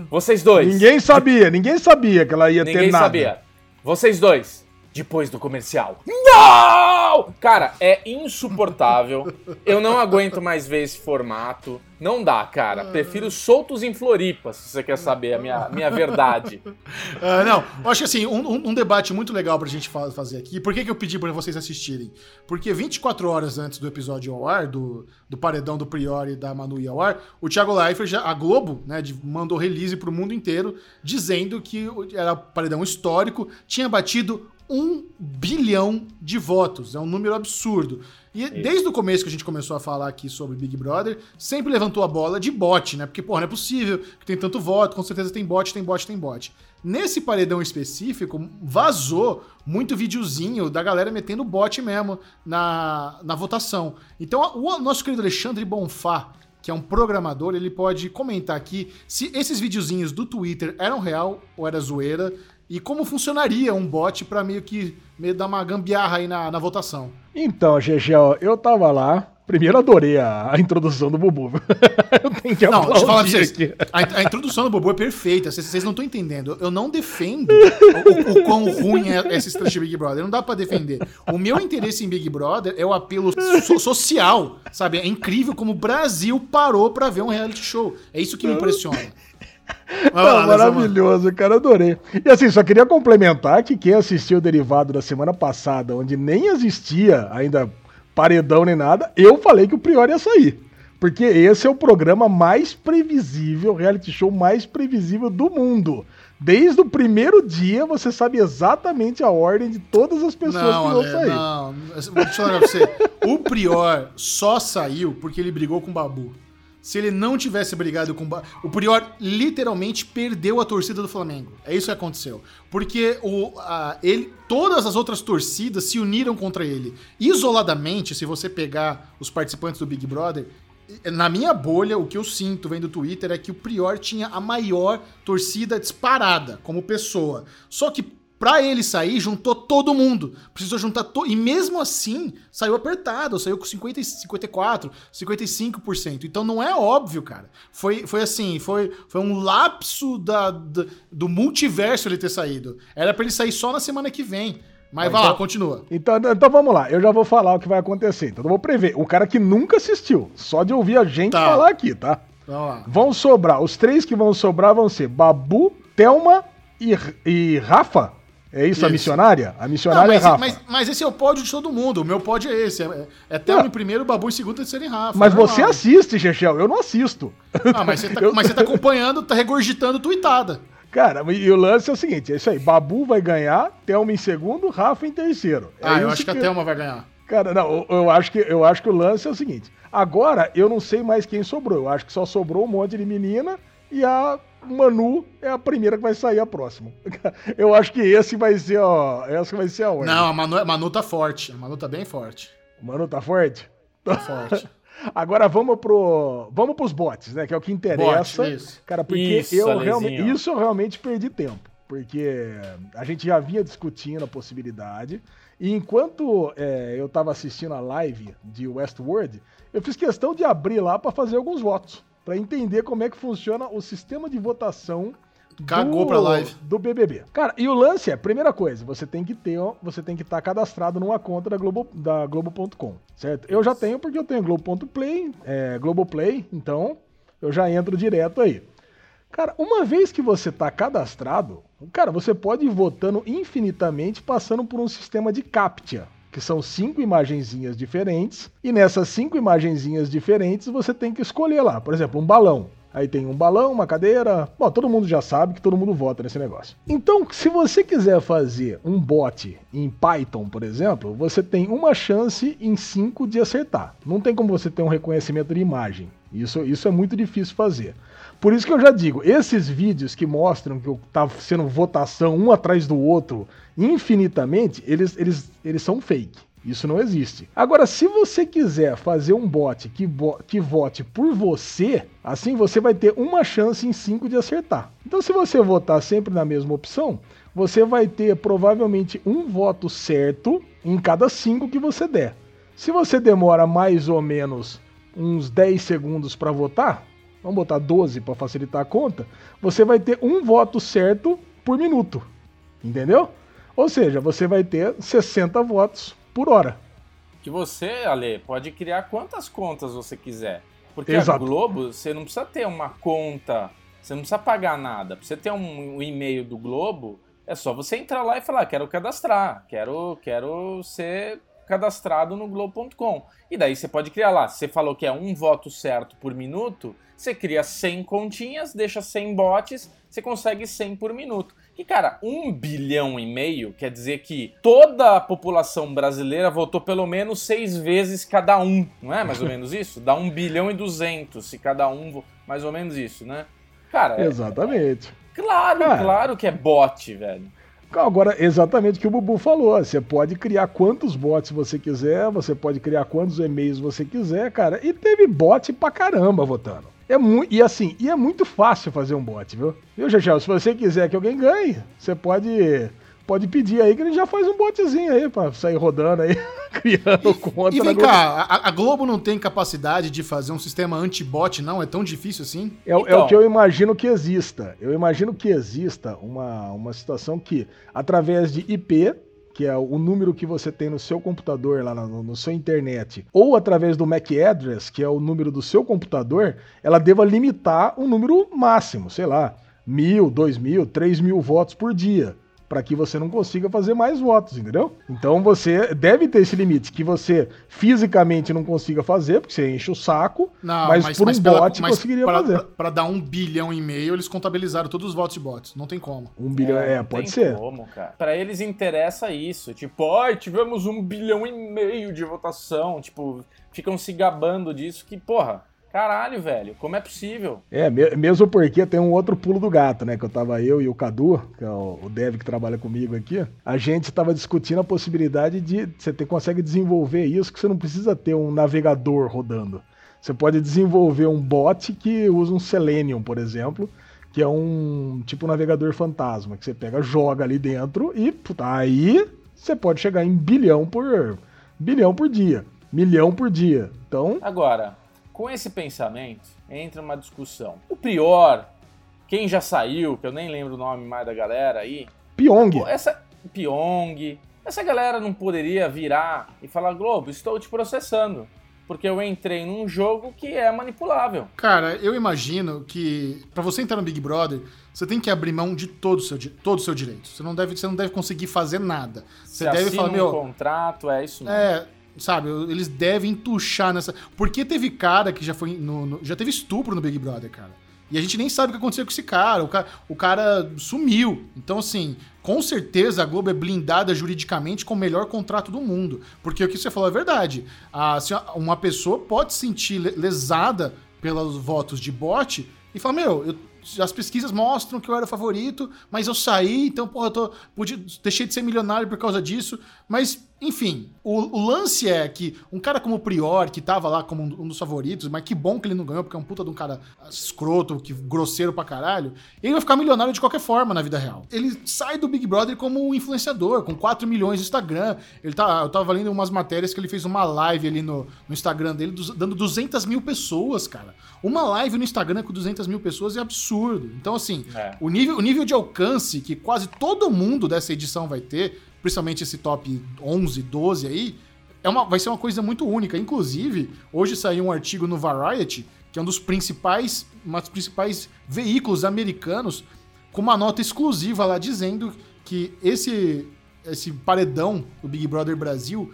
Vocês dois. Ninguém sabia, ninguém sabia que ela ia ninguém ter nada. Ninguém sabia. Vocês dois depois do comercial. Não! Cara, é insuportável. Eu não aguento mais ver esse formato. Não dá, cara. Prefiro soltos em Floripa, se você quer saber a minha, minha verdade. Uh, <laughs> não, eu acho que assim, um, um, debate muito legal pra gente fazer aqui. Por que, que eu pedi pra vocês assistirem? Porque 24 horas antes do episódio ao ar, do, do paredão do Priori e da Manu ao ar, o Thiago Leifert, a Globo, né, mandou release pro mundo inteiro, dizendo que era paredão histórico, tinha batido um bilhão de votos. É um número absurdo. E Isso. desde o começo que a gente começou a falar aqui sobre Big Brother, sempre levantou a bola de bot, né? Porque, porra, não é possível que tem tanto voto, com certeza tem bot, tem bot, tem bot. Nesse paredão específico, vazou muito videozinho da galera metendo bot mesmo na, na votação. Então, o nosso querido Alexandre Bonfá, que é um programador, ele pode comentar aqui se esses videozinhos do Twitter eram real ou era zoeira e como funcionaria um bot para meio que meio dar uma gambiarra aí na, na votação. Então, GG, eu tava lá. Primeiro adorei a, a introdução do Bubu. <laughs> eu tenho que não, deixa eu falar pra vocês. A, a, introdução do Bubu é perfeita. Vocês, vocês não estão entendendo. Eu não defendo o, o, quão ruim é esse estranho Big Brother. Não dá para defender. O meu interesse em Big Brother é o apelo so, social, sabe? É incrível como o Brasil parou para ver um reality show. É isso que me impressiona. <laughs> Não, maravilhoso, cara, adorei. E assim, só queria complementar que quem assistiu o derivado da semana passada, onde nem existia ainda paredão nem nada, eu falei que o Prior ia sair. Porque esse é o programa mais previsível, reality show mais previsível do mundo. Desde o primeiro dia, você sabe exatamente a ordem de todas as pessoas não, que vão Ale, sair. Não, vou te falar pra você. o Prior só saiu porque ele brigou com o Babu se ele não tivesse brigado com o Prior literalmente perdeu a torcida do Flamengo. É isso que aconteceu. Porque o, a, ele, todas as outras torcidas se uniram contra ele. Isoladamente, se você pegar os participantes do Big Brother, na minha bolha, o que eu sinto vendo o Twitter é que o Prior tinha a maior torcida disparada como pessoa. Só que Pra ele sair, juntou todo mundo. Precisou juntar todo. E mesmo assim, saiu apertado. Saiu com 50, 54, 55%. Então não é óbvio, cara. Foi, foi assim, foi, foi um lapso da, da do multiverso ele ter saído. Era pra ele sair só na semana que vem. Mas vai então, lá, continua. Então, então vamos lá, eu já vou falar o que vai acontecer. Então eu vou prever. O cara que nunca assistiu, só de ouvir a gente tá. falar aqui, tá? Vão sobrar, os três que vão sobrar vão ser Babu, Thelma e, e Rafa. É isso, isso, a missionária? A missionária não, mas, é Rafa. Mas, mas, esse é o pódio de todo mundo. O meu pódio é esse. É, é Thelma em primeiro, Babu em segundo, terceiro em Rafa. Mas você assiste, Chechel. Eu não assisto. Ah, mas você tá, eu... mas você tá acompanhando, tá regurgitando tuitada. Cara, e o lance é o seguinte: é isso aí. Babu vai ganhar, Thelma em segundo, Rafa em terceiro. É ah, eu acho que, que a Thelma vai ganhar. Cara, não, eu acho, que, eu acho que o lance é o seguinte. Agora, eu não sei mais quem sobrou. Eu acho que só sobrou um monte de menina e a Manu é a primeira que vai sair a próxima. <laughs> Eu acho que esse vai ser, ó. Essa vai ser a ordem. Não, a Manu, a Manu tá forte. A Manu tá bem forte. O Manu tá forte? Tá forte. <laughs> Agora vamos pro. Vamos pros bots, né? Que é o que interessa. Bot, isso. Cara, porque isso, eu realmente. Isso eu realmente perdi tempo. Porque a gente já vinha discutindo a possibilidade. E enquanto é, eu tava assistindo a live de Westworld, eu fiz questão de abrir lá para fazer alguns votos para entender como é que funciona o sistema de votação Cagou do, pra live. do BBB. Cara, e o lance é, primeira coisa, você tem que ter, você tem que estar tá cadastrado numa conta da Globo da Globo.com, certo? Eu já tenho porque eu tenho Globo.play, é, Globoplay, então eu já entro direto aí. Cara, uma vez que você tá cadastrado, Cara, você pode ir votando infinitamente passando por um sistema de CAPTCHA, que são cinco imagenzinhas diferentes, e nessas cinco imagenzinhas diferentes você tem que escolher lá, por exemplo, um balão. Aí tem um balão, uma cadeira. Bom, todo mundo já sabe que todo mundo vota nesse negócio. Então, se você quiser fazer um bot em Python, por exemplo, você tem uma chance em cinco de acertar. Não tem como você ter um reconhecimento de imagem. Isso, isso é muito difícil fazer. Por isso que eu já digo, esses vídeos que mostram que tá sendo votação um atrás do outro infinitamente, eles, eles, eles são fake. Isso não existe. Agora, se você quiser fazer um bot que, que vote por você, assim você vai ter uma chance em cinco de acertar. Então, se você votar sempre na mesma opção, você vai ter provavelmente um voto certo em cada cinco que você der. Se você demora mais ou menos uns 10 segundos para votar, vamos botar 12 para facilitar a conta, você vai ter um voto certo por minuto. Entendeu? Ou seja, você vai ter 60 votos por hora. Que você, Ale, pode criar quantas contas você quiser. Porque Exato. a Globo, você não precisa ter uma conta, você não precisa pagar nada. Pra você ter um, um e-mail do Globo, é só você entrar lá e falar, quero cadastrar, quero, quero ser cadastrado no Globo.com. E daí você pode criar lá. Você falou que é um voto certo por minuto, você cria 100 continhas, deixa 100 bots, você consegue 100 por minuto. E, cara, um bilhão e meio quer dizer que toda a população brasileira votou pelo menos seis vezes cada um, não é mais ou <laughs> menos isso? Dá um bilhão e duzentos se cada um, mais ou menos isso, né? Cara, é- Exatamente. É, claro, cara, claro que é bot, velho. Agora, exatamente o que o Bubu falou. Você pode criar quantos bots você quiser, você pode criar quantos e-mails você quiser, cara. E teve bot pra caramba votando. É muito, e assim, e é muito fácil fazer um bot, viu? Viu, Chechel? Se você quiser que alguém ganhe, você pode pode pedir aí que ele já faz um botzinho aí pra sair rodando aí, <laughs> criando conta. E vem cá, a, a, Globo não tem capacidade de fazer um sistema anti-bot, não? É tão difícil assim? É, então... é, o então. que eu imagino que exista. Eu imagino que exista uma, uma situação que, através de IP, que é o número que você tem no seu computador, lá no, no, seu internet, ou através do MAC address, que é o número do seu computador, ela deva limitar um número máximo, sei lá, mil, dois mil, três mil votos por dia para que você não consiga fazer mais votos, entendeu? Então você deve ter esse limite que você fisicamente não consiga fazer, porque você enche o saco, não, mas, mas, por mas um pela, bot conseguiria pra, fazer. Para dar um bilhão e meio, eles contabilizaram todos os votos de bots. Não tem como. Um bilhão, é, é pode ser. Como, cara. Para eles interessa isso. Tipo, ai, tivemos um bilhão e meio de votação. Tipo, ficam se gabando disso que, porra Caralho, velho, como é possível? É, mesmo porque tem um outro pulo do gato, né? Que eu tava eu e o Cadu, que é o Dev que trabalha comigo aqui, a gente tava discutindo a possibilidade de você ter, consegue desenvolver isso que você não precisa ter um navegador rodando. Você pode desenvolver um bot que usa um Selenium, por exemplo, que é um tipo um navegador fantasma, que você pega, joga ali dentro e puta, aí você pode chegar em bilhão por bilhão por dia, milhão por dia. Então, agora, com esse pensamento, entra uma discussão. O Prior, quem já saiu, que eu nem lembro o nome mais da galera aí. Pyong. Essa. Pyong. Essa galera não poderia virar e falar: Globo, estou te processando. Porque eu entrei num jogo que é manipulável. Cara, eu imagino que para você entrar no Big Brother, você tem que abrir mão de todo o seu, todo o seu direito. Você não deve, você não deve conseguir fazer nada. Você, você deve falar, um meu. contrato, é isso mesmo. É, sabe, eles devem tuchar nessa. Porque teve cara que já foi. No, no, já teve estupro no Big Brother, cara. E a gente nem sabe o que aconteceu com esse cara. O, cara. o cara sumiu. Então, assim, com certeza a Globo é blindada juridicamente com o melhor contrato do mundo. Porque o que você falou é verdade. Assim, uma pessoa pode se sentir lesada pelos votos de bot e falar: Meu, eu, as pesquisas mostram que eu era o favorito, mas eu saí, então, porra, eu tô, pude, deixei de ser milionário por causa disso. Mas enfim, o, o, lance é que um cara como o Prior, que tava lá como um, um, dos favoritos, mas que bom que ele não ganhou, porque é um puta de um cara escroto, que grosseiro pra caralho, ele vai ficar milionário de qualquer forma na vida real. Ele sai do Big Brother como um influenciador, com 4 milhões de Instagram. Ele tá, eu tava lendo umas matérias que ele fez uma live ali no, no Instagram dele, dos, dando 200 mil pessoas, cara. Uma live no Instagram com 200 mil pessoas é absurdo. Então, assim, é. o, nível, o nível de alcance que quase todo mundo dessa edição vai ter principalmente esse top 11, 12 aí, é uma, vai ser uma coisa muito única. Inclusive, hoje saiu um artigo no Variety, que é um dos principais, um dos principais veículos americanos, com uma nota exclusiva lá dizendo que esse, esse paredão, o Big Brother Brasil,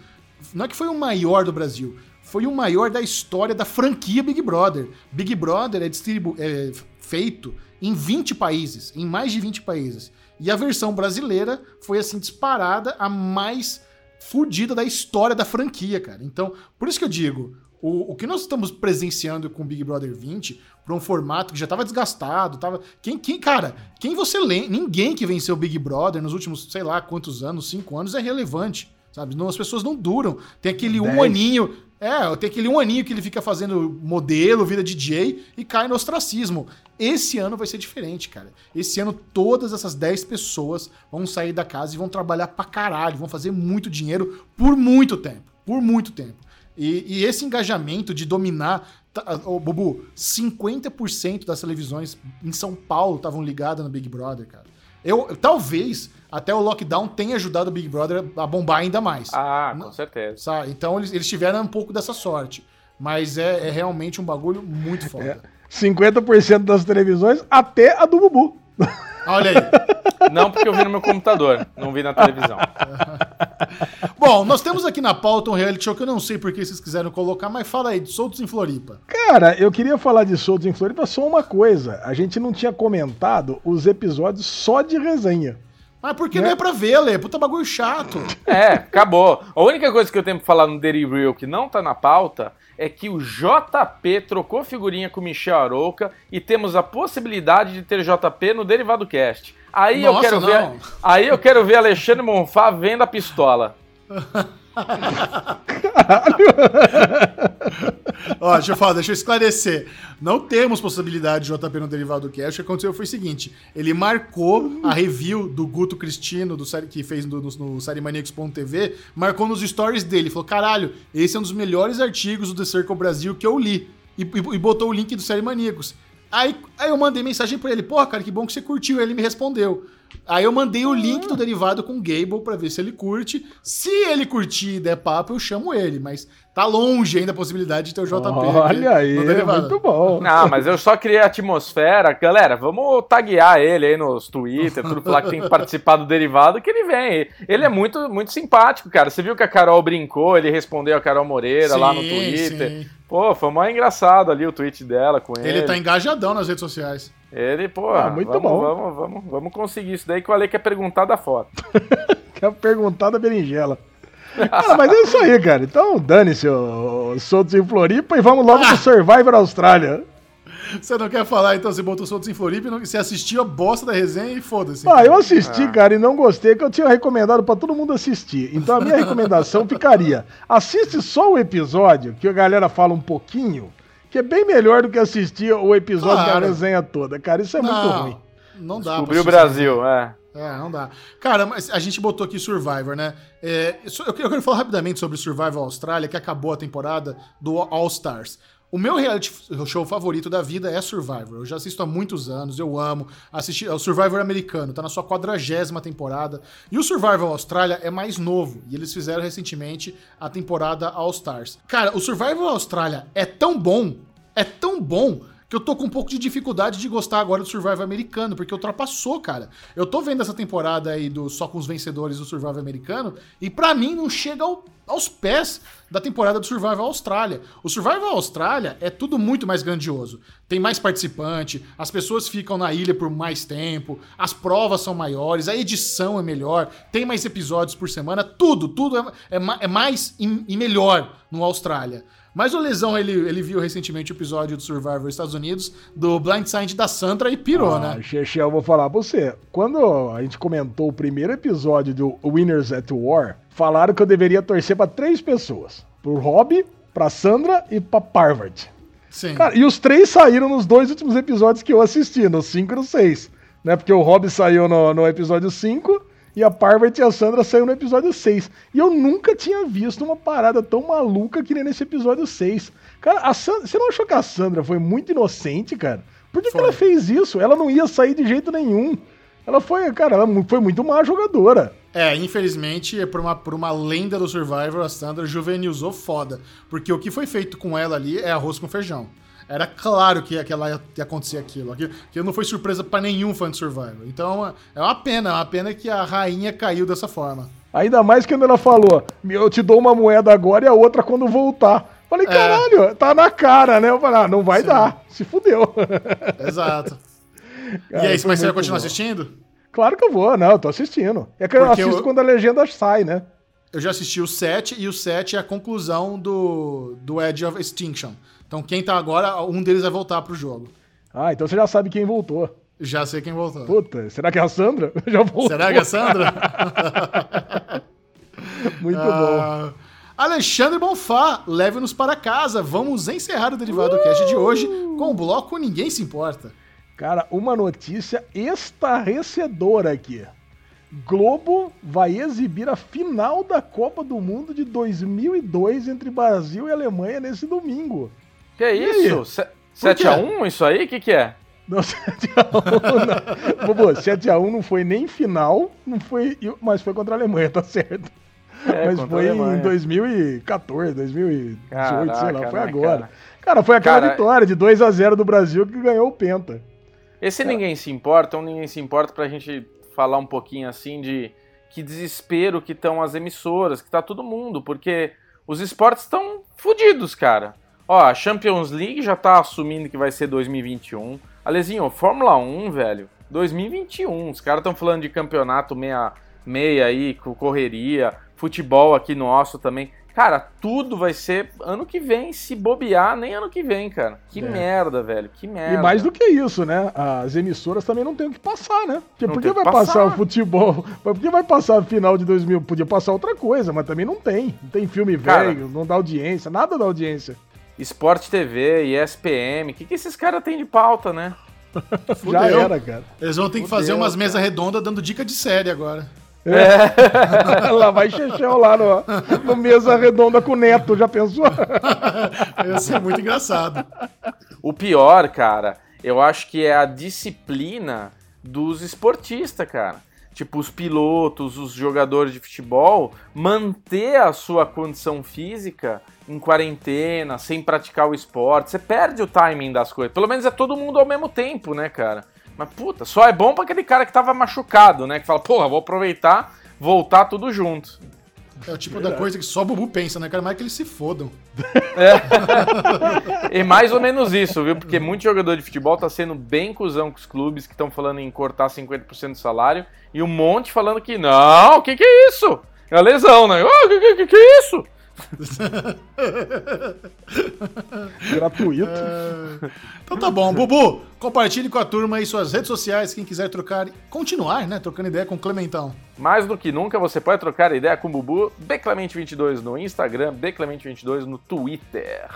não é que foi o maior do Brasil, foi o maior da história da franquia Big Brother. Big Brother é, distribu é feito em 20 países, em mais de 20 países. E a versão brasileira foi assim disparada a mais fodida da história da franquia, cara. Então, por isso que eu digo, o, o que nós estamos presenciando com Big Brother 20, para um formato que já estava desgastado, tava. Quem, quem, cara, quem você lê? Ninguém que venceu o Big Brother nos últimos, sei lá, quantos anos, cinco anos, é relevante. Sabe? Não, as pessoas não duram. Tem aquele Dez. um aninho. É, tem aquele um aninho que ele fica fazendo modelo, vida DJ e cai no ostracismo. Esse ano vai ser diferente, cara. Esse ano todas essas 10 pessoas vão sair da casa e vão trabalhar pra caralho, vão fazer muito dinheiro por muito tempo. Por muito tempo. E, e esse engajamento de dominar. Tá, oh, Bubu, 50% das televisões em São Paulo estavam ligadas no Big Brother, cara. Eu, talvez até o lockdown tenha ajudado o Big Brother a bombar ainda mais. Ah, com certeza. Sabe? Então eles, eles tiveram um pouco dessa sorte. Mas é, é realmente um bagulho muito foda. É. 50% das televisões, até a do Bubu. Olha aí. Não, porque eu vi no meu computador, não vi na televisão. <laughs> Bom, nós temos aqui na pauta um reality show que eu não sei por que vocês quiseram colocar, mas fala aí, de Soltos em Floripa. Cara, eu queria falar de Soltos em Floripa só uma coisa. A gente não tinha comentado os episódios só de resenha. Mas porque né? não é pra ver, Lê. Puta bagulho chato. É, acabou. A única coisa que eu tenho pra falar no Daily Real que não tá na pauta é que o JP trocou figurinha com o Michel Arouca e temos a possibilidade de ter JP no Derivado Cast. Aí Nossa, eu quero não. ver, aí eu quero ver Alexandre Monfá vendo a pistola. <laughs> Ó, deixa eu falar, deixa eu esclarecer. Não temos possibilidade de JP no derivado do Cash. O que aconteceu foi o seguinte: ele marcou a review do Guto Cristino, do que fez no, no, no marcou nos stories dele. Falou: caralho, esse é um dos melhores artigos do The Circle Brasil que eu li. E, e, e botou o link do Série Maníacos. Aí, aí eu mandei mensagem pra ele: porra, cara, que bom que você curtiu. Ele me respondeu. Aí eu mandei o link do derivado com o Gable pra ver se ele curte. Se ele curtir e der papo, eu chamo ele. Mas tá longe ainda a possibilidade de ter o JP. Olha aí, muito bom. Não, <laughs> mas eu só criei a atmosfera. Galera, vamos taguear ele aí nos Twitter, tudo falar que tem que participar do derivado, que ele vem. Ele é muito, muito simpático, cara. Você viu que a Carol brincou, ele respondeu a Carol Moreira sim, lá no Twitter. Sim. Pô, foi mais engraçado ali o tweet dela com ele. Ele tá engajadão nas redes sociais. Ele, pô, ah, muito vamos, bom. Vamos, vamos, vamos conseguir isso daí que o Ale quer perguntar da foto. <laughs> quer perguntar da berinjela. ah, mas é isso aí, cara. Então, dane-se o Soltos em Floripa e vamos logo ah. pro Survivor Austrália. Você não quer falar, então, você botou Soltos em Floripa e não... você assistiu a bosta da resenha e foda-se. Ah, eu assisti, ah. cara, e não gostei, que eu tinha recomendado para todo mundo assistir. Então a minha <laughs> recomendação ficaria: assiste só o episódio, que a galera fala um pouquinho, que é bem melhor do que assistir o episódio claro. da resenha toda, cara. Isso é não, muito ruim. Não dá Descobriu o Brasil, é. É, não dá. Cara, mas a gente botou aqui Survivor, né? É, eu quero falar rapidamente sobre Survivor Austrália, que acabou a temporada do All Stars. O meu reality show favorito da vida é Survivor. Eu já assisto há muitos anos, eu amo. Assisti o Survivor americano, tá na sua quadragésima temporada. E o Survivor Austrália é mais novo. E eles fizeram recentemente a temporada All Stars. Cara, o Survivor Austrália é tão bom, é tão bom que eu tô com um pouco de dificuldade de gostar agora do Survival americano, porque ultrapassou, cara. Eu tô vendo essa temporada aí do só com os vencedores do Survival americano e para mim não chega ao, aos pés da temporada do Survival Austrália. O Survival Austrália é tudo muito mais grandioso. Tem mais participante, as pessoas ficam na ilha por mais tempo, as provas são maiores, a edição é melhor, tem mais episódios por semana, tudo, tudo é, é, é mais e, e melhor no Austrália. Mas o Lesão, ele, ele viu recentemente o episódio do Survivor Estados Unidos, do Blind Side da Sandra e pirou, ah, né? Xexé, eu vou falar pra você. Quando a gente comentou o primeiro episódio do Winners at War, falaram que eu deveria torcer para três pessoas. Pro Rob, pra Sandra e pra Parvard. Sim. Cara, e os três saíram nos dois últimos episódios que eu assisti, no 5 e no 6. Né? Porque o Rob saiu no, no episódio 5 e a Parvati e a Sandra saiu no episódio 6. E eu nunca tinha visto uma parada tão maluca que nem nesse episódio 6. Cara, Sandra, você não achou que a Sandra foi muito inocente, cara? Por que, que ela fez isso? Ela não ia sair de jeito nenhum. Ela foi, cara, ela foi muito má jogadora. É, infelizmente, por uma, por uma lenda do Survivor, a Sandra juvenilizou foda. Porque o que foi feito com ela ali é arroz com feijão. Era claro que aquela ia, acontecer aquilo. Aquilo, aquilo não foi surpresa para nenhum fã de Survivor. Então é uma pena, é uma pena que a rainha caiu dessa forma. Ainda mais que quando ela falou, eu te dou uma moeda agora e a outra quando voltar. Falei, é. caralho, é. tá na cara, né? Eu falei, ah, não vai Sim. dar, se fudeu. <laughs> Exato. Cara, e aí, mas você vai continuar bom. assistindo? Claro que eu vou, não, eu tô assistindo. É que eu Porque assisto eu... quando a legenda sai, né? Eu já assisti o 7 e o 7 é a conclusão do, do Edge of Extinction. Então quem tá agora, um deles vai voltar pro jogo. Ah, então você já sabe quem voltou. Já sei quem voltou. Puta, será que é a Sandra? <laughs> Já voltou. Será que é a Sandra? <laughs> Muito uh, bom. Alexandre Bonfá, leve-nos para casa. Vamos encerrar o Derivado uh! Cast de hoje com o bloco Ninguém Se Importa. Cara, uma notícia estarrecedora aqui. Globo vai exibir a final da Copa do Mundo de 2002 entre Brasil e Alemanha nesse domingo. Que é isso? 7x1 isso aí? O que, que é? Não, <laughs> 7x1 não. 7x1 não foi nem final, não foi, mas foi contra a Alemanha, tá certo. É, mas foi em 2014, 2018, Caraca, sei lá, foi né, agora. Cara? cara? foi aquela cara, vitória de 2 a 0 do Brasil que ganhou o Penta. Esse ninguém se importa, um ninguém se importa pra gente falar um pouquinho assim de que desespero que estão as emissoras, que tá todo mundo, porque os esportes estão fodidos, cara. Ó, a Champions League já tá assumindo que vai ser 2021. Alezinho, Fórmula 1, velho, 2021. Os caras estão falando de campeonato meia, meia aí, com correria, futebol aqui nosso também. Cara, tudo vai ser ano que vem, se bobear, nem ano que vem, cara. Que é. merda, velho. Que merda. E mais do que isso, né? As emissoras também não tem o que passar, né? Porque por que vai passar. passar o futebol? Por que vai passar o final de 2000? Podia passar outra coisa, mas também não tem. Não tem filme velho, não dá audiência, nada dá audiência. Esporte TV, ESPM, o que, que esses caras têm de pauta, né? <laughs> Já era, cara. Eles vão ter que fazer umas mesas redondas dando dica de série agora. É. <laughs> lá vai Chechel lá no, no mesa redonda com o Neto, já pensou? <laughs> Ia ser muito engraçado. O pior, cara, eu acho que é a disciplina dos esportistas, cara. Tipo, os pilotos, os jogadores de futebol, manter a sua condição física em quarentena, sem praticar o esporte. Você perde o timing das coisas. Pelo menos é todo mundo ao mesmo tempo, né, cara? Mas puta, só é bom para aquele cara que tava machucado, né? Que fala, porra, vou aproveitar, voltar tudo junto. É o tipo Verdade. da coisa que só o Bubu pensa, né? Quero mais que eles se fodam. É. <laughs> e mais ou menos isso, viu? Porque muito jogador de futebol tá sendo bem cuzão com os clubes que estão falando em cortar 50% do salário e um monte falando que não, o que que é isso? É a lesão, né? O oh, que, que, que é isso? Gratuito. É... Então tá bom. Bubu, compartilhe com a turma aí suas redes sociais, quem quiser trocar, continuar, né, trocando ideia com o Clementão. Mais do que nunca, você pode trocar ideia com o Bubu, Beclemente22 no Instagram, Beclemente22 no Twitter.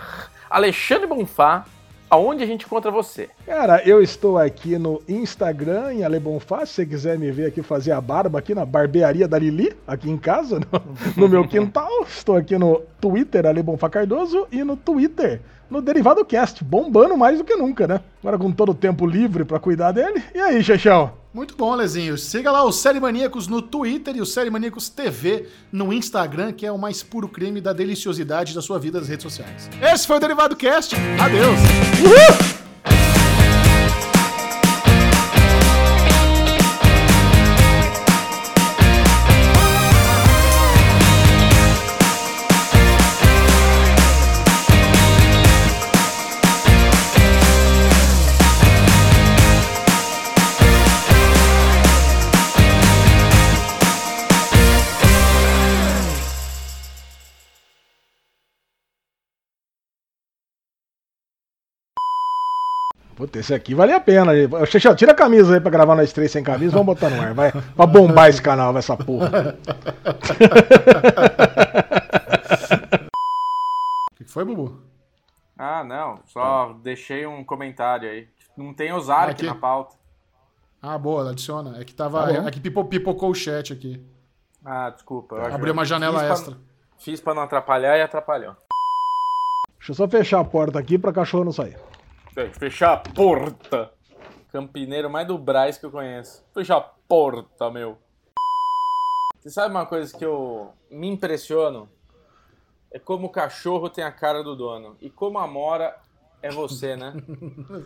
Alexandre Bonfá, aonde a gente encontra você? Cara, eu estou aqui no Instagram, em Alebonfá, se você quiser me ver aqui fazer a barba aqui na barbearia da Lili, aqui em casa, <laughs> no, no meu quintal. Estou aqui no Twitter, Alebonfá Cardoso, e no Twitter, no Derivado Cast, bombando mais do que nunca, né? Agora com todo o tempo livre para cuidar dele. E aí, Chechão? Muito bom, Lezinho. Siga lá o Série Maníacos no Twitter e o Série Maníacos TV no Instagram, que é o mais puro creme da deliciosidade da sua vida nas redes sociais. Esse foi o Derivado Cast. Adeus. Uhul! Puta, esse aqui vale a pena. Xexão, tira a camisa aí pra gravar nós três sem camisa, vamos botar no ar, vai. Pra bombar esse canal, essa porra. <laughs> O que foi, Bubu? Ah, não. Só deixei um comentário aí. Não tem Ozark aqui. na pauta. Ah, boa, adiciona. É que tava. Ah, é que pipocou o chat aqui. Ah, desculpa. Abriu uma janela fiz extra. Pra, fiz pra não atrapalhar e atrapalhou. Deixa eu só fechar a porta aqui pra cachorro não sair. Fechar a porta. Campineiro mais do Braz que eu conheço. Fechar a porta, meu. Você sabe uma coisa que eu me impressiono? É como o cachorro tem a cara do dono. E como a Mora é você, né?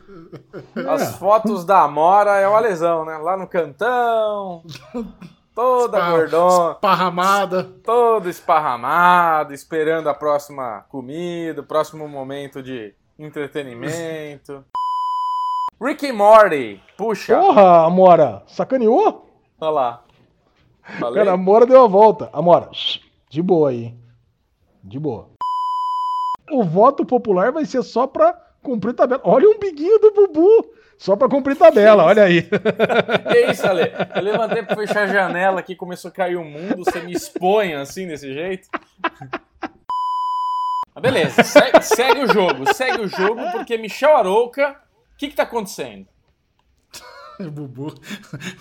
<laughs> As fotos da Amora é uma lesão, né? Lá no cantão, toda Espa- gordona, Esparramada. todo esparramado, esperando a próxima comida, o próximo momento de entretenimento. Rick and Morty, puxa, Porra, Amora, sacaneou? olha lá. Falei? Cara, a Amora deu a volta. Amora, de boa aí. De boa. O voto popular vai ser só pra cumprir tabela. Olha o umbiguinho do Bubu. Só pra cumprir tabela, olha aí. Que isso, Ale? Eu levantei pra fechar a janela aqui, começou a cair o mundo, você me expõe assim, desse jeito? Mas beleza, segue, segue o jogo, segue o jogo, porque Michel Arouca, o que que tá acontecendo? O <laughs> Bubu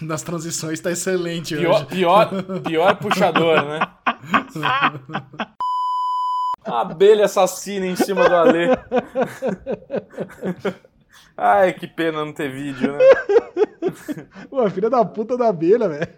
nas transições tá excelente Pior, hoje. pior, pior puxador, né? A <laughs> abelha assassina em cima do Ale. Ai, que pena não ter vídeo, né? Uma filha da puta da abelha, velho.